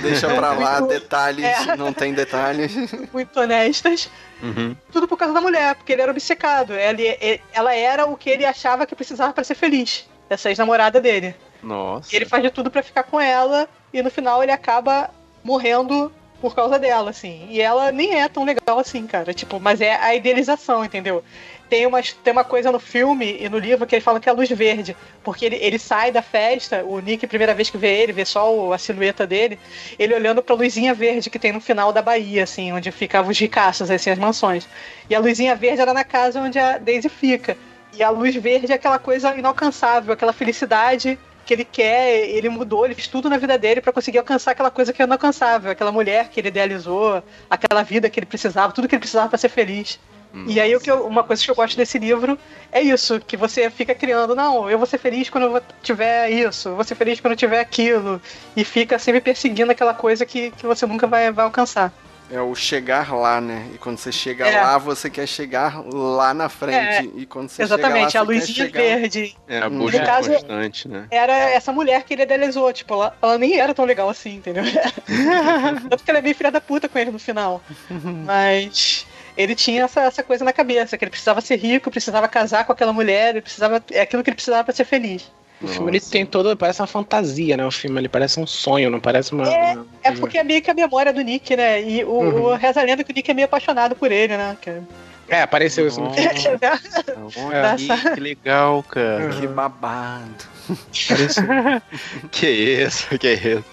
Speaker 4: Deixa pra lá,
Speaker 7: Muito-
Speaker 4: detalhes,
Speaker 7: É.
Speaker 4: não tem detalhes.
Speaker 7: muito honestas.
Speaker 6: Uhum.
Speaker 7: Tudo por causa da mulher, porque ele era obcecado. Ele, ele- ela era o que ele achava que precisava pra ser feliz. Essa ex-namorada dele.
Speaker 6: Nossa.
Speaker 7: E ele faz de tudo pra ficar com ela e no final ele acaba morrendo por causa dela, assim. E ela nem é tão legal assim, cara. Tipo, mas é a idealização, entendeu? Tem uma, tem uma coisa no filme e no livro que ele fala que é a luz verde. Porque ele, ele sai da festa, o Nick, primeira vez que vê ele, vê só o- a silhueta dele, ele olhando pra luzinha verde que tem no final da Bahia, assim, onde ficavam os ricaços, assim, as mansões. E a luzinha verde era na casa onde a Daisy fica. E a luz verde é aquela coisa inalcançável, aquela felicidade que ele quer, ele mudou, ele fez tudo na vida dele pra conseguir alcançar aquela coisa que é inalcançável, aquela mulher que ele idealizou, aquela vida que ele precisava, tudo que ele precisava pra ser feliz. E aí o que eu- uma coisa que eu gosto desse livro é isso, que você fica criando, não, eu vou ser feliz quando eu tiver isso, eu vou ser feliz quando eu tiver aquilo, e fica sempre perseguindo aquela coisa que, que você nunca vai, vai alcançar.
Speaker 4: É o chegar lá, né? E quando você chega
Speaker 7: É.
Speaker 4: lá, você quer chegar lá na frente. E quando você
Speaker 7: Exatamente,
Speaker 4: chega
Speaker 7: a
Speaker 4: lá, você quer
Speaker 7: luzinha
Speaker 4: chegar...
Speaker 7: verde
Speaker 6: É a
Speaker 4: No
Speaker 6: busca
Speaker 7: caso-
Speaker 6: constante, né?
Speaker 7: era essa mulher que ele idealizou, tipo, ela, ela nem era tão legal assim, entendeu? Tanto que ela é meio filha da puta com ele no final. Mas ele tinha essa, essa coisa na cabeça, que ele precisava ser rico, precisava casar com aquela mulher, ele precisava. É aquilo que ele precisava pra ser feliz.
Speaker 5: O filme ele tem todo. Parece uma fantasia, né? O filme ele parece um sonho, não parece uma.
Speaker 7: É,
Speaker 5: uma-
Speaker 7: É porque é meio que a memória do Nick, né? E o,
Speaker 5: Uhum.
Speaker 7: o reza a lenda que o Nick é meio apaixonado por ele, né? Que-
Speaker 5: É, apareceu isso no filme.
Speaker 6: Aí, que legal, cara.
Speaker 4: Que babado.
Speaker 6: Que isso, que isso.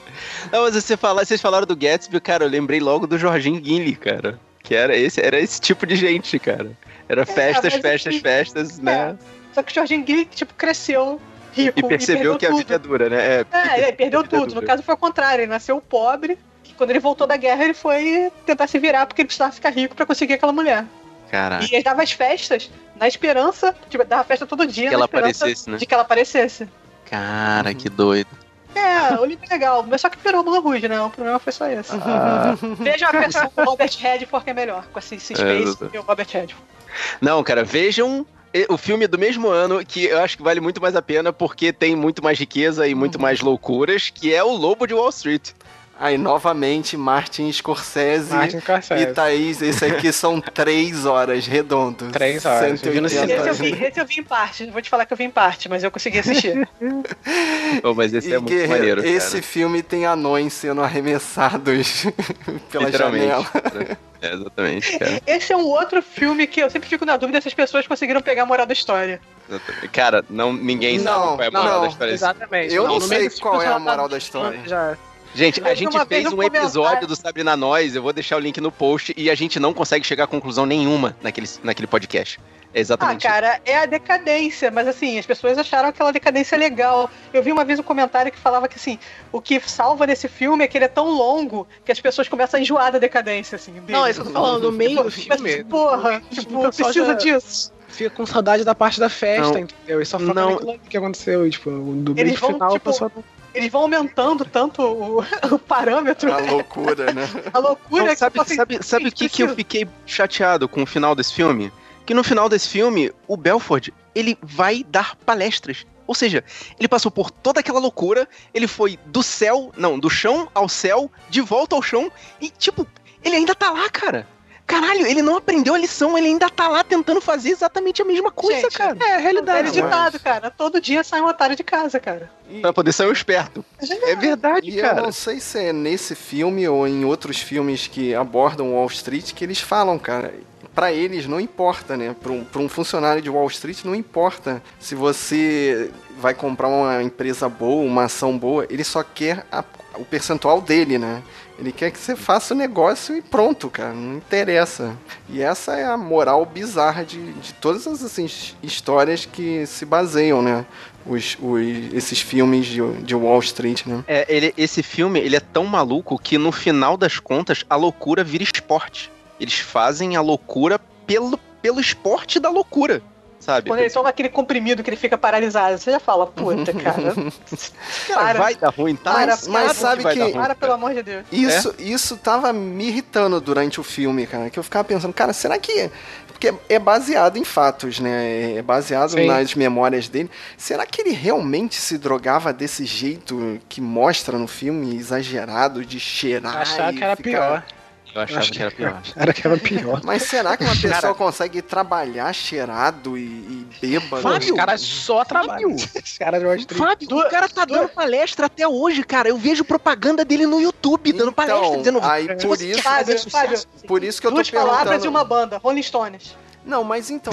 Speaker 6: Não, mas você fala, vocês falaram do Gatsby, cara, eu lembrei logo do Jorginho Guinle, cara. Que era esse, era esse tipo de gente, cara. Era festas,
Speaker 7: mas
Speaker 6: festas,
Speaker 7: assim,
Speaker 6: festas, né?
Speaker 7: Só que o Jorginho Gui, tipo, cresceu rico
Speaker 6: E percebeu que a
Speaker 7: tudo.
Speaker 6: vida é dura, né? É,
Speaker 7: É, ele perdeu
Speaker 6: é
Speaker 7: tudo. No
Speaker 6: dura.
Speaker 7: caso foi o contrário, ele nasceu pobre. E quando ele voltou da guerra, ele foi tentar se virar porque ele precisava ficar rico pra conseguir aquela mulher.
Speaker 6: Caraca.
Speaker 7: E ele dava as festas na esperança, tipo, dava festa todo dia,
Speaker 6: Que
Speaker 7: na
Speaker 6: ela
Speaker 7: esperança
Speaker 6: aparecesse, né?
Speaker 7: de que ela aparecesse.
Speaker 6: Cara, que doido.
Speaker 7: É, o livro é legal, mas só que virou Mulan Rouge, né? O problema foi só esse. Veja a versão do Robert Redford que é melhor, com a
Speaker 6: É,
Speaker 7: Space
Speaker 6: exato.
Speaker 7: e o Robert Redford.
Speaker 6: Não, cara, vejam o filme do mesmo ano, que eu acho que vale muito mais a pena, porque tem muito mais riqueza e muito mais loucuras, que é o Lobo de Wall Street.
Speaker 4: Aí, novamente, Martin Scorsese
Speaker 5: Martin Scorsese.
Speaker 4: e Thaís. Esse aqui são três horas redondos.
Speaker 5: Três horas. Eu vi no
Speaker 4: 180
Speaker 5: cinema.
Speaker 7: Esse eu, vi, esse eu vi em parte, vou te falar que eu vi em parte, mas eu consegui assistir.
Speaker 6: Oh, mas esse
Speaker 4: E
Speaker 6: é muito maneiro,
Speaker 4: esse
Speaker 6: cara.
Speaker 4: filme tem anões sendo arremessados pela
Speaker 6: Literalmente.
Speaker 4: janela.
Speaker 6: É, exatamente, cara.
Speaker 7: Esse é um outro filme que eu sempre fico na dúvida se as pessoas conseguiram pegar a moral da história.
Speaker 6: Cara, não, ninguém sabe
Speaker 4: Não,
Speaker 6: qual é a moral
Speaker 4: não,
Speaker 6: da história. desse
Speaker 5: Exatamente.
Speaker 4: Eu não
Speaker 5: no
Speaker 4: sei qual é a moral da história.
Speaker 5: Já.
Speaker 6: Gente, a gente fez
Speaker 7: um
Speaker 6: episódio do Sabrina Nós, eu vou deixar o link no post, e a gente não consegue chegar a conclusão nenhuma naquele, naquele podcast. É
Speaker 7: Ah,
Speaker 6: exatamente
Speaker 7: cara, é a decadência, mas assim, as pessoas acharam aquela decadência legal. Eu vi uma vez um comentário que falava que assim, o que salva nesse filme é que ele é tão longo que as pessoas começam a enjoar da decadência, assim. dele.
Speaker 5: Não, é isso que eu tô falando, no meio do
Speaker 7: Mas,
Speaker 5: filme.
Speaker 7: porra,
Speaker 5: o
Speaker 7: tipo, precisa
Speaker 5: já-
Speaker 7: disso.
Speaker 5: Fica com saudade da parte da festa,
Speaker 6: Não.
Speaker 5: entendeu? E só foca
Speaker 6: Não.
Speaker 5: que aconteceu. E, tipo, do meio final,
Speaker 7: tipo,
Speaker 5: não
Speaker 7: Eles vão aumentando tanto o, o parâmetro,
Speaker 4: A loucura, né?
Speaker 7: a loucura
Speaker 6: Não,
Speaker 7: que
Speaker 6: sabe,
Speaker 7: assim,
Speaker 6: sabe, sabe o que, que eu fiquei chateado com o final desse filme? Que no final desse filme, o Belford, ele vai dar palestras. Ou seja, ele passou por toda aquela loucura, ele foi do céu, não, do chão ao céu, de volta ao chão, e tipo, ele ainda tá lá, cara. Caralho, ele não aprendeu a lição, ele ainda tá lá tentando fazer exatamente a mesma coisa,
Speaker 7: Gente,
Speaker 6: cara.
Speaker 5: É,
Speaker 7: Velho
Speaker 5: realidade.
Speaker 4: mas-
Speaker 7: ditado, cara. Todo dia sai um otário de casa, cara.
Speaker 6: Pra poder ser um esperto. É verdade,
Speaker 4: E eu
Speaker 6: cara.
Speaker 4: não sei se é nesse filme ou em outros filmes que abordam Wall Street que eles falam, cara. Pra eles não importa, né? Pra um, pra um funcionário de Wall Street não importa se você vai comprar uma empresa boa, uma ação boa, ele só quer a- o percentual dele, né? Ele quer que você faça o negócio e pronto, cara. Não interessa. E essa é a moral bizarra de, de todas as assim, histórias que se baseiam, né? Os, os- esses filmes de, de Wall Street, né?
Speaker 6: É, ele, esse filme, ele é tão maluco que no final das contas, a loucura vira esporte. Eles fazem a loucura pelo, pelo esporte da loucura. Sabe?
Speaker 7: Quando ele toma aquele comprimido que ele fica paralisado, você já fala, puta, cara.
Speaker 6: Cara,
Speaker 7: para.
Speaker 6: vai dar ruim, tá?
Speaker 7: Para,
Speaker 4: Mas- sabe que-
Speaker 6: dar ruim,
Speaker 7: Para, pelo amor de Deus.
Speaker 4: Isso, isso tava me irritando durante o filme, cara. Que eu ficava pensando, cara, será que. Porque é baseado em fatos, né? É baseado
Speaker 5: Sim.
Speaker 4: nas memórias dele. Será que ele realmente se drogava desse jeito que mostra no filme, exagerado, de cheirar?
Speaker 5: Achava
Speaker 4: e
Speaker 5: que era
Speaker 4: ficar-
Speaker 5: pior.
Speaker 6: Eu achava
Speaker 5: Acho
Speaker 6: que era pior.
Speaker 5: Era que era pior.
Speaker 4: Mas será que uma pessoa
Speaker 5: Cara-
Speaker 4: consegue trabalhar cheirado e, e bêbado?
Speaker 5: Pô, os caras só trabalham. Os caras mostram.
Speaker 2: Fábio, o cara tá dando palestra até hoje, cara. Eu vejo propaganda dele no YouTube, dando palestra,
Speaker 4: Então,
Speaker 2: dizendo.
Speaker 4: aí
Speaker 2: "Se
Speaker 4: por isso-
Speaker 7: Fábio, Fábio,
Speaker 2: sucesso."
Speaker 4: Por isso que eu tô
Speaker 7: Duas palavras
Speaker 4: perguntando.
Speaker 7: e uma banda, Rolling Stones.
Speaker 4: Não, mas então,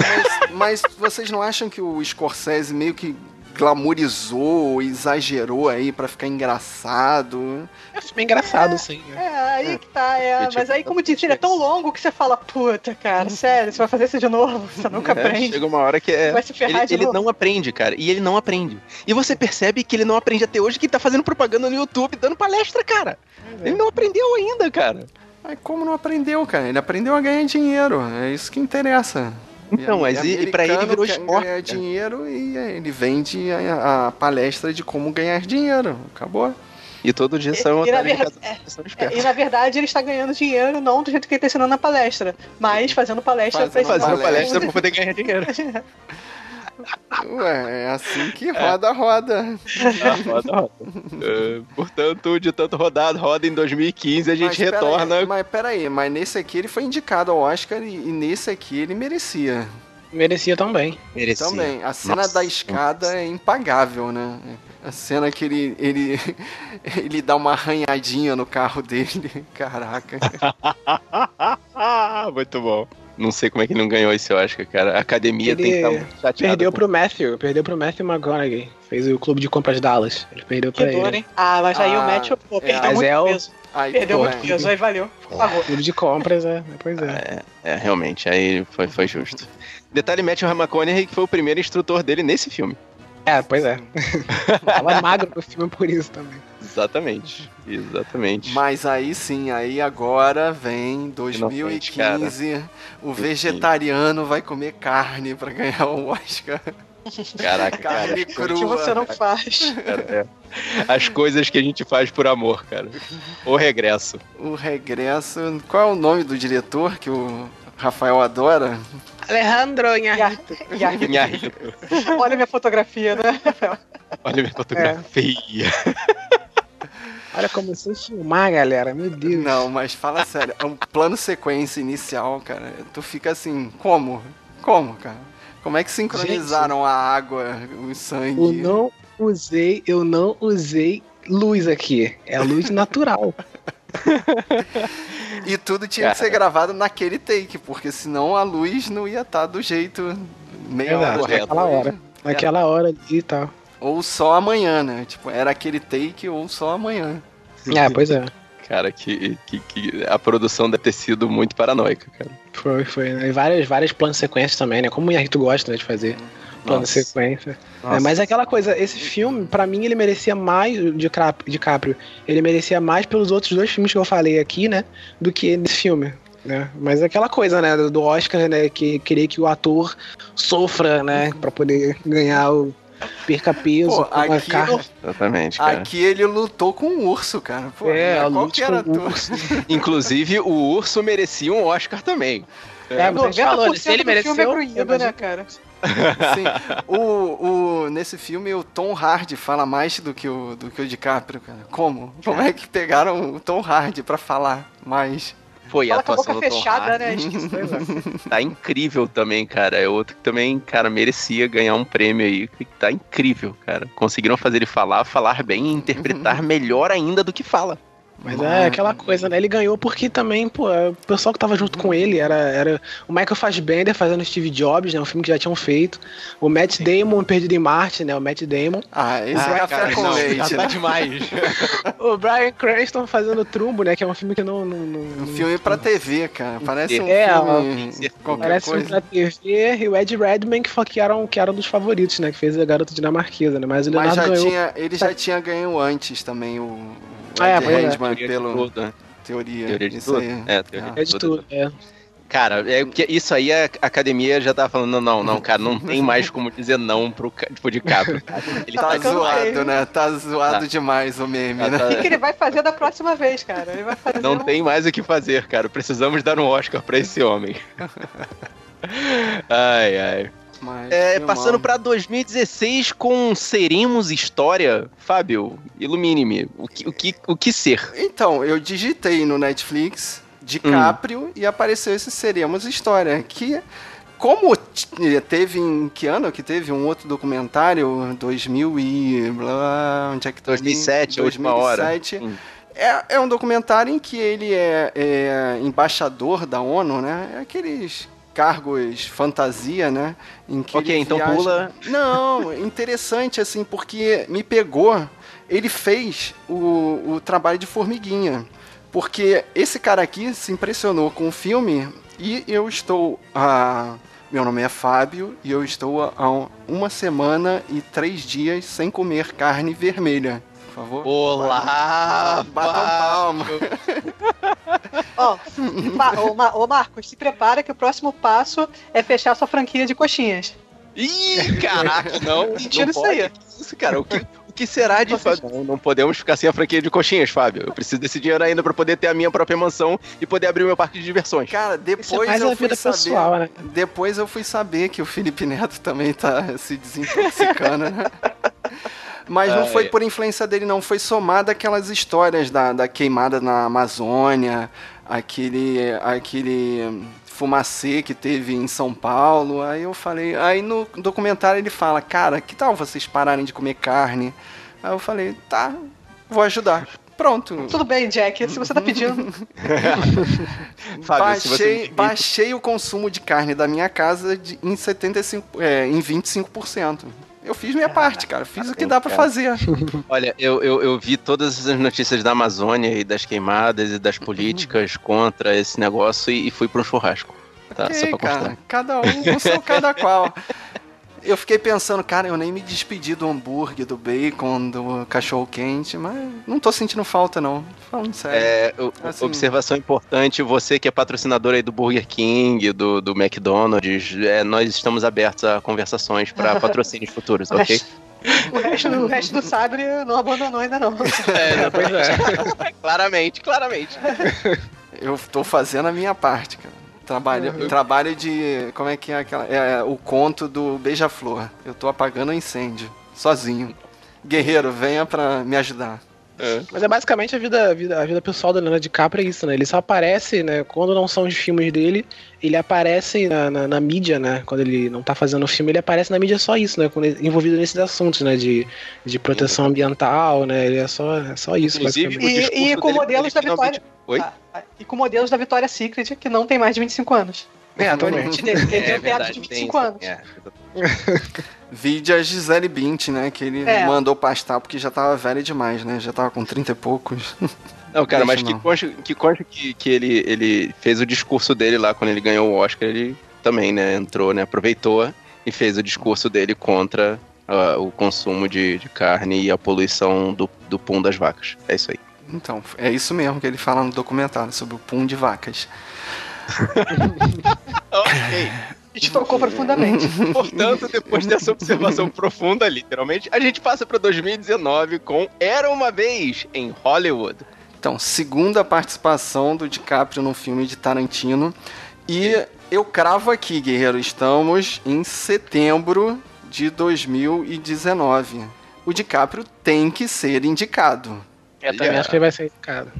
Speaker 4: mas, mas vocês não acham que o Scorsese meio que glamorizou, exagerou aí pra ficar engraçado?
Speaker 5: É filme engraçado, sim. né?
Speaker 7: É, aí que tá, é.
Speaker 6: Porque,
Speaker 7: Mas
Speaker 6: tipo,
Speaker 7: aí, como disse, ele é tão longo que você fala, puta, cara, sério, você vai fazer isso de novo? Você nunca
Speaker 6: É,
Speaker 7: aprende.
Speaker 6: chega uma hora que é.
Speaker 7: Vai se ferrar
Speaker 6: Ele,
Speaker 7: de
Speaker 6: ele
Speaker 7: novo.
Speaker 6: não aprende, cara. E ele não aprende. E você percebe que ele não aprende até hoje, que ele tá fazendo propaganda no YouTube, dando palestra, cara. Ele não aprendeu ainda, cara.
Speaker 4: Mas como não aprendeu, cara? Ele aprendeu a ganhar dinheiro. É isso que interessa.
Speaker 6: Então, mas e- e pra ele virou esporte,
Speaker 4: ganhar
Speaker 6: cara.
Speaker 4: dinheiro e é, ele vende a, a palestra de como ganhar dinheiro. Acabou.
Speaker 6: E todo dia uma
Speaker 7: E- e na
Speaker 6: são
Speaker 7: É,
Speaker 6: espertos.
Speaker 7: e na verdade ele está ganhando dinheiro não do jeito que ele está ensinando na palestra, mas fazendo palestra ensinar
Speaker 6: Fazendo
Speaker 4: palestra.
Speaker 6: palestra pra poder ganhar dinheiro.
Speaker 4: Ué, é assim que roda, roda.
Speaker 6: roda, roda. É, portanto, de tanto rodado, roda em 2015, a gente
Speaker 4: Mas pera
Speaker 6: retorna.
Speaker 4: aí, mas peraí, mas nesse aqui ele foi indicado ao Oscar e, e nesse aqui ele merecia.
Speaker 5: Merecia também.
Speaker 6: Merecia.
Speaker 4: Também. A cena
Speaker 6: Nossa,
Speaker 4: da escada é impagável, né? A cena que ele, ele, ele dá uma arranhadinha no carro dele. Caraca.
Speaker 6: Ah, muito bom. Não sei como é que ele não ganhou esse Oscar, cara. A academia
Speaker 5: Ele
Speaker 6: tem que estar muito chateada.
Speaker 5: Perdeu
Speaker 6: com-
Speaker 5: pro Matthew. Perdeu pro Matthew McConaughey. Fez o clube de compras Dallas. Ele perdeu
Speaker 7: Que
Speaker 5: pra
Speaker 7: dor,
Speaker 5: ele.
Speaker 7: hein? Ah, mas aí
Speaker 4: Ah,
Speaker 7: o match pô,
Speaker 4: é,
Speaker 7: perdeu muito
Speaker 5: é o-
Speaker 7: peso.
Speaker 4: Aí,
Speaker 7: Perdeu
Speaker 4: pô,
Speaker 7: muito peso, aí valeu. Por favor.
Speaker 5: Clube de compras, é. Pois é.
Speaker 6: É, realmente, aí foi, foi justo. Detalhe, Matthew McConaughey que foi o primeiro instrutor dele nesse filme.
Speaker 5: É, pois é. Tava magro no filme por isso também.
Speaker 6: Exatamente. Exatamente.
Speaker 4: Mas aí sim, aí agora vem
Speaker 6: Inocente,
Speaker 4: 2015, o vegetariano vai comer carne pra ganhar o Oscar.
Speaker 6: Caraca, cara.
Speaker 4: Carne
Speaker 7: O que
Speaker 4: crua.
Speaker 7: você não faz.
Speaker 6: cara, é. As coisas que a gente faz por amor, cara. O regresso.
Speaker 4: O regresso. Qual é o nome do diretor que o Rafael adora?
Speaker 5: Alejandro
Speaker 7: Inharrito. Olha minha fotografia, né?
Speaker 6: Olha minha fotografia.
Speaker 5: Olha, começou a filmar, galera. Meu Deus.
Speaker 4: Não, mas fala sério, é um plano sequência inicial, cara. Tu fica assim, como? Como, cara? Como é que sincronizaram a água, o sangue?
Speaker 5: Eu não usei, eu não usei luz aqui. É luz natural.
Speaker 4: E tudo tinha que ser gravado naquele take, porque senão a luz não ia estar do jeito meia
Speaker 5: Exato,
Speaker 4: hora
Speaker 5: naquela hora. Naquela hora ali e tal.
Speaker 4: Ou só amanhã, né? Tipo, era aquele take ou só amanhã.
Speaker 5: É, pois é.
Speaker 6: Cara, que, que, que a produção deve ter sido muito paranoica, cara.
Speaker 5: Foi, foi. Né? E várias, várias planos sequências também, né? Como o Inharito gosta né, de fazer plano sequência. É, mas é aquela coisa, esse filme, pra mim, ele merecia mais, de Cap- DiCaprio, ele merecia mais pelos outros dois filmes que eu falei aqui, né? Do que nesse filme. Né? Mas é aquela coisa, né, do Oscar, né, que querer que o ator sofra, né, pra poder ganhar o perca peso,
Speaker 4: Pô, aqui-
Speaker 5: carne.
Speaker 6: Exatamente, cara.
Speaker 4: Aqui ele lutou com um urso, cara. Pô,
Speaker 5: É, a luta o
Speaker 4: ator.
Speaker 5: urso.
Speaker 6: Inclusive, o urso merecia um Oscar também.
Speaker 5: É, mas a gente falou, se ele
Speaker 7: 90% do filme é
Speaker 5: mereceu,
Speaker 7: proibido,
Speaker 5: imagina-
Speaker 7: né, cara?
Speaker 4: Sim. O, o, nesse filme, o Tom Hardy fala mais do que o, do que o DiCaprio, cara. Como? Como é que pegaram o Tom Hardy pra falar mais?
Speaker 6: Foi a
Speaker 7: Fala com a
Speaker 6: atuação
Speaker 7: boca
Speaker 6: do Tom
Speaker 7: fechada,
Speaker 6: Hardy.
Speaker 7: né? Esqueci.
Speaker 6: Tá incrível também, cara. É outro que também, cara, merecia ganhar um prêmio aí. Tá incrível, cara. Conseguiram fazer ele falar, falar bem e interpretar melhor ainda do que fala.
Speaker 5: Mas é aquela coisa, né? Ele ganhou porque também, pô, o pessoal que tava junto com ele era, era o Michael Fassbender fazendo Steve Jobs, né? Um filme que já tinham feito. O Matt Damon, Perdido em Marte, né? O Matt Damon.
Speaker 4: Ah, esse é café com
Speaker 6: não,
Speaker 4: leite.
Speaker 6: já tá
Speaker 4: né?
Speaker 6: demais.
Speaker 5: O Brian Cranston fazendo Trumbo, né? Que é um filme que não... não, não-
Speaker 4: Um filme pra TV, cara. Parece um
Speaker 5: É,
Speaker 4: filme.
Speaker 6: ó,
Speaker 5: Parece um
Speaker 4: coisa.
Speaker 5: pra TV e o Ed Redman que, foi, que, eram, que eram dos favoritos, né? Que fez a garota dinamarquesa, né? Mas o
Speaker 4: Mas
Speaker 5: Leonardo
Speaker 4: já
Speaker 5: ganhou.
Speaker 4: tinha, ele já tinha ganho antes também, o, o
Speaker 5: É,
Speaker 4: Ed
Speaker 5: pois é.
Speaker 4: Redman,
Speaker 6: Teoria de
Speaker 4: pelo
Speaker 6: tudo, né?
Speaker 4: teoria.
Speaker 6: Teoria de tudo.
Speaker 4: aí.
Speaker 6: É, teoria
Speaker 5: É de tudo, é.
Speaker 6: Cara, é isso aí a academia já tá falando, não, não, não, cara, não tem mais como dizer não pro tipo, DiCaprio. cara. Ele
Speaker 4: Tá
Speaker 6: tá,
Speaker 4: zoado, né? Tá zoado
Speaker 6: Tá.
Speaker 4: demais o meme,
Speaker 6: tá-
Speaker 4: né?
Speaker 6: tá-
Speaker 7: O que, que ele vai fazer da próxima vez, cara? Ele vai fazer
Speaker 6: não
Speaker 7: um-
Speaker 6: tem mais o que fazer, cara. Precisamos dar um Oscar pra esse homem. ai, ai.
Speaker 4: Mas,
Speaker 6: É, passando pra 2016 com Seremos História. Fábio, ilumine-me. O que, o, que, o que ser?
Speaker 4: Então, eu digitei no Netflix DiCaprio e apareceu esse Seremos História, que como t- teve em que ano que teve um outro documentário 2000 e blá, onde é que tá ali?
Speaker 6: 2007, a última hora.
Speaker 4: 2007.
Speaker 6: Hum.
Speaker 4: É, é um documentário em que ele é, é embaixador da ONU, né? É aqueles cargos fantasia, né? Em que
Speaker 6: Ok, então
Speaker 4: viaja-
Speaker 6: pula.
Speaker 4: Não, interessante assim, porque me pegou. Ele fez o, o trabalho de formiguinha. Porque esse cara aqui se impressionou com o filme e eu estou. a meu nome é Fábio e eu estou há uma semana e três dias sem comer carne vermelha. Por favor.
Speaker 6: Olá!
Speaker 4: Batam palma.
Speaker 7: Ó, Ma- ô, Ma- ô, Marcos, se prepara que o próximo passo é fechar sua franquia de coxinhas.
Speaker 6: Ih, caraca, não.
Speaker 7: Mentira
Speaker 6: não
Speaker 7: isso
Speaker 6: pode.
Speaker 7: aí.
Speaker 6: Isso, cara, o que, o que será de Fábio? Não, não podemos ficar sem a franquia de coxinhas, Fábio. Eu preciso desse dinheiro ainda pra poder ter a minha própria mansão e poder abrir o meu parque de diversões.
Speaker 4: Cara,
Speaker 5: é
Speaker 4: depois
Speaker 5: mais
Speaker 4: eu fui saber.
Speaker 5: pessoal, né?
Speaker 4: Depois eu fui saber que o Felipe Neto também tá se desintoxicando, né? Mas não
Speaker 6: Ah,
Speaker 4: foi
Speaker 6: é.
Speaker 4: por influência dele, não. Foi somada aquelas histórias da, da queimada na Amazônia, aquele, aquele fumacê que teve em São Paulo. Aí eu falei. Aí no documentário ele fala: Cara, que tal vocês pararem de comer carne? Aí eu falei: Tá, vou ajudar. Pronto.
Speaker 7: Tudo bem, Jack, se você tá pedindo.
Speaker 6: Fábio, você
Speaker 4: baixei,
Speaker 6: permite-
Speaker 4: baixei o consumo de carne da minha casa de, em 75, é, em 25%. Eu fiz minha parte, cara. Fiz o que dá pra
Speaker 6: cara.
Speaker 4: fazer.
Speaker 6: Olha, eu, eu, eu vi todas as notícias da Amazônia e das queimadas e das políticas contra esse negócio e, e fui pra um churrasco. Tá, só
Speaker 4: Ok,
Speaker 6: pra constar.
Speaker 4: cara. Cada um com seu cada qual. Eu fiquei pensando, cara, eu nem me despedi do hambúrguer, do bacon, do cachorro quente, mas não tô sentindo falta, não. Falando sério.
Speaker 6: É,
Speaker 4: Assim-
Speaker 6: observação importante, você que é patrocinador aí do Burger King, do, do McDonald's, é, nós estamos abertos a conversações para patrocínios futuros, ok?
Speaker 7: o resto, o resto do Sabre não abandonou ainda não.
Speaker 5: É, pois é.
Speaker 6: claramente, claramente.
Speaker 4: Eu tô fazendo a minha parte, cara. Trabalho, trabalho de. Como é que é aquela. É o conto do Beija-Flor. Eu tô apagando o incêndio. Sozinho. Guerreiro, venha pra me ajudar.
Speaker 5: Mas é basicamente a vida, a vida, a vida pessoal do Leonardo DiCaprio é isso, né? Ele só aparece, né? Quando não são os filmes dele, ele aparece na, na, na mídia, né? Quando ele não tá fazendo o filme, ele aparece na mídia só isso, né? Quando ele, envolvido nesses assuntos, né? De, de proteção ambiental, né? Ele é só, é só isso,
Speaker 6: Inclusive,
Speaker 7: E- e com
Speaker 6: dele,
Speaker 7: modelos
Speaker 6: ele
Speaker 7: da
Speaker 6: finalmente-
Speaker 7: Vitória.
Speaker 6: Oi?
Speaker 7: Ah, ah, e com modelos da Vitória Secret, que não tem mais de 25 anos.
Speaker 5: É, atualmente.
Speaker 7: Ele tem, ele tem
Speaker 6: É
Speaker 7: um teatro
Speaker 6: verdade,
Speaker 7: de
Speaker 6: tem
Speaker 7: 25
Speaker 6: isso.
Speaker 7: anos.
Speaker 6: É,
Speaker 4: Vide a Gisele Bint, né? Que ele
Speaker 7: É.
Speaker 4: mandou pastar porque já tava velho demais, né? Já tava com 30 e poucos.
Speaker 6: Não, cara, mas que consta que, consta que, que ele, ele fez o discurso dele lá quando ele ganhou o Oscar, ele também, né, entrou, né, aproveitou e fez o discurso dele contra ah, o consumo de, de carne e a poluição do, do pum das vacas. É isso aí.
Speaker 4: Então, é isso mesmo que ele fala no documentário sobre o pum de vacas.
Speaker 6: ok.
Speaker 7: A gente tocou profundamente.
Speaker 6: Portanto, depois dessa observação profunda, literalmente, a gente passa para 2019 com Era uma vez em Hollywood.
Speaker 4: Então, segunda participação do DiCaprio no filme de Tarantino. E eu cravo aqui, guerreiro, estamos em setembro de 2019. O DiCaprio tem que ser indicado.
Speaker 5: Eu também acho que ele vai ser indicado.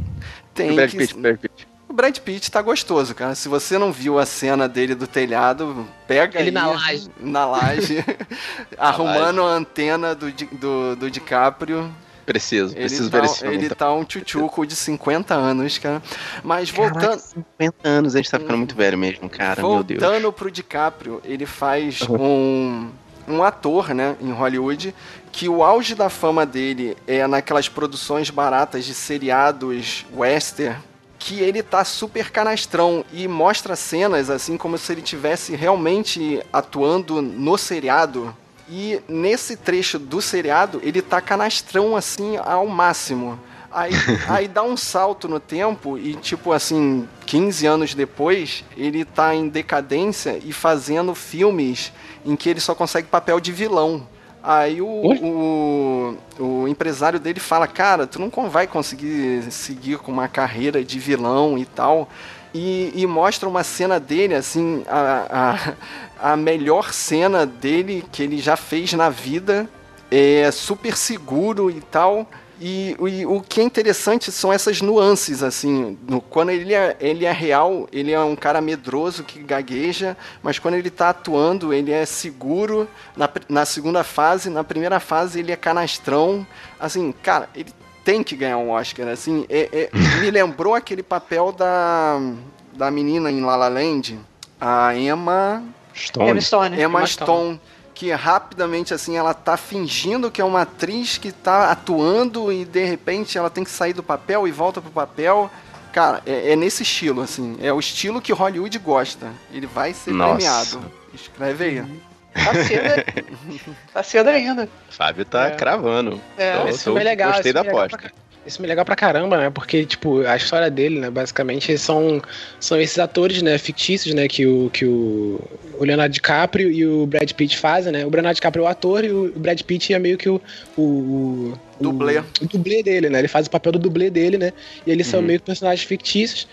Speaker 4: Tem
Speaker 6: O Brad
Speaker 4: que...
Speaker 6: Pitt, Brad Pitt.
Speaker 4: O Brad Pitt tá gostoso, cara. Se você não viu a cena dele do telhado, pega
Speaker 5: Ele
Speaker 4: aí,
Speaker 5: na laje.
Speaker 4: Na laje. arrumando a antena do, Di- do, do DiCaprio.
Speaker 6: Preciso,
Speaker 4: Ele,
Speaker 6: preciso
Speaker 4: tá,
Speaker 6: ver esse filme.
Speaker 4: ele
Speaker 6: então.
Speaker 4: tá um tchutchuco de 50 anos, cara. Mas voltando,
Speaker 6: Caraca, 50 anos, a gente tá ficando muito velho mesmo, cara, meu Deus.
Speaker 4: voltando pro DiCaprio, ele faz um, um ator, né, em Hollywood, que o auge da fama dele é naquelas produções baratas de seriados western, que ele tá super canastrão e mostra cenas assim como se ele tivesse realmente atuando no seriado. E nesse trecho do seriado, ele tá canastrão assim ao máximo. Aí, aí dá um salto no tempo e, tipo assim, 15 anos depois, ele tá em decadência e fazendo filmes em que ele só consegue papel de vilão. Aí o, o, o empresário dele fala, cara, tu não vai conseguir seguir com uma carreira de vilão e tal. E, e mostra uma cena dele, assim, a, a, a melhor cena dele que ele já fez na vida. É super seguro e tal. E, e o que é interessante são essas nuances, assim. no- quando ele é, ele é real, ele é um cara medroso que gagueja, mas quando ele tá atuando, ele é seguro. Na, na segunda fase, na primeira fase, ele é canastrão. Assim, cara, ele tem que ganhar um Oscar, assim. É- é- me lembrou aquele papel da, da menina em La La Land, a Emma...
Speaker 6: Stone.
Speaker 7: Emma Stone.
Speaker 4: Emma
Speaker 5: Emma
Speaker 4: Stone, que rapidamente assim ela tá fingindo que é uma atriz que tá atuando e de repente ela tem que sair do papel e volta pro papel. Cara, é, é nesse estilo, assim. É o estilo que Hollywood gosta. Ele vai ser
Speaker 6: Nossa.
Speaker 4: premiado. Escreve aí.
Speaker 7: Tá cedo, tá cedo ainda.
Speaker 6: Fábio tá
Speaker 5: É.
Speaker 6: cravando.
Speaker 7: É.
Speaker 6: Então,
Speaker 5: Esse filme é
Speaker 6: eu
Speaker 5: legal.
Speaker 6: Gostei da
Speaker 5: é legal
Speaker 6: aposta.
Speaker 5: Esse filme é legal pra caramba, né? Porque, tipo, a história dele, né? Basicamente, são, são esses atores, né? Fictícios, né? Que o, que o, o Leonardo DiCaprio e o Brad Pitt fazem, né? O Leonardo DiCaprio é o ator e o Brad Pitt é meio que o... o, o
Speaker 4: Dublê.
Speaker 5: O, o dublê dele, né? Ele faz o papel do dublê dele, né? E eles são
Speaker 6: Uhum.
Speaker 5: meio que personagens fictícios.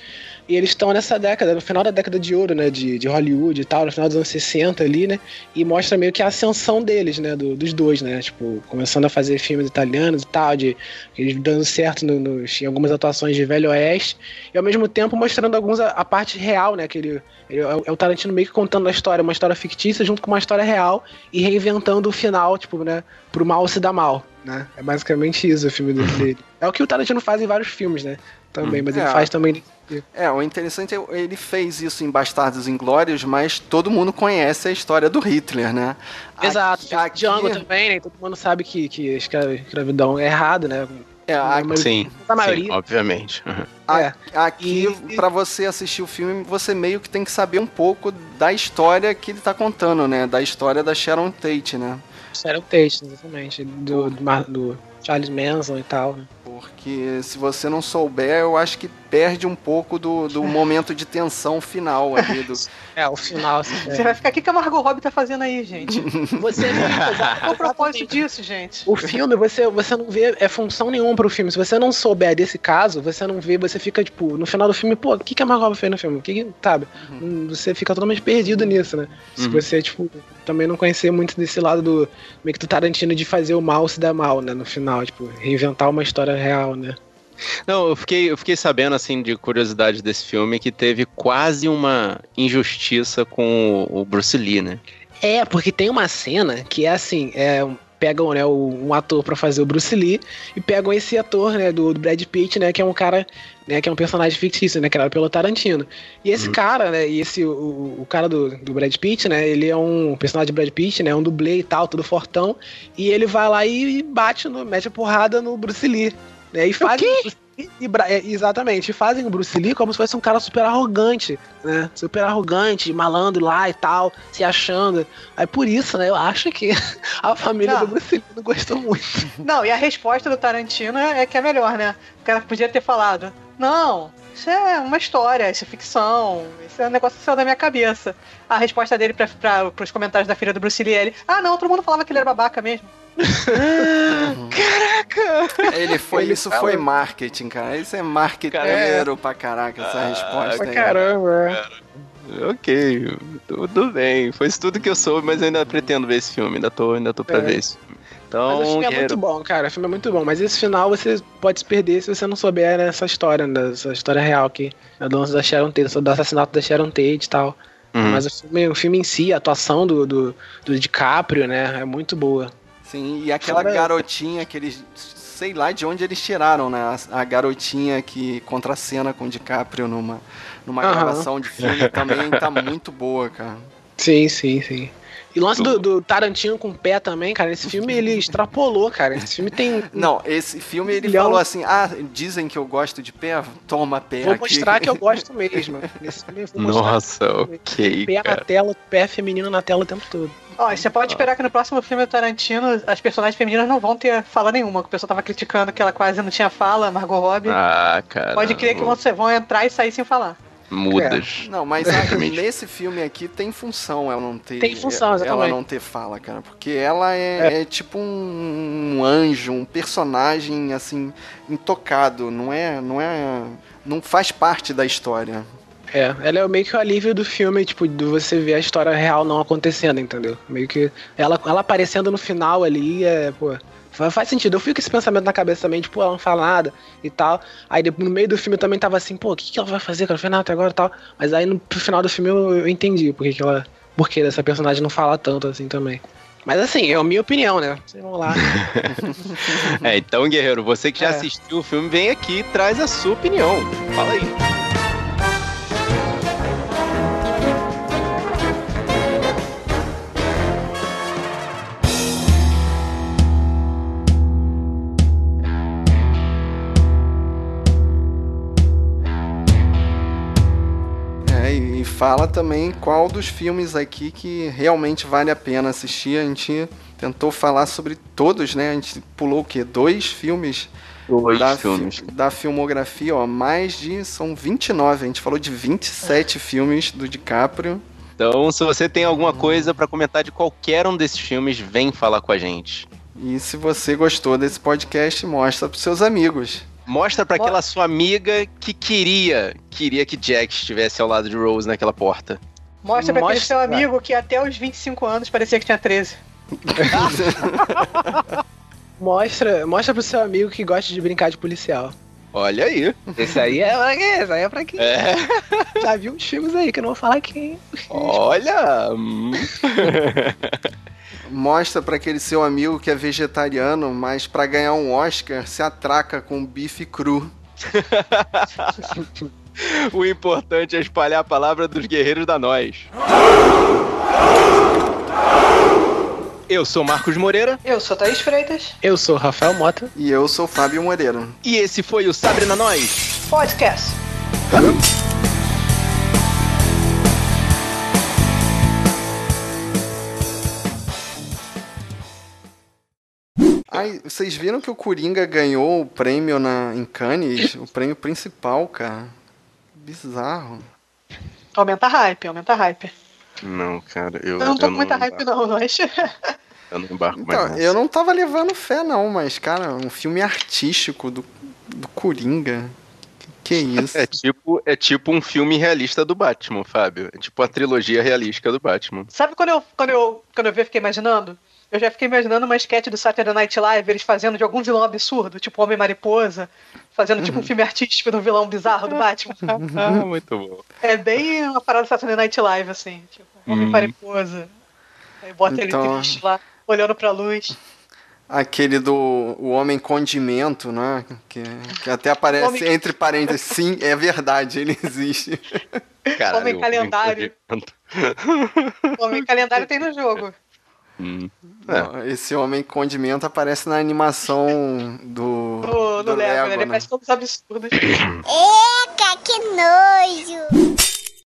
Speaker 5: E eles estão nessa década, no final da década de ouro, né? De, de Hollywood e tal, no final dos anos 60 ali, né? E mostra meio que a ascensão deles, né? do- dos dois, né? Tipo, começando a fazer filmes italianos e tal, de eles dando certo no, nos- em algumas atuações de Velho Oeste, e ao mesmo tempo mostrando alguns a, a parte real, né? Que ele, ele- é, o- é o Tarantino meio que contando a história, uma história fictícia junto com uma história real e reinventando o final, tipo, né? Pro mal se dar mal, né? É basicamente isso o filme dele. É o que o Tarantino faz em vários filmes, né? Também, mas ele
Speaker 4: É.
Speaker 5: faz também.
Speaker 4: É, o interessante é ele fez isso em Bastardos Inglórios, mas todo mundo conhece a história do Hitler, né?
Speaker 5: Exato,
Speaker 4: Aqui- aqui-
Speaker 5: Django também, né? Todo mundo sabe que, que escravidão é errado, né?
Speaker 4: É, a-
Speaker 5: Mas-
Speaker 6: Sim,
Speaker 5: A
Speaker 6: sim,
Speaker 5: maioria.
Speaker 6: obviamente. Uhum.
Speaker 4: A-
Speaker 5: É.
Speaker 4: Aqui,
Speaker 5: E-
Speaker 4: pra você assistir o filme, você meio que tem que saber um pouco da história que ele tá contando, né? Da história da Sharon Tate, né?
Speaker 5: Sharon Tate, exatamente. Do, do, do Charles Manson e tal. né?
Speaker 4: Porque se você não souber, eu acho que perde um pouco do, do momento de tensão final ali. Do...
Speaker 5: É, o final. assim,
Speaker 7: Você vai ficar, o que, que a Margot Robbie tá fazendo aí, gente?
Speaker 5: Você
Speaker 7: Qual o propósito disso, gente?
Speaker 5: O filme, você, você não vê é função nenhuma pro filme. Se você não souber desse caso, você não vê, você fica, tipo, no final do filme, pô, o que, que a Margot Robbie fez no filme? O que, sabe? Hum, Você fica totalmente perdido nisso, né? Se
Speaker 6: Uhum.
Speaker 5: você, tipo, também não conhecer muito desse lado do meio que do Tarantino de fazer o mal se dar mal, né? No final, tipo, reinventar uma história real, né?
Speaker 6: Não, eu fiquei, eu fiquei sabendo, assim, de curiosidade desse filme, que teve quase uma injustiça com o, Bruce Lee, né?
Speaker 5: É, porque tem uma cena que é assim, é, pegam né, o- um ator pra fazer o Bruce Lee e pegam esse ator, né, do, do Brad Pitt, né, que é um cara, né, que é um personagem fictício, né, criado pelo Tarantino. E esse cara, né, e esse, o, o cara do, do Brad Pitt, né, ele é um personagem de Brad Pitt, né, um dublê e tal, todo fortão, e ele vai lá e bate, no, mete a porrada no Bruce Lee, né, e faz... E, é, exatamente, e fazem o Bruce Lee como se fosse um cara super arrogante, né? Super arrogante, malandro lá e tal, se achando. Aí por isso, né, eu acho que a família
Speaker 7: Não.
Speaker 5: do Bruce Lee não gostou muito.
Speaker 7: Não, e a resposta do Tarantino é que é melhor, né? O cara podia ter falado: Não, isso é uma história, isso é ficção, isso é um negócio que saiu da minha cabeça. A resposta dele pra, pra, pros comentários da filha do Bruce Lee é ele: Ah, não, todo mundo falava que ele era babaca mesmo.
Speaker 4: Ele foi,
Speaker 5: Ele
Speaker 4: isso
Speaker 5: fala-
Speaker 4: foi marketing, cara. Isso é marqueteiro pra caraca, essa resposta
Speaker 5: Pra
Speaker 4: aí.
Speaker 5: caramba.
Speaker 6: Ok, tudo bem. Foi isso tudo que eu soube, mas eu ainda pretendo ver esse filme. Ainda tô, ainda tô pra
Speaker 5: É.
Speaker 6: ver esse filme.
Speaker 5: Mas
Speaker 6: Então,
Speaker 5: o filme é muito bom, cara. O filme é muito bom. Mas esse final você pode se perder se você não souber nessa história, né? Essa história real aqui. A dança da Sharon Tate, do assassinato da Sharon Tate e tal.
Speaker 6: Uhum.
Speaker 5: Mas o filme, o filme em si, a atuação do, do, do DiCaprio, né? É muito boa.
Speaker 4: Sim, e aquela
Speaker 5: Fora-
Speaker 4: garotinha que eles. Sei lá de onde eles tiraram, né? A, a garotinha que contracena com o DiCaprio numa, numa
Speaker 5: Aham.
Speaker 4: gravação de filme também tá muito boa, cara.
Speaker 5: Sim, sim, sim. E o lance do, do Tarantino com o pé também, cara. Esse filme ele extrapolou, cara. Esse filme tem.
Speaker 4: Não, esse filme ele
Speaker 5: Milhão.
Speaker 4: falou assim: ah, dizem que eu gosto de pé, toma pé
Speaker 5: Vou
Speaker 4: aqui.
Speaker 5: mostrar que eu gosto mesmo. Nesse filme eu vou mostrar
Speaker 6: Nossa, ok,
Speaker 5: pé na
Speaker 6: cara.
Speaker 5: tela, pé feminino na tela o tempo todo.
Speaker 7: Ó, e você pode esperar que no próximo filme do Tarantino as personagens femininas não vão ter fala nenhuma. que O pessoal tava criticando que ela quase não tinha fala, Margot Robbie.
Speaker 6: Ah, cara.
Speaker 7: pode crer que vão entrar e sair sem falar.
Speaker 6: Mudas.
Speaker 4: Não, mas
Speaker 6: Exatamente.
Speaker 4: nesse filme aqui tem função ela não ter.
Speaker 5: Tem função,
Speaker 4: Ela
Speaker 5: exatamente.
Speaker 4: não ter fala, cara. Porque ela é, é tipo um, um anjo, um personagem assim, intocado. Não é. Não é. Não faz parte da história.
Speaker 5: É, ela é meio que o alívio do filme, tipo, de você ver a história real não acontecendo, entendeu? Meio que ela, ela aparecendo no final ali, é, pô, faz sentido. Eu fui com esse pensamento na cabeça também, tipo, ela não fala nada e tal. Aí no meio do filme eu também tava assim, pô, o que, que ela vai fazer? Que ela não fez nada até agora e tal. Mas aí no final do filme eu, eu entendi por que que ela. Por que essa personagem não fala tanto assim também. Mas assim, é a minha opinião, né? Vocês vão lá.
Speaker 6: É, então, Guerreiro, você que já
Speaker 5: É.
Speaker 6: assistiu o filme, vem aqui e traz a sua opinião. Fala aí.
Speaker 4: Fala também qual dos filmes aqui que realmente vale a pena assistir. A gente tentou falar sobre todos, né? A gente pulou o quê? Dois filmes
Speaker 6: Dois
Speaker 4: da,
Speaker 6: filmes.
Speaker 4: fi- da filmografia, ó. Mais de. São 29. A gente falou de 27 filmes do DiCaprio.
Speaker 6: Então, se você tem alguma coisa pra comentar de qualquer um desses filmes, vem falar com a gente.
Speaker 4: E se você gostou desse podcast, mostra pros seus amigos.
Speaker 6: Mostra pra
Speaker 7: Mo-
Speaker 6: aquela sua amiga que queria, queria que Jack estivesse ao lado de Rose naquela porta.
Speaker 7: Mostra pra aquele seu amigo que até os 25 anos parecia que tinha 13.
Speaker 5: mostra, mostra pro seu amigo que gosta de brincar de policial.
Speaker 6: Olha aí.
Speaker 5: Esse aí é pra quê? Esse aí é pra quem
Speaker 6: É,
Speaker 5: já viu uns filmes aí, que eu não vou falar aqui.
Speaker 6: olha.
Speaker 4: Mostra pra aquele seu amigo que é vegetariano, mas pra ganhar um Oscar se atraca com bife cru.
Speaker 6: O importante é espalhar a palavra dos guerreiros da nós. Eu sou Marcos Moreira
Speaker 7: Eu sou Thaís Freitas.
Speaker 5: Eu sou Rafael Mota.
Speaker 4: E eu sou Fábio Moreira.
Speaker 6: e esse foi o Sabre na Nós.
Speaker 7: Podcast.
Speaker 4: Ai, vocês viram que o Coringa ganhou o prêmio na, em Cannes? O prêmio principal, cara. Bizarro.
Speaker 7: Aumenta a hype, aumenta a hype.
Speaker 6: Não, cara, eu,
Speaker 7: Eu não tô com muita hype, não, mas.
Speaker 6: Eu não embarco mais
Speaker 4: Então,
Speaker 6: nessa.
Speaker 4: eu não tava levando fé, não, mas, cara, um filme artístico do, do Coringa. Que, que isso?
Speaker 6: É tipo, é tipo um filme realista do Batman, Fábio. É tipo a trilogia realística do Batman.
Speaker 7: Sabe quando eu, quando eu, quando eu vi, eu fiquei imaginando? Eu já fiquei imaginando uma sketch do Saturday Night Live, eles fazendo de algum vilão absurdo, tipo Homem-Mariposa, fazendo tipo um filme artístico do vilão bizarro do Batman.
Speaker 6: Ah, muito bom.
Speaker 7: É bem uma parada do Saturday Night Live, assim, tipo, Homem-Mariposa. Aí bota
Speaker 4: Então-
Speaker 7: ele triste lá, olhando pra luz.
Speaker 4: Aquele do o Homem Condimento, né? Que, que até aparece
Speaker 7: Homem-
Speaker 4: entre parênteses. Sim, é verdade, ele existe.
Speaker 6: Caralho,
Speaker 7: Homem calendário. O Homem Calendário tem no jogo.
Speaker 6: Hum. É.
Speaker 4: Esse Homem Condimento aparece na animação do,
Speaker 7: No,
Speaker 4: do
Speaker 7: no Lego, né?
Speaker 4: Lego,
Speaker 7: ele
Speaker 4: né?
Speaker 7: faz todos absurdos.
Speaker 8: Eca, que nojo!